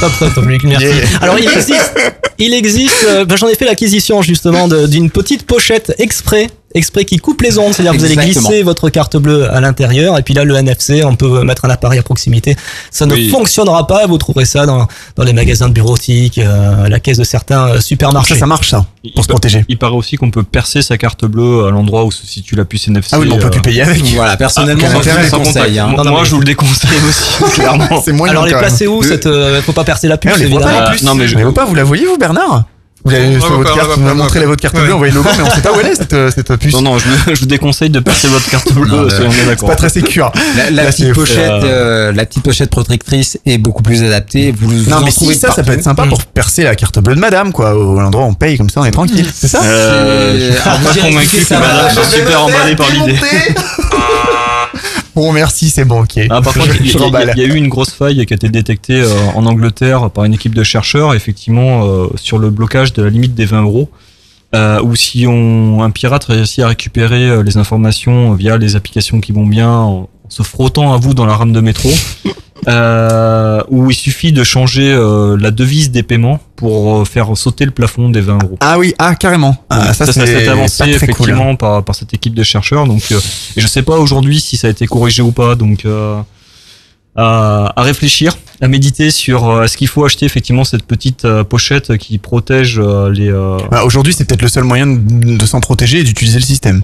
Top, top, top, Luc, merci. Yeah. Alors il existe, il existe, euh, bah, j'en ai fait l'acquisition justement d'une petite pochette exprès, exprès qui coupe les ondes, c'est-à-dire que vous allez glisser votre carte bleue à l'intérieur et puis là le NFC, on peut mettre un appareil à proximité. Ça ne Oui. fonctionnera pas, vous trouverez ça dans, dans les magasins de bureautique, euh, la caisse de certains euh, supermarchés. Ça, ça marche ça, Il- pour se protéger. Il paraît aussi qu'on peut percer sa carte bleue à l'endroit où se situe la puce NFC. Ah oui, mais on peut euh, plus payer avec. Voilà, personnellement, Ah, moi, je vous conseille. hein. Moi, Non, non, moi, mais- je vous le déconseille aussi, clairement. C'est moyen Alors les placer où cette, euh, Faut pas percer la Eh, puce pas évidemment. non, mais je- voit pas, vous la voyez vous Bernard? Vous avez ouais, votre carte, vous m'avez montré la votre carte bleue, on voyait le logo, mais on sait pas où elle est cette, euh, cette puce. Non, non, je, je vous déconseille de percer votre carte bleue, C'est d'accord. pas très sécure. La, la Là, petite c'est- pochette, euh, euh, la petite pochette protectrice est beaucoup plus adaptée. Vous, vous Non, mais si, ça, ça peut être sympa pour percer la carte bleue de madame, quoi. Au l'endroit où on paye, comme ça, on est tranquille. C'est ça? Euh, je C'est- suis pas convaincu que madame soit super emballée par l'idée. Bon, merci, c'est bon, ok. Ah, par contre, il y, a- y y eu une grosse faille qui a été détectée euh, en Angleterre par une équipe de chercheurs, effectivement, euh, sur le blocage de la limite des 20 euros. Euh, ou si on, un pirate réussit à récupérer les informations via les applications qui vont bien, en, en se frottant à vous dans la rame de métro, euh, où il suffit de changer euh, la devise des paiements pour euh, faire sauter le plafond des 20 euros. Ah oui, ah, carrément. Ah, ça, ça, ça c'est s'est avancé cool. effectivement par, par cette équipe de chercheurs. Donc, euh, et je sais pas aujourd'hui si ça a été corrigé ou pas. Donc, euh, à, à réfléchir, à méditer sur euh, est-ce qu'il faut acheter effectivement cette petite pochette qui protège les. euh, Bah, Aujourd'hui, c'est peut-être le seul moyen de, de s'en protéger et d'utiliser le système.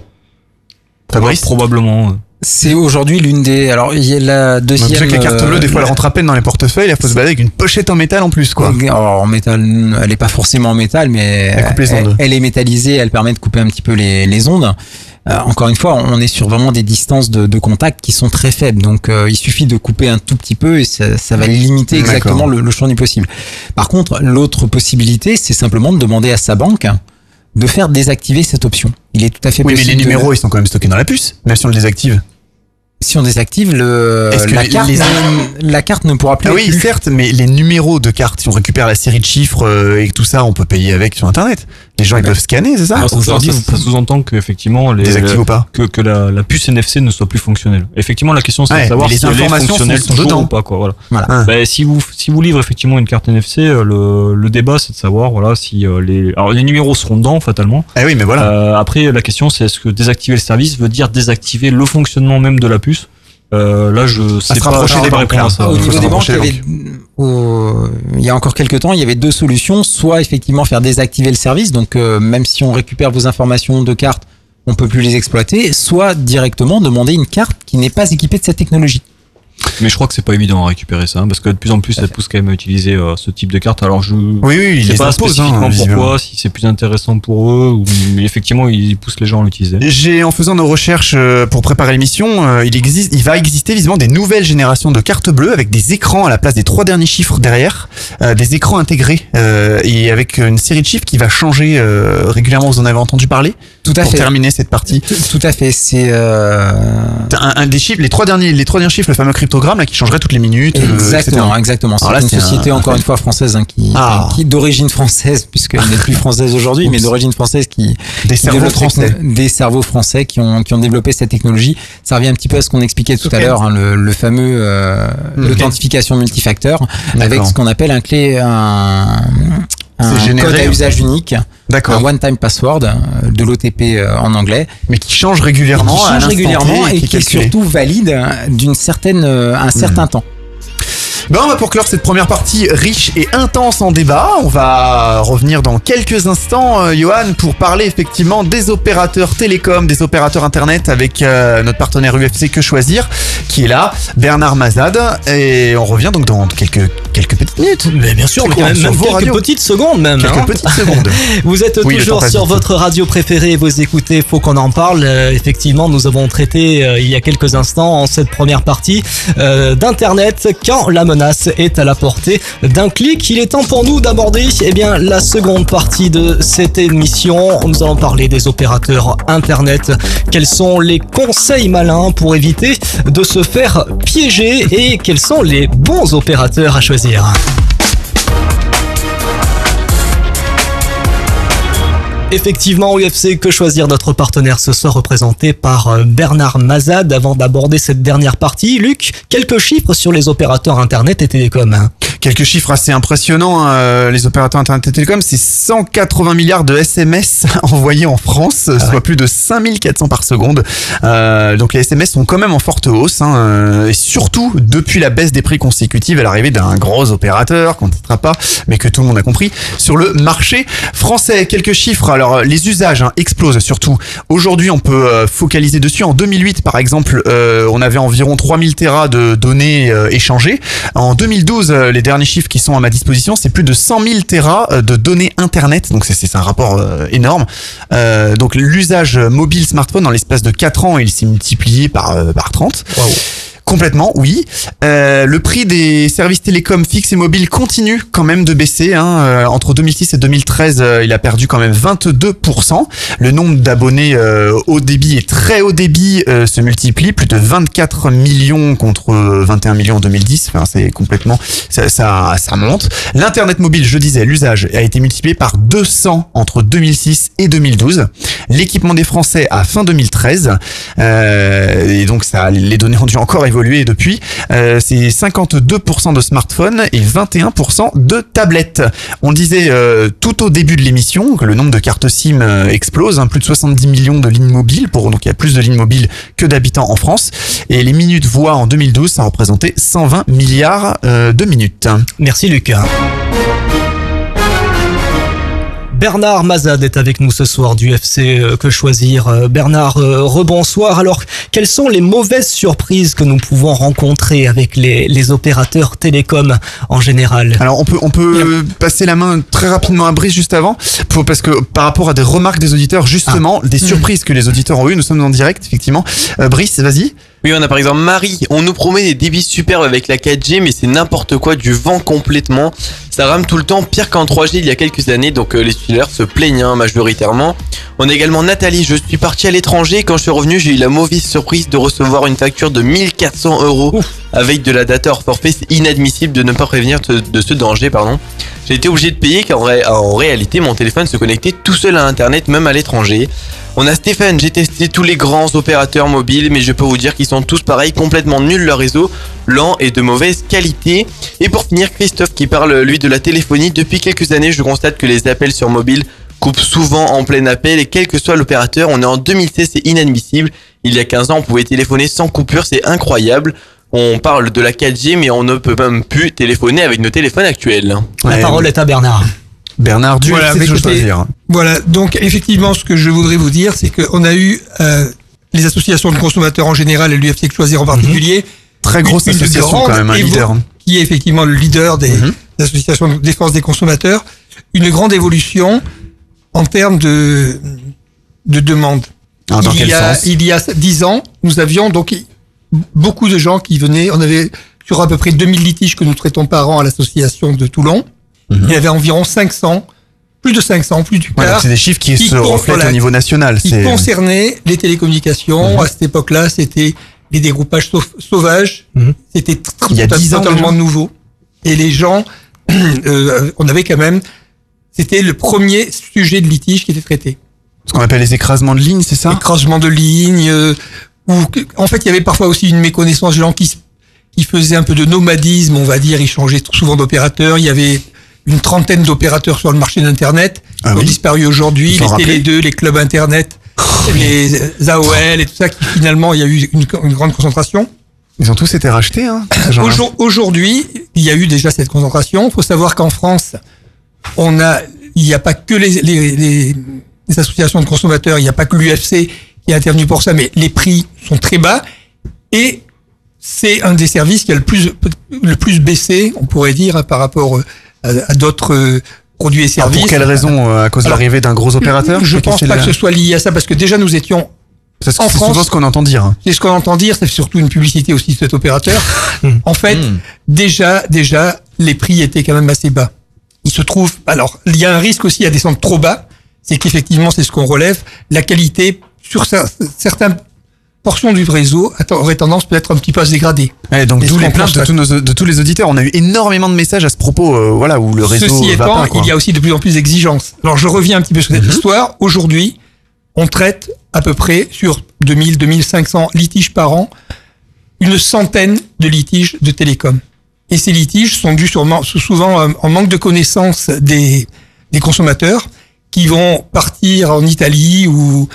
Fabrice? probablement. Euh. C'est aujourd'hui l'une des. Alors, il y a la deuxième. tu sais que les cartes euh, bleues, des fois, elles rentrent à peine dans les portefeuilles. Il faut se balader avec une pochette en métal en plus, quoi. Alors, en métal, elle est pas forcément en métal, mais Elle coupe les elle, ondes. elle est métallisée, elle permet de couper un petit peu les, les ondes. Euh, encore une fois, on est sur vraiment des distances de, de contact qui sont très faibles, donc euh, il suffit de couper un tout petit peu et ça, ça va limiter exactement le, le champ du possible. Par contre, l'autre possibilité, c'est simplement de demander à sa banque de faire désactiver cette option. Il est tout à fait Oui, mais possible. les de- numéros, ils sont quand même stockés dans la puce, même si on le désactive. Si on désactive le Est-ce que la les- carte, les- ne- la carte ne pourra plus. Ah être oui, certes, mais les numéros de cartes, si on récupère la série de chiffres euh, et tout ça, on peut payer avec sur Internet. Les gens, ils peuvent scanner, c'est ça ça- ça, ça- ça sous-entend que effectivement les, Désactive ou pas que, que la, la puce NFC ne soit plus fonctionnelle. Effectivement, la question c'est Ouais, de savoir les si elle est informations fonctionnelle sont- toujours dedans. ou pas quoi. Voilà. Voilà. Ah. Ben, si vous si vous livrez effectivement une carte NFC, euh, le, le débat c'est de savoir voilà si euh, les alors les numéros seront dedans fatalement. Ah oui, mais voilà. Euh, après la question c'est est-ce que désactiver le service veut dire désactiver le fonctionnement même de la puce? Euh, Là je sais se pas, rapprocher des banques, là. ça. Au niveau des banques, il y, rapprocher avait, au- il y a encore quelques temps, il y avait deux solutions. Soit effectivement faire désactiver le service, donc euh, même si on récupère vos informations de carte, on peut plus les exploiter. Soit directement demander une carte qui n'est pas équipée de cette technologie. Mais je crois que c'est pas évident à récupérer ça, hein, parce que de plus en plus, ça pousse quand même à utiliser euh, ce type de carte. Alors je Oui, oui, ils sais les pas imposent, spécifiquement hein, pourquoi, si c'est plus intéressant pour eux, ou, mais effectivement, ils poussent les gens à l'utiliser. J'ai, en faisant nos recherches euh, pour préparer l'émission, euh, il existe, il va exister visiblement des nouvelles générations de cartes bleues avec des écrans à la place des trois derniers chiffres derrière, euh, des écrans intégrés euh, et avec une série de chiffres qui va changer euh, régulièrement. Vous en avez entendu parler Tout à pour fait. terminer cette partie. Tout, tout à fait. C'est euh, Un, un des chiffres, les trois derniers, les trois derniers chiffres, le fameux cryptogramme là qui changerait toutes les minutes. euh, exactement, etc. exactement. C'est une société un- encore une fois française hein, qui, Ah. qui d'origine française puisqu'elle n'est plus française aujourd'hui, mais d'origine française qui Des qui cerveaux français. des cerveaux français qui ont qui ont développé cette technologie. Ça revient un petit peu à ce qu'on expliquait tout à l'heure, hein, le, le fameux euh, l'authentification multifacteur avec ce qu'on appelle un clé un un C'est généré, code à usage unique, un one-time password, euh, de l'OTP euh, en anglais, Mais qui change régulièrement. qui à change T régulièrement et qui qui est surtout valide d'une certaine euh, un certain temps. Ben, on va pour clore cette première partie riche et intense en débat. On va revenir dans quelques instants, euh, Johan, pour parler effectivement des opérateurs télécoms, des opérateurs internet avec euh, notre partenaire UFC Que Choisir, qui est là, Bernard Mazad. Et on revient donc dans quelques, quelques petites minutes. Mais bien sûr, mais quoi, même, sur même quelques petites secondes même. Quelques hein. petites secondes. Vous êtes Oui, toujours sur votre radio préférée, vous écoutez, faut qu'on en parle. Euh, effectivement, nous avons traité il y a quelques instants en cette première partie d'Internet quand la menace est à la portée d'un clic. Il est temps pour nous d'aborder eh la seconde partie de cette émission. Nous allons parler des opérateurs Internet. Quels sont les conseils malins pour éviter de se faire piéger et quels sont les bons opérateurs à choisir? Effectivement, UFC, que choisir notre partenaire ce soir représenté par euh, Bernard Mazad. Avant d'aborder cette dernière partie, Luc, quelques chiffres sur les opérateurs Internet et télécoms. Hein. Quelques chiffres assez impressionnants. euh, les opérateurs Internet et Télécom, c'est 180 milliards de SMS envoyés en France, soit plus de 5400 par seconde. Euh, donc les SMS sont quand même en forte hausse, hein, euh, et surtout depuis la baisse des prix consécutive à l'arrivée d'un gros opérateur qu'on ne citera pas, mais que tout le monde a compris, sur le marché français. Quelques chiffres. Alors les usages hein, explosent surtout. Aujourd'hui, on peut euh, focaliser dessus. En 2008, par exemple, euh, on avait environ 3000 terras de données échangées. En 2012, euh, les derniers chiffres qui sont à ma disposition, c'est plus de 100 000 terras euh, de données Internet. Donc c'est- un rapport euh, énorme. Euh, donc l'usage mobile smartphone dans l'espace de 4 ans, il s'est multiplié par, par 30. Complètement, oui. Euh, le prix des services télécoms fixes et mobiles continue quand même de baisser. Hein. Euh, entre 2006 et 2013, euh, il a perdu quand même 22%. Le nombre d'abonnés euh, haut débit et très haut débit euh, se multiplie, plus de 24 millions contre euh, 21 millions en 2010. Enfin, c'est complètement, ça, ça, ça monte. L'internet mobile, je disais, l'usage a été multiplié par 200 entre 2006 et 2012. L'équipement des Français à fin 2013, euh, et donc ça, les données ont dû encore évoluer depuis. Euh, c'est 52% de smartphones et 21% de tablettes. On disait euh, tout au début de l'émission que le nombre de cartes SIM euh, explose, hein, plus de 70 millions de lignes mobiles. Pour donc il y a plus de lignes mobiles que d'habitants en France. Et les minutes voix en 2012, ça représentait 120 milliards de minutes. Merci Lucas. Bernard Mazad est avec nous ce soir du FC euh, Que Choisir. Euh, Bernard, euh, rebonsoir. Alors, quelles sont les mauvaises surprises que nous pouvons rencontrer avec les, les opérateurs télécoms en général? Alors on peut on peut passer la main très rapidement à Brice juste avant pour, parce que par rapport à des remarques des auditeurs justement des surprises que les auditeurs ont eues nous sommes en direct effectivement Euh, Brice vas-y Oui, on a par exemple Marie. On nous promet des débits superbes avec la 4G, mais c'est n'importe quoi, du vent complètement. Ça rame tout le temps, pire qu'en 3G il y a quelques années, donc euh, les utilisateurs se plaignent hein, majoritairement. On a également Nathalie. Je suis parti à l'étranger. Quand je suis revenu, j'ai eu la mauvaise surprise de recevoir une facture de 1400 euros avec de la data hors forfait. C'est inadmissible de ne pas prévenir de, de ce danger, pardon. J'ai été obligé de payer car en, ré- en réalité, mon téléphone se connectait tout seul à Internet, même à l'étranger. On a Stéphane, j'ai testé tous les grands opérateurs mobiles, mais je peux vous dire qu'ils sont tous pareils, complètement nuls leur réseau, lent et de mauvaise qualité. Et pour finir, Christophe qui parle lui de la téléphonie. Depuis quelques années, je constate que les appels sur mobile coupent souvent en plein appel et quel que soit l'opérateur, on est en 2016, c'est inadmissible. Il y a 15 ans, on pouvait téléphoner sans coupure, c'est incroyable. On parle de la 4G, mais on ne peut même plus téléphoner avec nos téléphones actuels. La parole est à Bernard. Bernard du Voilà, écoutez, choisir. Voilà, donc effectivement, ce que je voudrais vous dire, c'est qu'on a eu euh, les associations de consommateurs en général et l'UFC choisir en particulier. Mhm. Très grosse une association quand même, un leader. Mhm. Qui est effectivement le leader des, des associations de défense des consommateurs. Une grande évolution en termes de, de demande. Ah, dans il, quel y a, sens? il y a 10 ans, nous avions donc beaucoup de gens qui venaient. On avait sur à peu près 2000 litiges que nous traitons par an à l'association de Toulon. Mhm. Il y avait environ 500, plus de 500, plus du Ouais, quart. donc c'est des chiffres qui, se con- reflètent au niveau national. Qui concernaient les télécommunications. Mhm. À cette époque-là, c'était les dégroupages sau- sauvages. C'était tr- Il y a tot- 10 ans totalement nouveau. Et les gens, euh, on avait quand même, c'était le premier sujet de litige qui était traité. Ce qu'on appelle les écrasements de lignes, c'est ça? Écrasement de lignes. euh, que- en fait, il y avait parfois aussi une méconnaissance de gens qui, qui faisaient un peu de nomadisme, on va dire. Ils changeaient souvent d'opérateur. Il y avait une trentaine d'opérateurs sur le marché d'Internet Ah qui ont disparu aujourd'hui. Les Télé rappeler. 2, les clubs Internet, les AOL et tout ça, qui finalement, il y a eu une, une grande concentration. Ils ont tous été rachetés, hein Aujourd'hui, il y a eu déjà cette concentration. Il faut savoir qu'en France, on a, il n'y a pas que les, les, les- les associations de consommateurs, il n'y a pas que l'UFC qui est intervenu pour ça, mais les prix sont très bas et c'est un des services qui a le plus, le plus baissé, on pourrait dire, par rapport euh, à, à d'autres euh, produits et Alors, services. pour quelle raison euh, À cause de l'arrivée d'un gros opérateur Je pense c'est pas que ce soit lié à ça parce que déjà nous étions en c'est France. souvent ce qu'on entend dire. hein. C'est ce qu'on entend dire, c'est surtout une publicité aussi de cet opérateur. en fait, déjà, déjà, les prix étaient quand même assez bas. Il se trouve, alors, il y a un risque aussi à descendre trop bas, c'est qu'effectivement, c'est ce qu'on relève, la qualité sur cer- portions du réseau aurait tendance peut-être un petit peu à se dégrader. Ouais, donc d'où les plaintes de tous, nos, de tous les auditeurs. On a eu énormément de messages à ce propos, euh, voilà, où le réseau Ceci va étant, pas. il y a aussi de plus en plus d'exigences. Alors je reviens un petit peu sur cette histoire. Aujourd'hui, on traite à peu près sur 2000, 2500 litiges par an, une centaine de litiges de télécom. Et ces litiges sont dus sûrement, souvent euh, en manque de connaissance des, des consommateurs qui vont partir en Italie ou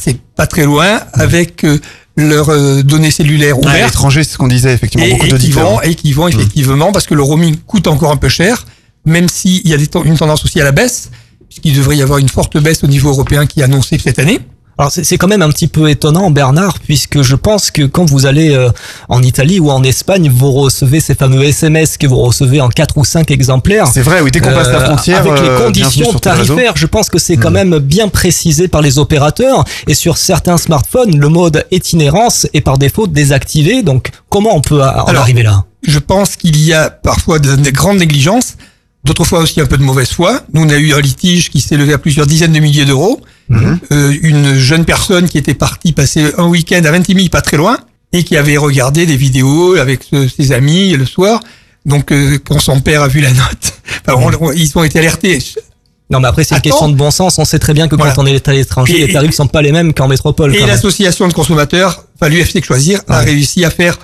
c'est pas très loin avec euh, leurs euh, données cellulaires Ouais, à ouvertes. l'étranger, c'est ce qu'on disait, effectivement, et, beaucoup et qui vont, et qui vont effectivement, parce que le roaming coûte encore un peu cher, même s'il y a des une tendance aussi à la baisse, puisqu'il devrait y avoir une forte baisse au niveau européen qui est annoncée cette année. Alors c'est quand même un petit peu étonnant Bernard puisque je pense que quand vous allez euh, en Italie ou en Espagne vous recevez ces fameux SMS que vous recevez en quatre ou cinq exemplaires. C'est vrai, oui, dès qu'on passe la frontière, avec euh, les bienvenue conditions tarifaires, je pense que c'est quand même bien précisé par les opérateurs et sur certains smartphones le mode itinérance est par défaut désactivé. Donc comment on peut a- en Alors, arriver là? Je pense qu'il y a parfois de, de grandes négligences, d'autres fois aussi un peu de mauvaise foi. Nous, on a eu un litige qui s'est levé à plusieurs dizaines de milliers d'euros. Euh, une jeune personne qui était partie passer un week-end à Ventimille, pas très loin, et qui avait regardé des vidéos avec ses amis le soir. Donc, euh, quand son père a vu la note, enfin, on- on- ils ont été alertés. Non mais après c'est une question de bon sens. On sait très bien que Voilà. quand on est à l'étranger les tarifs sont pas les mêmes qu'en métropole. Et l'association de consommateurs, enfin l'UFC que choisir, a réussi à faire.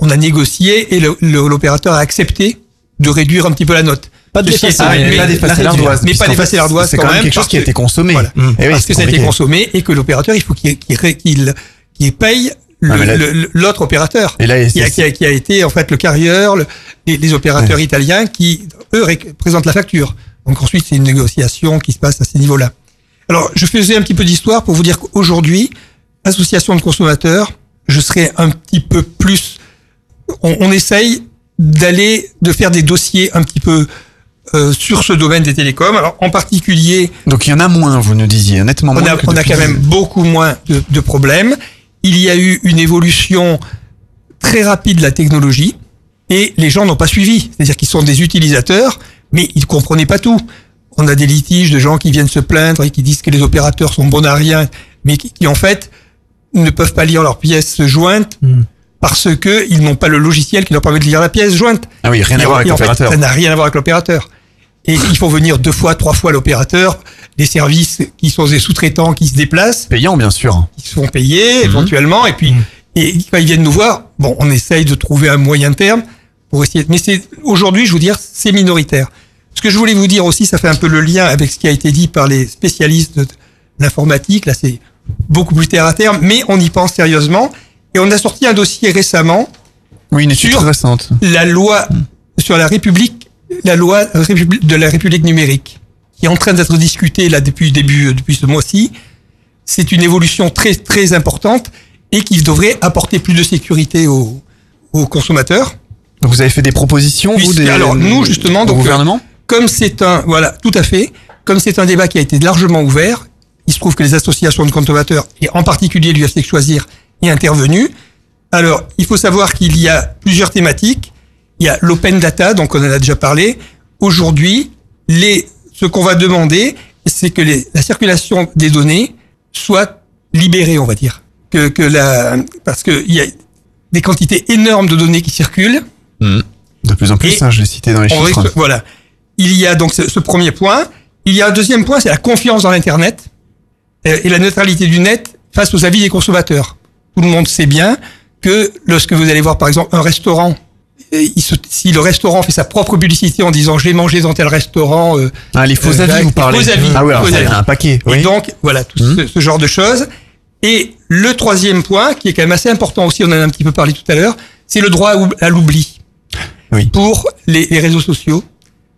on a négocié et l'opérateur a accepté de réduire un petit peu la note. Pas de étant, mais mais- pas réduire. l'ardoise, Mais pas fait, l'ardoise c'est quand quand même quelque chose qui a été consommé. Voilà. Mm. Eh oui, parce que ça a été consommé et que l'opérateur, il faut qu'il qu'il paye Ah, l'autre opérateur. Et là, qui, a, qui, a, qui a été en fait le carrière, le- les, les opérateurs italiens qui, eux, ré- présentent la facture. Donc ensuite, c'est une négociation qui se passe à ces niveaux-là. Alors, je faisais un petit peu d'histoire pour vous dire qu'aujourd'hui, association de consommateurs, je serais un petit peu plus... On, on essaye d'aller, de faire des dossiers un petit peu euh, sur ce domaine des télécoms. Alors, en particulier, Donc il y en a moins, vous nous disiez, nettement on moins. a, que on a quand même beaucoup moins de, de problèmes. Il y a eu une évolution très rapide de la technologie et les gens n'ont pas suivi. C'est-à-dire qu'ils sont des utilisateurs, mais ils ne comprenaient pas tout. On a des litiges de gens qui viennent se plaindre et qui disent que les opérateurs sont bons à rien, mais qui, qui, en fait ne peuvent pas lire leurs pièces jointes parce que ils n'ont pas le logiciel qui leur permet de lire la pièce jointe. Ah oui, rien à Et voir en- avec l'opérateur. Ça n'a rien à voir avec l'opérateur. Et il faut venir deux fois, trois fois l'opérateur, des services qui sont des sous-traitants qui se déplacent, Payant, bien sûr. qui sont payés éventuellement, et puis et quand ils viennent nous voir, bon, on essaye de trouver un moyen terme pour essayer. Mais c'est aujourd'hui, je vous dire, c'est minoritaire. Ce que je voulais vous dire aussi, ça fait un peu le lien avec ce qui a été dit par les spécialistes de l'informatique. Là, c'est beaucoup plus terre à terre, mais on y pense sérieusement. Et on a sorti un dossier récemment Oui, une étude Sur- récente. la loi sur la République, la loi de la République numérique, qui est en train d'être discutée là depuis début depuis ce mois-ci. C'est une évolution très très importante et qui devrait apporter plus de sécurité aux, aux consommateurs. Donc vous avez fait des propositions, vous, des, alors nous justement, donc euh, gouvernement? comme c'est un voilà tout à fait, comme c'est un débat qui a été largement ouvert, il se trouve que les associations de consommateurs et en particulier l'UFC Choisir est intervenu. Alors il faut savoir qu'il y a plusieurs thématiques. Il y a l'open data, donc on en a déjà parlé. Aujourd'hui, les ce qu'on va demander, c'est que les, la circulation des données soit libérée, on va dire. Que, que la, parce que il y a des quantités énormes de données qui circulent. De plus en plus, hein, je l'ai cité dans les chiffres. risque- voilà. Il y a donc ce, ce premier point. Il y a un deuxième point, c'est la confiance dans l'Internet euh, et la neutralité du net face aux avis des consommateurs. Tout le monde sait bien que lorsque vous allez voir par exemple un restaurant, il se- si le restaurant fait sa propre publicité en disant j'ai mangé dans tel restaurant, euh, Ah, les faux euh, avis, vous parlez. faux avis, Ah oui, alors faux avis. un paquet, oui. Et donc voilà tout ce, ce genre de choses. Et le troisième point, qui est quand même assez important aussi, on en a un petit peu parlé tout à l'heure, c'est le droit à l'oubli pour les, les réseaux sociaux.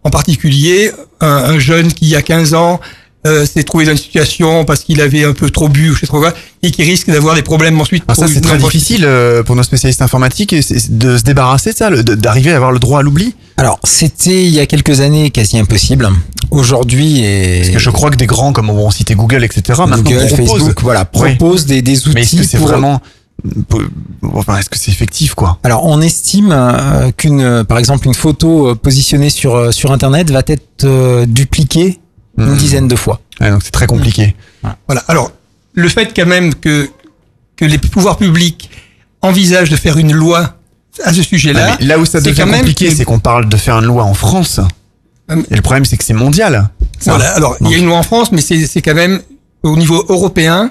En particulier, un, un jeune qui, il y a 15 ans, euh, s'est trouvé dans une situation parce qu'il avait un peu trop bu ou je sais trop quoi, et qui risque d'avoir des problèmes ensuite. Alors ça, c'est très difficile euh, pour nos spécialistes informatiques et de se débarrasser de ça, d'arriver à avoir le droit à l'oubli. Alors, c'était il y a quelques années quasi impossible. Aujourd'hui, et... Parce que je crois que des grands comme on citait Google, etc. Google, Facebook, voilà, Oui. proposent des, des outils. Mais est-ce que c'est pour- vraiment, enfin, est-ce que c'est effectif quoi? Alors, on estime euh, qu'une, euh, par exemple, une photo euh, positionnée sur euh, sur Internet va être euh, dupliquée une Mhm. dizaine de fois. Ouais, donc c'est très compliqué. Voilà. Alors, le fait quand même que, que les pouvoirs publics envisagent de faire une loi à ce sujet-là. Là où ça devient quand compliqué, c'est qu'on parle de faire une loi en France. Et le problème, c'est que c'est mondial. Ça. Voilà. Alors, il y a une loi en France, mais c'est quand même au niveau européen.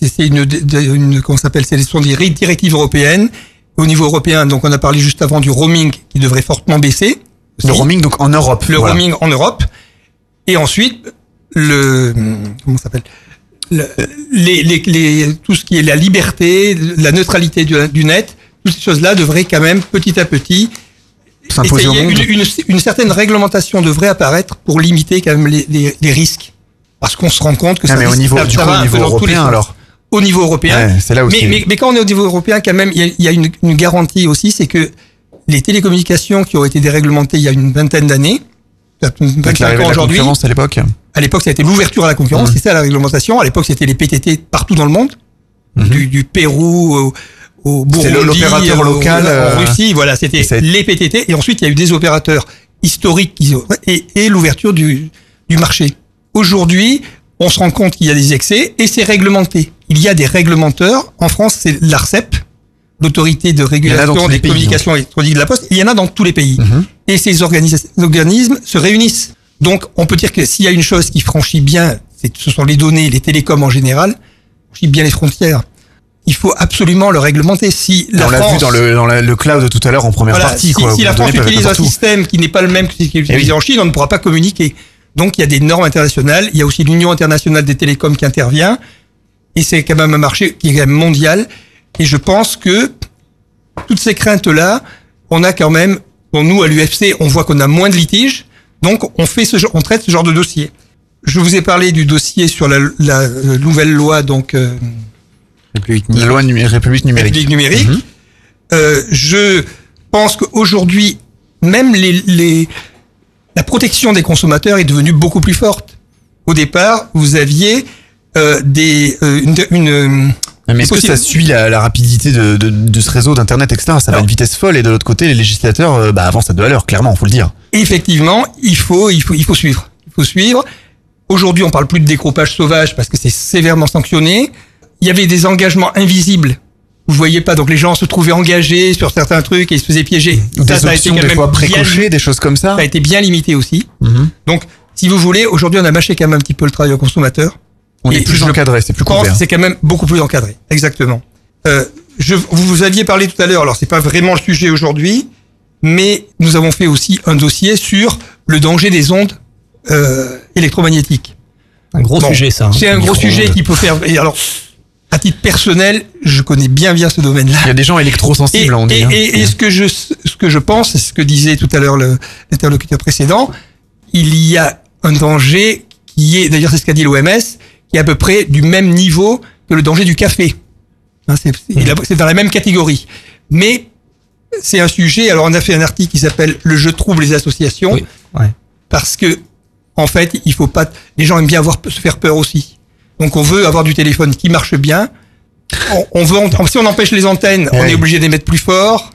C'est une, une comment s'appelle C'est ce sont des directives européennes. Au niveau européen, donc on a parlé juste avant du roaming qui devrait fortement baisser. Le roaming donc en Europe. Le voilà. roaming en Europe. Et ensuite, le comment s'appelle Le- les, les, les, tout ce qui est la liberté, la neutralité du, du net, toutes ces choses-là devraient quand même petit à petit essayer- une, une, une certaine réglementation devrait apparaître pour limiter quand même les, risques. Parce qu'on se rend compte que Ah, ça, mais au niveau- ça- du ça coup, va au niveau européen, alors. Au niveau européen. Ouais, c'est là mais, mais, mais quand on est au niveau européen, quand même, il y a, il y a une, une garantie aussi, c'est que les télécommunications qui ont été déréglementées il y a une vingtaine d'années, Avec 25 l'arrivée de ans la aujourd'hui, concurrence à l'époque. à l'époque, ça a été l'ouverture à la concurrence, Mhm. c'est ça la réglementation. À l'époque, c'était les PTT partout dans le monde, du, du Pérou au, au Burundi, l'opérateur local, en euh, Russie, voilà, c'était les PTT. Et ensuite, il y a eu des opérateurs historiques et, et l'ouverture du, du marché. Aujourd'hui, on se rend compte qu'il y a des excès et c'est réglementé. Il y a des réglementeurs. En France, c'est l'ARCEP, l'autorité de régulation des pays, communications électroniques de la Poste. Il y en a dans tous les pays. Mhm. Et ces organismes se réunissent. Donc, on peut dire que s'il y a une chose qui franchit bien, c'est ce sont les données, les télécoms en général, franchit bien les frontières. Il faut absolument le réglementer. Si la on l'a vu dans le, dans la- le cloud tout à l'heure en première voilà, partie. si, quoi, si la France utilise un système qui n'est pas le même que celui qui est utilisé Eh oui. en Chine, on ne pourra pas communiquer. Donc il y a des normes internationales, il y a aussi l'Union internationale des télécoms qui intervient, et c'est quand même un marché qui est mondial. Et je pense que toutes ces craintes-là, on a quand même, bon, nous à l'UFC, on voit qu'on a moins de litiges, donc on fait ce genre, on traite ce genre de dossier. Je vous ai parlé du dossier sur la, la, euh, nouvelle loi, donc euh, La loi numé- République numérique. République numérique. Mhm. Euh, je pense qu'aujourd'hui, même les, les, la protection des consommateurs est devenue beaucoup plus forte. Au départ, vous aviez euh, des euh, une, une Mais est-ce que ça suit la, la rapidité de, de, de ce réseau d'internet, etc. Ça va à une vitesse folle et de l'autre côté, les législateurs, euh, bah, avancent à deux à l'heure, clairement, faut le dire. Effectivement, il faut, il faut, il faut suivre. Il faut suivre. Aujourd'hui, on parle plus de décroupage sauvage parce que c'est sévèrement sanctionné. Il y avait des engagements invisibles. Vous voyez pas, donc les gens se trouvaient engagés sur certains trucs et ils se faisaient piéger. Des options, des fois, précochées, des choses comme ça. Ça a été bien limité aussi. Mhm. Donc, si vous voulez, aujourd'hui, on a mâché quand même un petit peu le travail au consommateur. On Et est plus encadré, c'est plus couvert. C'est quand même beaucoup plus encadré. Exactement. Euh, je, vous, vous aviez parlé tout à l'heure, alors c'est pas vraiment le sujet aujourd'hui, mais nous avons fait aussi un dossier sur le danger des ondes euh, électromagnétiques. Un gros Bon, sujet, ça. hein. C'est un gros sujet qui peut faire. Et alors, à titre personnel, je connais bien bien ce domaine-là. Il y a des gens électrosensibles, Et, on dit. et, hein. et- et ce que je ce que je pense, c'est ce que disait tout à l'heure le- l'interlocuteur précédent, il y a un danger qui est, d'ailleurs c'est ce qu'a dit l'OMS, qui est à peu près du même niveau que le danger du café. Hein, c'est- dans la même catégorie. Mais c'est un sujet. Alors on a fait un article qui s'appelle "Le jeu trouble les associations", Ouais. parce que en fait, il faut pas. Les gens aiment bien avoir se faire peur aussi. Donc on veut avoir du téléphone qui marche bien. On, on veut si on empêche les antennes, on est obligé d'émettre plus fort.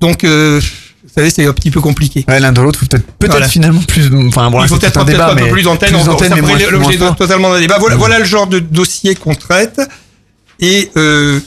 Donc euh, vous savez, c'est un petit peu compliqué. Ouais, l'un de l'autre, peut-être peut-être Voilà. finalement plus. Enfin, bon, il faut peut-être un débat, mais plus d'antennes. plus ça mais l'objet totalement d'un débat. Voilà, voilà le genre de dossier qu'on traite. Et euh,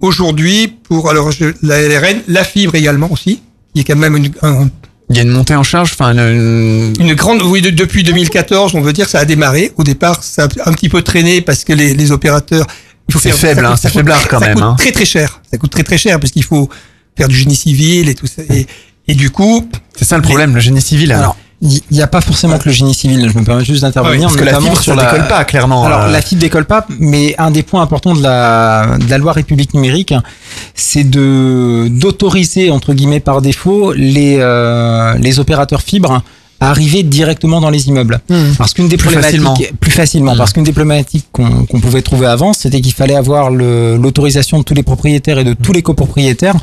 aujourd'hui, pour alors je, la LRN, la fibre également aussi, qui est quand même une, un- Il y a une montée en charge, enfin, une, une grande. Oui, de- depuis 2014, on veut dire ça a démarré. Au départ, ça a un petit peu traîné parce que les, les opérateurs. Il C'est faible, ça hein, c'est ça faiblard quand ça même, coûte hein. très très cher. Ça coûte très très cher parce qu'il faut faire du génie civil et tout ça. Et, et du coup, C'est ça le problème, le génie civil. Alors, il n'y a pas forcément que le génie civil. Je me permets juste d'intervenir. parce que la fibre, sur ça la- décolle pas, clairement. Alors Euh, la fibre décolle pas, mais un des points importants de la, de la loi République numérique, c'est de d'autoriser entre guillemets par défaut les euh, les opérateurs fibres à arriver directement dans les immeubles. Parce qu'une des Plus problématiques facilement. plus facilement, parce qu'une des problématiques qu'on pouvait trouver avant, c'était qu'il fallait avoir l'autorisation de tous les propriétaires et de tous les copropriétaires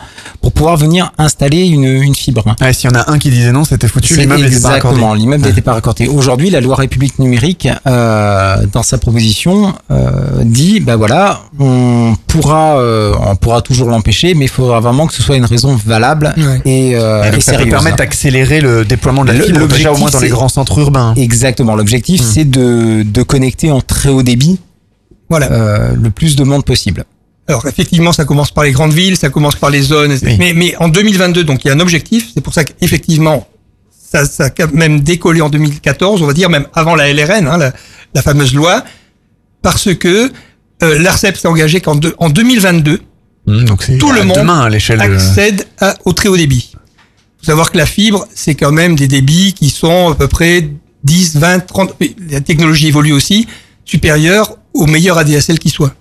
pour pouvoir venir installer une, une fibre. Ouais, s'il y en a un qui disait non, c'était foutu, l'immeuble n'était pas raccordé. Exactement, l'immeuble n'était pas raccordé. Aujourd'hui, la loi République numérique, euh, dans sa proposition, euh, dit, ben voilà, on pourra, euh, on pourra toujours l'empêcher, mais il faudra vraiment que ce soit une raison valable et, euh, Et et donc, ça peut sérieuse. permettre d'accélérer le déploiement de la Le- fibre, déjà au moins dans les grands centres urbains. Exactement. L'objectif, c'est de, de connecter en très haut débit Voilà. euh, le plus de monde possible. Alors effectivement, ça commence par les grandes villes, ça commence par les zones. Mais, mais en 2022, donc il y a un objectif. C'est pour ça qu'effectivement, ça, ça a quand même décollé en 2014, on va dire même avant la LRN, hein, la, la fameuse loi, parce que euh, l'Arcep s'est engagé qu'en en 2022, Mmh, donc tout le monde demain à accède à- au très haut débit. Faut savoir que la fibre, c'est quand même des débits qui sont à peu près 10, 20, 30, mais la technologie évolue aussi, supérieure au meilleur ADSL qui soit.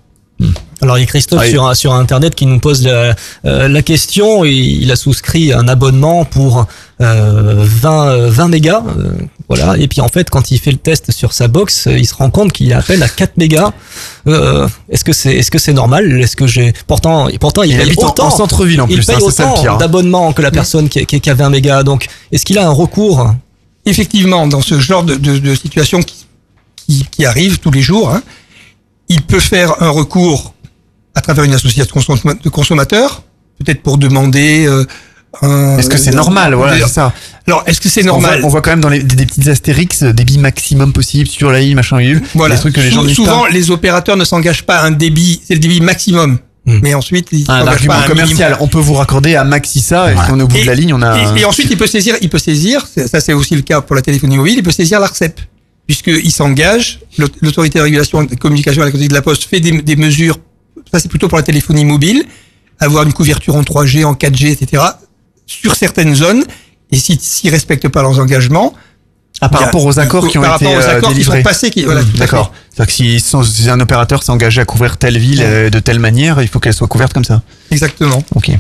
Alors il y a Christophe Ah, sur, sur Internet qui nous pose la, euh, la question. et Il a souscrit un abonnement pour euh, 20, euh, 20 mégas. euh, voilà. Et puis en fait, quand il fait le test sur sa box, euh, il se rend compte qu'il est à peine à 4 mégas. Euh, est-ce que c'est est-ce que c'est normal? Est-ce que j'ai pourtant pourtant il, Il paye habite en- autant en centre-ville, en il plus, paye hein, c'est ça le autant pire. d'abonnement que la personne qui, qui, qui a 20 mégas. Donc est-ce qu'il a un recours? Effectivement, dans ce genre de, de, de situation qui, qui, qui arrive tous les jours, hein, il peut faire un recours à travers une association de consom- de consommateurs, peut-être pour demander. euh, un- Est-ce que c'est normal Voilà, c'est ça. Alors, est-ce que c'est On voit, normal on voit quand même dans les, des, des petites astérix, euh, débit maximum possible sur la île, machin, île. Voilà. Des trucs que les gens Sou- disent Souvent, pas. les opérateurs ne s'engagent pas à un débit, c'est le débit maximum. Mais ensuite, ils Un s'engagent argument pas un commercial. On peut vous raccorder à maxi ça, et si on est au bout de la ligne, on a. Et, et ensuite, il peut saisir, il peut saisir, ça c'est aussi le cas pour la téléphonie mobile, il peut saisir l'ARCEP, puisqu'il s'engage, l'aut- l'autorité de régulation de communication à la côté de la Poste fait des, des mesures, ça c'est plutôt pour la téléphonie mobile, avoir une couverture en 3G, en 4G, etc., sur certaines zones, et si- s'ils respectent pas leurs engagements, Ah, par a- rapport aux accords qui ont par été rapport aux euh, accords qui sont délivrés. passés, qui, voilà, Mmh. D'accord. C'est-à-dire que si un opérateur s'est engagé à couvrir telle ville euh, de telle manière, il faut qu'elle soit couverte comme ça. Exactement. Ok.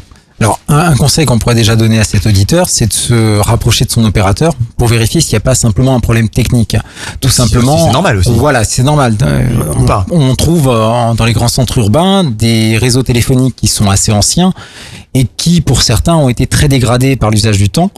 Alors, un, un conseil qu'on pourrait déjà donner à cet auditeur, c'est de se rapprocher de son opérateur pour vérifier s'il n'y a pas simplement un problème technique. Tout simplement. c'est normal aussi. Voilà, c'est normal. Euh, pas. On, trouve euh, dans les grands centres urbains des réseaux téléphoniques qui sont assez anciens et qui, pour certains, ont été très dégradés par l'usage du temps,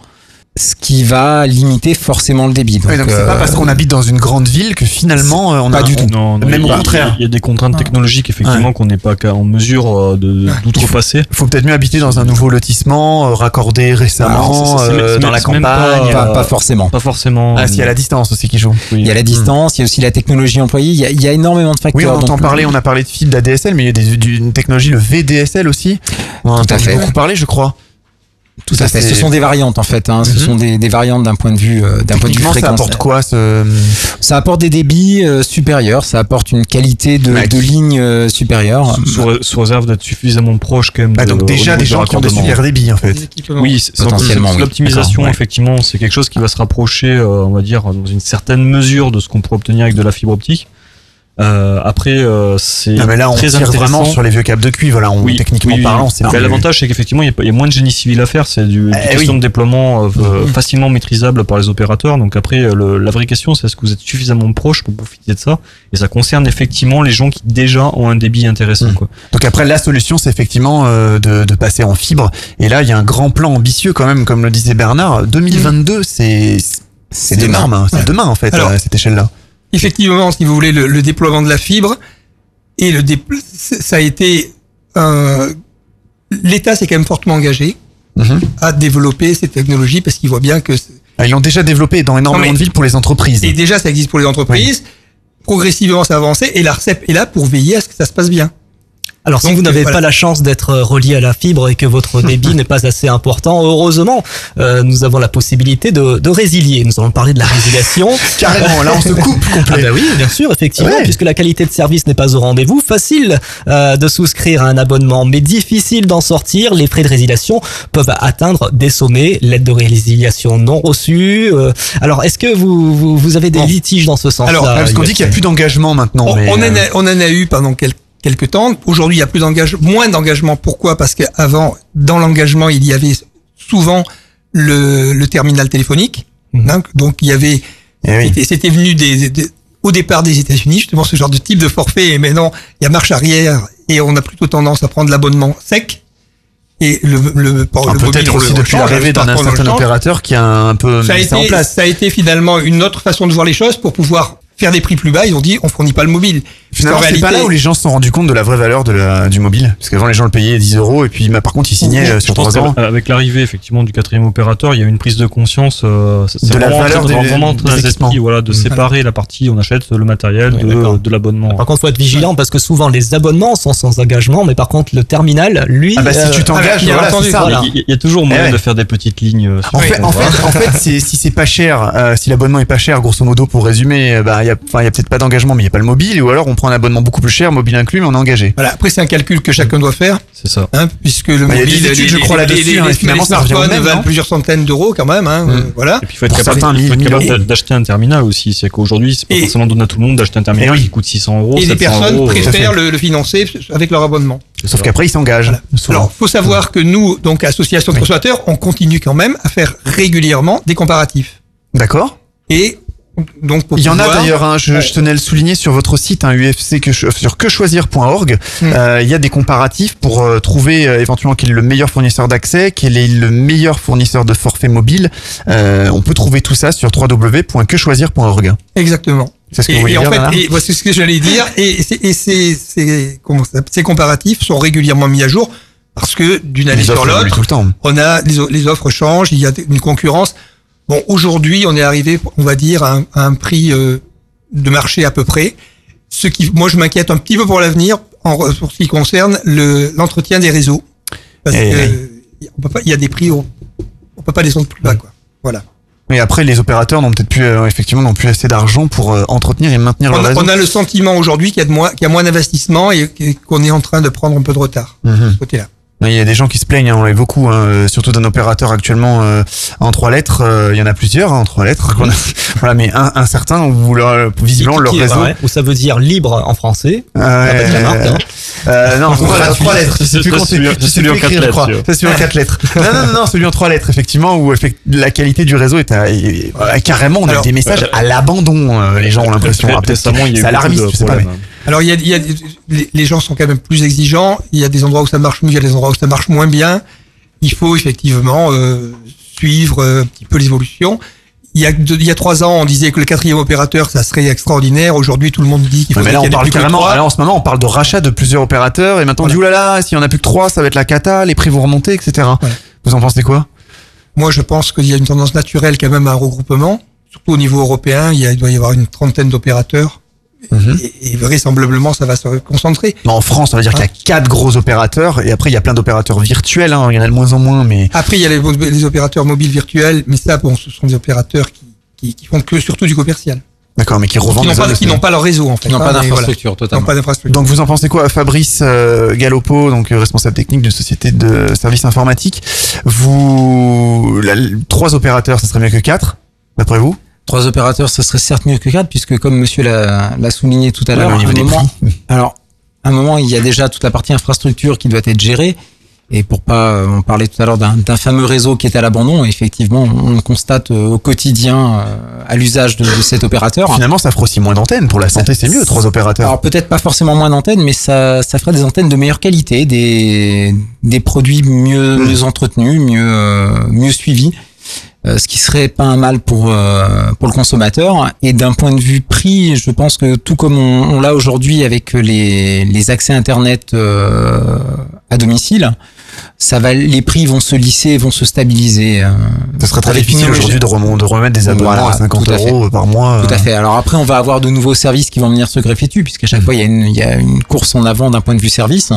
ce qui va limiter forcément le débit. Ouais, donc c'est pas euh, parce qu'on habite dans une grande ville que finalement euh, on Pas a du tout. Non, non, même au contraire. Il y a des contraintes technologiques effectivement qu'on n'est pas en mesure euh, de d'outrepasser. Il faut peut-être mieux habiter dans un nouveau lotissement, raccordé récemment, euh, dans la campagne. pas- pas, pas forcément. Pas forcément. Ah, s'il y a la distance aussi qui joue. Il y a la distance, il y a aussi la technologie employée, il y a, il y a énormément de facteurs. Oui, on entend donc, parler, on a parlé de fibre d'ADSL, mais il y a des- d'une technologie, le VDSL aussi. On en a Tout à fait. beaucoup parler, je crois. Tout Ça, à fait. Ce sont des variantes en fait. Hein. Ce Mhm. sont des, des variantes d'un point de vue euh, d'un point de vue Techniquement, ça fréquence. apporte quoi ce... Ça apporte des débits euh, supérieurs, ça apporte une qualité de, Ouais. de ligne euh, supérieure. Sous, ré- sous réserve d'être suffisamment proche quand même. Bah, de- donc déjà des gens qui ont des super débits en fait. Oui, Potentiellement, oui. l'optimisation, ouais. effectivement, c'est quelque chose qui va se rapprocher, euh, on va dire, dans une certaine mesure de ce qu'on pourrait obtenir avec de la fibre optique. Euh, après, euh, c'est Non, mais là, on très tire vraiment intéressant. sur les vieux câbles de cuivre. Là, on, Oui, techniquement oui, parlant, c'est L'avantage, c'est qu'effectivement, il y a moins de génie civil à faire. C'est du, du Eh question oui. de déploiement euh, facilement maîtrisable par les opérateurs. Donc après, euh, le- la vraie question, c'est est-ce que vous êtes suffisamment proche pour profiter de ça? Et ça concerne effectivement les gens qui déjà ont un débit intéressant. Mm. Quoi. Donc après, la solution, c'est effectivement euh, de, de passer en fibre. Et là, il y a un grand plan ambitieux quand même, comme le disait Bernard. 2022, c'est c'est demain. hein. C'est demain en fait, Alors- à cette échelle-là. Effectivement, si vous voulez, le, le déploiement de la fibre et le ça a été un- l'État s'est quand même fortement engagé Mhm. à développer ces technologies parce qu'il voit bien que Ah, Ils l'ont déjà développé dans énormément Non, mais- de villes pour les entreprises. et déjà ça existe pour les entreprises. Progressivement, ça a avancé et l'Arcep est là pour veiller à ce que ça se passe bien. Alors si vous n'avez voilà. pas la chance d'être euh, relié à la fibre et que votre débit n'est pas assez important, heureusement, euh, nous avons la possibilité de, de résilier. Nous allons parler de la résiliation. Carrément, là on se coupe complet. Ah bah oui, bien sûr, effectivement, Ouais. puisque la qualité de service n'est pas au rendez-vous. Facile euh, de souscrire à un abonnement, mais difficile d'en sortir. Les frais de résiliation peuvent atteindre des sommets. L'aide de résiliation non reçue. euh, alors, est-ce que vous, vous, vous avez des litiges dans ce sens-là Alors, parce qu'on dit qu'il n'y a plus d'engagement maintenant. On, mais, on en euh, a, on en a eu pendant quel- quelques temps. Aujourd'hui, il y a plus d'engagement, moins d'engagement. Pourquoi? Parce qu'avant, dans l'engagement, il y avait souvent le, le terminal téléphonique. hein, donc, il y avait, c'était- c'était venu des, des- au départ des États-Unis, justement, ce genre de type de forfait. Et maintenant, il y a marche arrière et on a plutôt tendance à prendre l'abonnement sec. Et le, le, Ah, le mobile, Peut-être aussi depuis l'arrivée d'un certain opérateur qui a un peu Ça a, mis ça en été, place. ça a été finalement une autre façon de voir les choses pour pouvoir faire des prix plus bas. Ils ont dit, on fournit pas le mobile. Finalement, c'est pas là où les gens se sont rendus compte de la vraie valeur de la, du mobile. Parce qu'avant, les gens le payaient 10 euros et puis, bah, par contre, ils signaient euh, Je sur pense 3 ans. qu'avec l'arrivée effectivement du quatrième opérateur, il y a eu une prise de conscience euh, c'est De la vraiment valeur très- des- vraiment des très équipements. esprit, voilà, de Mmh. séparer la partie on achète le matériel Oui, de, de l'abonnement. Par contre, faut être vigilant parce que souvent les abonnements sont sans engagement, mais par contre le terminal, lui, Ah bah, si euh, tu t'engages, voilà, c'est ça. voilà. Il y, a- il toujours moyen Eh ouais. de faire des petites lignes. euh, sur En fait, en fait, si c'est pas cher, euh, si l'abonnement est pas cher, grosso modo, pour résumer, euh, bah, il y a, enfin, il y a peut-être pas d'engagement, mais il y a pas le mobile, ou alors on prend un abonnement beaucoup plus cher, mobile inclus, mais on est engagé. Voilà. Après, c'est un calcul que chacun doit faire. C'est ça. Hein, puisque le Bah, il y a mobile, des études, les- je crois, là-dessus, hein, finalement, ça revient même, valent non plusieurs centaines d'euros quand même. Hein, euh, voilà. Et puis il faut être Pour capable, d'acheter un terminal aussi. C'est qu'aujourd'hui, c'est pas Et- forcément donné à tout le monde d'acheter un terminal oui. qui coûte 600 euros. Et les 700 personnes euros, euh, préfèrent le, financer avec leur abonnement. Sauf qu'après, ils s'engagent. Alors, faut savoir que nous, donc association de consommateurs, on continue quand même à faire régulièrement des comparatifs. D'accord. Et donc Il y en a d'ailleurs, hein, je, je tenais à le souligner sur votre site, hein, UFC, que, sur quechoisir.org. Hmm. Euh, il y a des comparatifs pour euh, trouver euh, éventuellement quel est le meilleur fournisseur d'accès, quel est le meilleur fournisseur de forfait mobile. Euh, on peut trouver tout ça sur www.quechoisir.org. Exactement. C'est ce que et, vous et en dire, fait, Bernard et voici ce que j'allais dire. Et, ces, ces, comment ça, ces comparatifs sont régulièrement mis à jour parce que d'une année sur l'autre, on a les, les offres changent, il y a une concurrence. Bon, aujourd'hui, on est arrivé, on va dire, à un, à un prix euh, de marché à peu près. Ce qui, moi, je m'inquiète un petit peu pour l'avenir en pour ce qui concerne le l'entretien des réseaux, parce Eh oui. euh, y a des prix, on, on peut pas descendre plus bas, quoi. Voilà. Mais après, les opérateurs n'ont peut-être plus, euh, effectivement, n'ont plus assez d'argent pour euh, entretenir et maintenir On leur réseau. on a le sentiment aujourd'hui qu'il y a de moins, qu'il y a moins d'investissement et qu'on est en train de prendre un peu de retard de ce côté-là. Il y a des gens qui se plaignent, hein, on l'a beaucoup, hein, euh, surtout d'un opérateur actuellement euh, en trois lettres. euh, il y en a plusieurs hein, en trois lettres. qu'on a- voilà, mais un, un certain où leur, visiblement leur réseau. vrai, où ça veut dire libre en français. Euh, la marque, hein. euh, non, trois, Voilà. trois lettres. Je sais plus C'est compter. celui- en quatre écrire, je crois. lettres, tu C'est celui en quatre lettres. Non, non, non, non, celui en trois lettres, effectivement, où effect- la qualité du réseau est à, est- carrément, on a Alors, des messages à l'abandon. euh, les gens ont l'impression. Ré- peut-être récemment, il y a eu C'est alarmiste, je sais pas. mais- Alors il y a, il y a les, gens sont quand même plus exigeants. Il y a des endroits où ça marche mieux, il y a des endroits où ça marche moins bien. Il faut effectivement euh, suivre euh, un petit peu l'évolution. Il y a deux- il y a trois ans, on disait que le quatrième opérateur ça serait extraordinaire. Aujourd'hui, tout le monde dit qu'il faudrait mais là, qu'il on y en ait parle carrément. trois. Alors, en ce moment, on parle de rachat de plusieurs opérateurs et maintenant on dit oulala, s'il y en a plus que trois, ça va être la cata, les prix vont remonter, etc. Vous en pensez quoi? Moi, je pense qu'il y a une tendance naturelle quand même à un regroupement. Surtout au niveau européen, il, y a- il doit y avoir une trentaine d'opérateurs. Et, et vraisemblablement, ça va se concentrer. En France, on va dire qu'il y a quatre gros opérateurs et après il y a plein d'opérateurs virtuels. Hein, il y en a de moins en moins, mais Après, il y a les, les opérateurs mobiles virtuels, mais ça, bon, ce sont des opérateurs qui, qui, qui font que surtout du commercial. d'accord, mais qui revendent Qui n'ont pas, pas leur réseau, en fait. Qui n'ont hein, pas d'infrastructure, voilà. totalement. Donc vous en pensez quoi, Fabrice euh, Galopo, donc euh, responsable technique d'une société de services informatiques Vous, la- trois opérateurs, ça serait mieux que quatre, d'après vous? Trois opérateurs, ce serait certes mieux que quatre, puisque comme monsieur l'a souligné tout à l'heure, alors, à un moment, il y a déjà toute la partie infrastructure qui doit être gérée. Et pour pas, euh, on parlait tout à l'heure d'un fameux réseau qui est à l'abandon. Effectivement, on le constate euh, au quotidien euh, à l'usage de, de cet opérateur. Finalement, ça fera aussi moins d'antennes. Pour la santé, c'est mieux, trois opérateurs. Alors peut-être pas forcément moins d'antennes, mais ça, ça ferait des antennes de meilleure qualité, des, des produits mieux, mieux entretenus, mieux, mieux suivis. Euh, ce qui serait pas un mal pour euh, pour le consommateur et d'un point de vue prix je pense que tout comme on, on l'a aujourd'hui avec les les accès internet euh, à domicile ça va, les prix vont se lisser, vont se stabiliser. euh, Ce serait très difficile aujourd'hui de, remettre des abonnements Voilà, à 50 tout à fait. euros par mois. Tout à fait. Alors après, on va avoir de nouveaux services qui vont venir se greffer dessus, puisqu'à chaque fois, il y, a une, il y a une course en avant d'un point de vue service.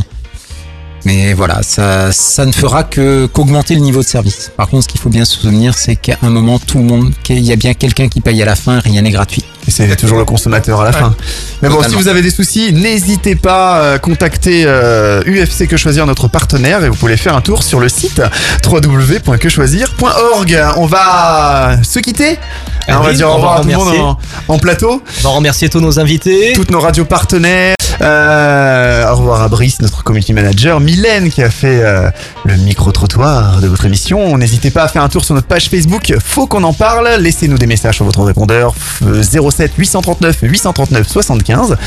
Mais voilà, ça, ça ne fera que qu'augmenter le niveau de service. Par contre, ce qu'il faut bien se souvenir, c'est qu'à un moment, tout le monde, qu'il y a bien quelqu'un qui paye à la fin, rien n'est gratuit. Et c'est toujours le consommateur à la fin. Mais bon, si vous avez des soucis, n'hésitez pas à contacter euh, UFC Que Choisir, notre partenaire, et vous pouvez faire un tour sur le site www.quechoisir.org. On va se quitter. Ah on va dire au revoir à tout le monde en, en plateau. On va remercier tous nos invités. Toutes nos radios partenaires. Euh, au revoir à Brice, notre community manager. Mylène qui a fait euh, le micro-trottoir de votre émission. N'hésitez pas à faire un tour sur notre page Facebook. Faut qu'on en parle. Laissez-nous des messages sur votre répondeur euh, 07 839 839 75.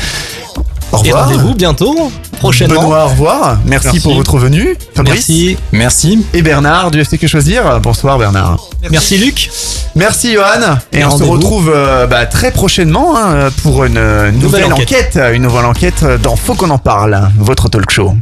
Au Et revoir. rendez-vous bientôt, prochainement. Benoît, au revoir. Merci, Merci. pour votre venue. Fabrice. Merci. Merci. Et Bernard du FC Que Choisir. Bonsoir Bernard. Merci Luc. Merci Johan. Et, Et on se retrouve euh, bah, très prochainement hein, pour une euh, nouvelle, Nouvelle enquête. enquête. Une nouvelle enquête dans Faut qu'on en parle, votre talk show.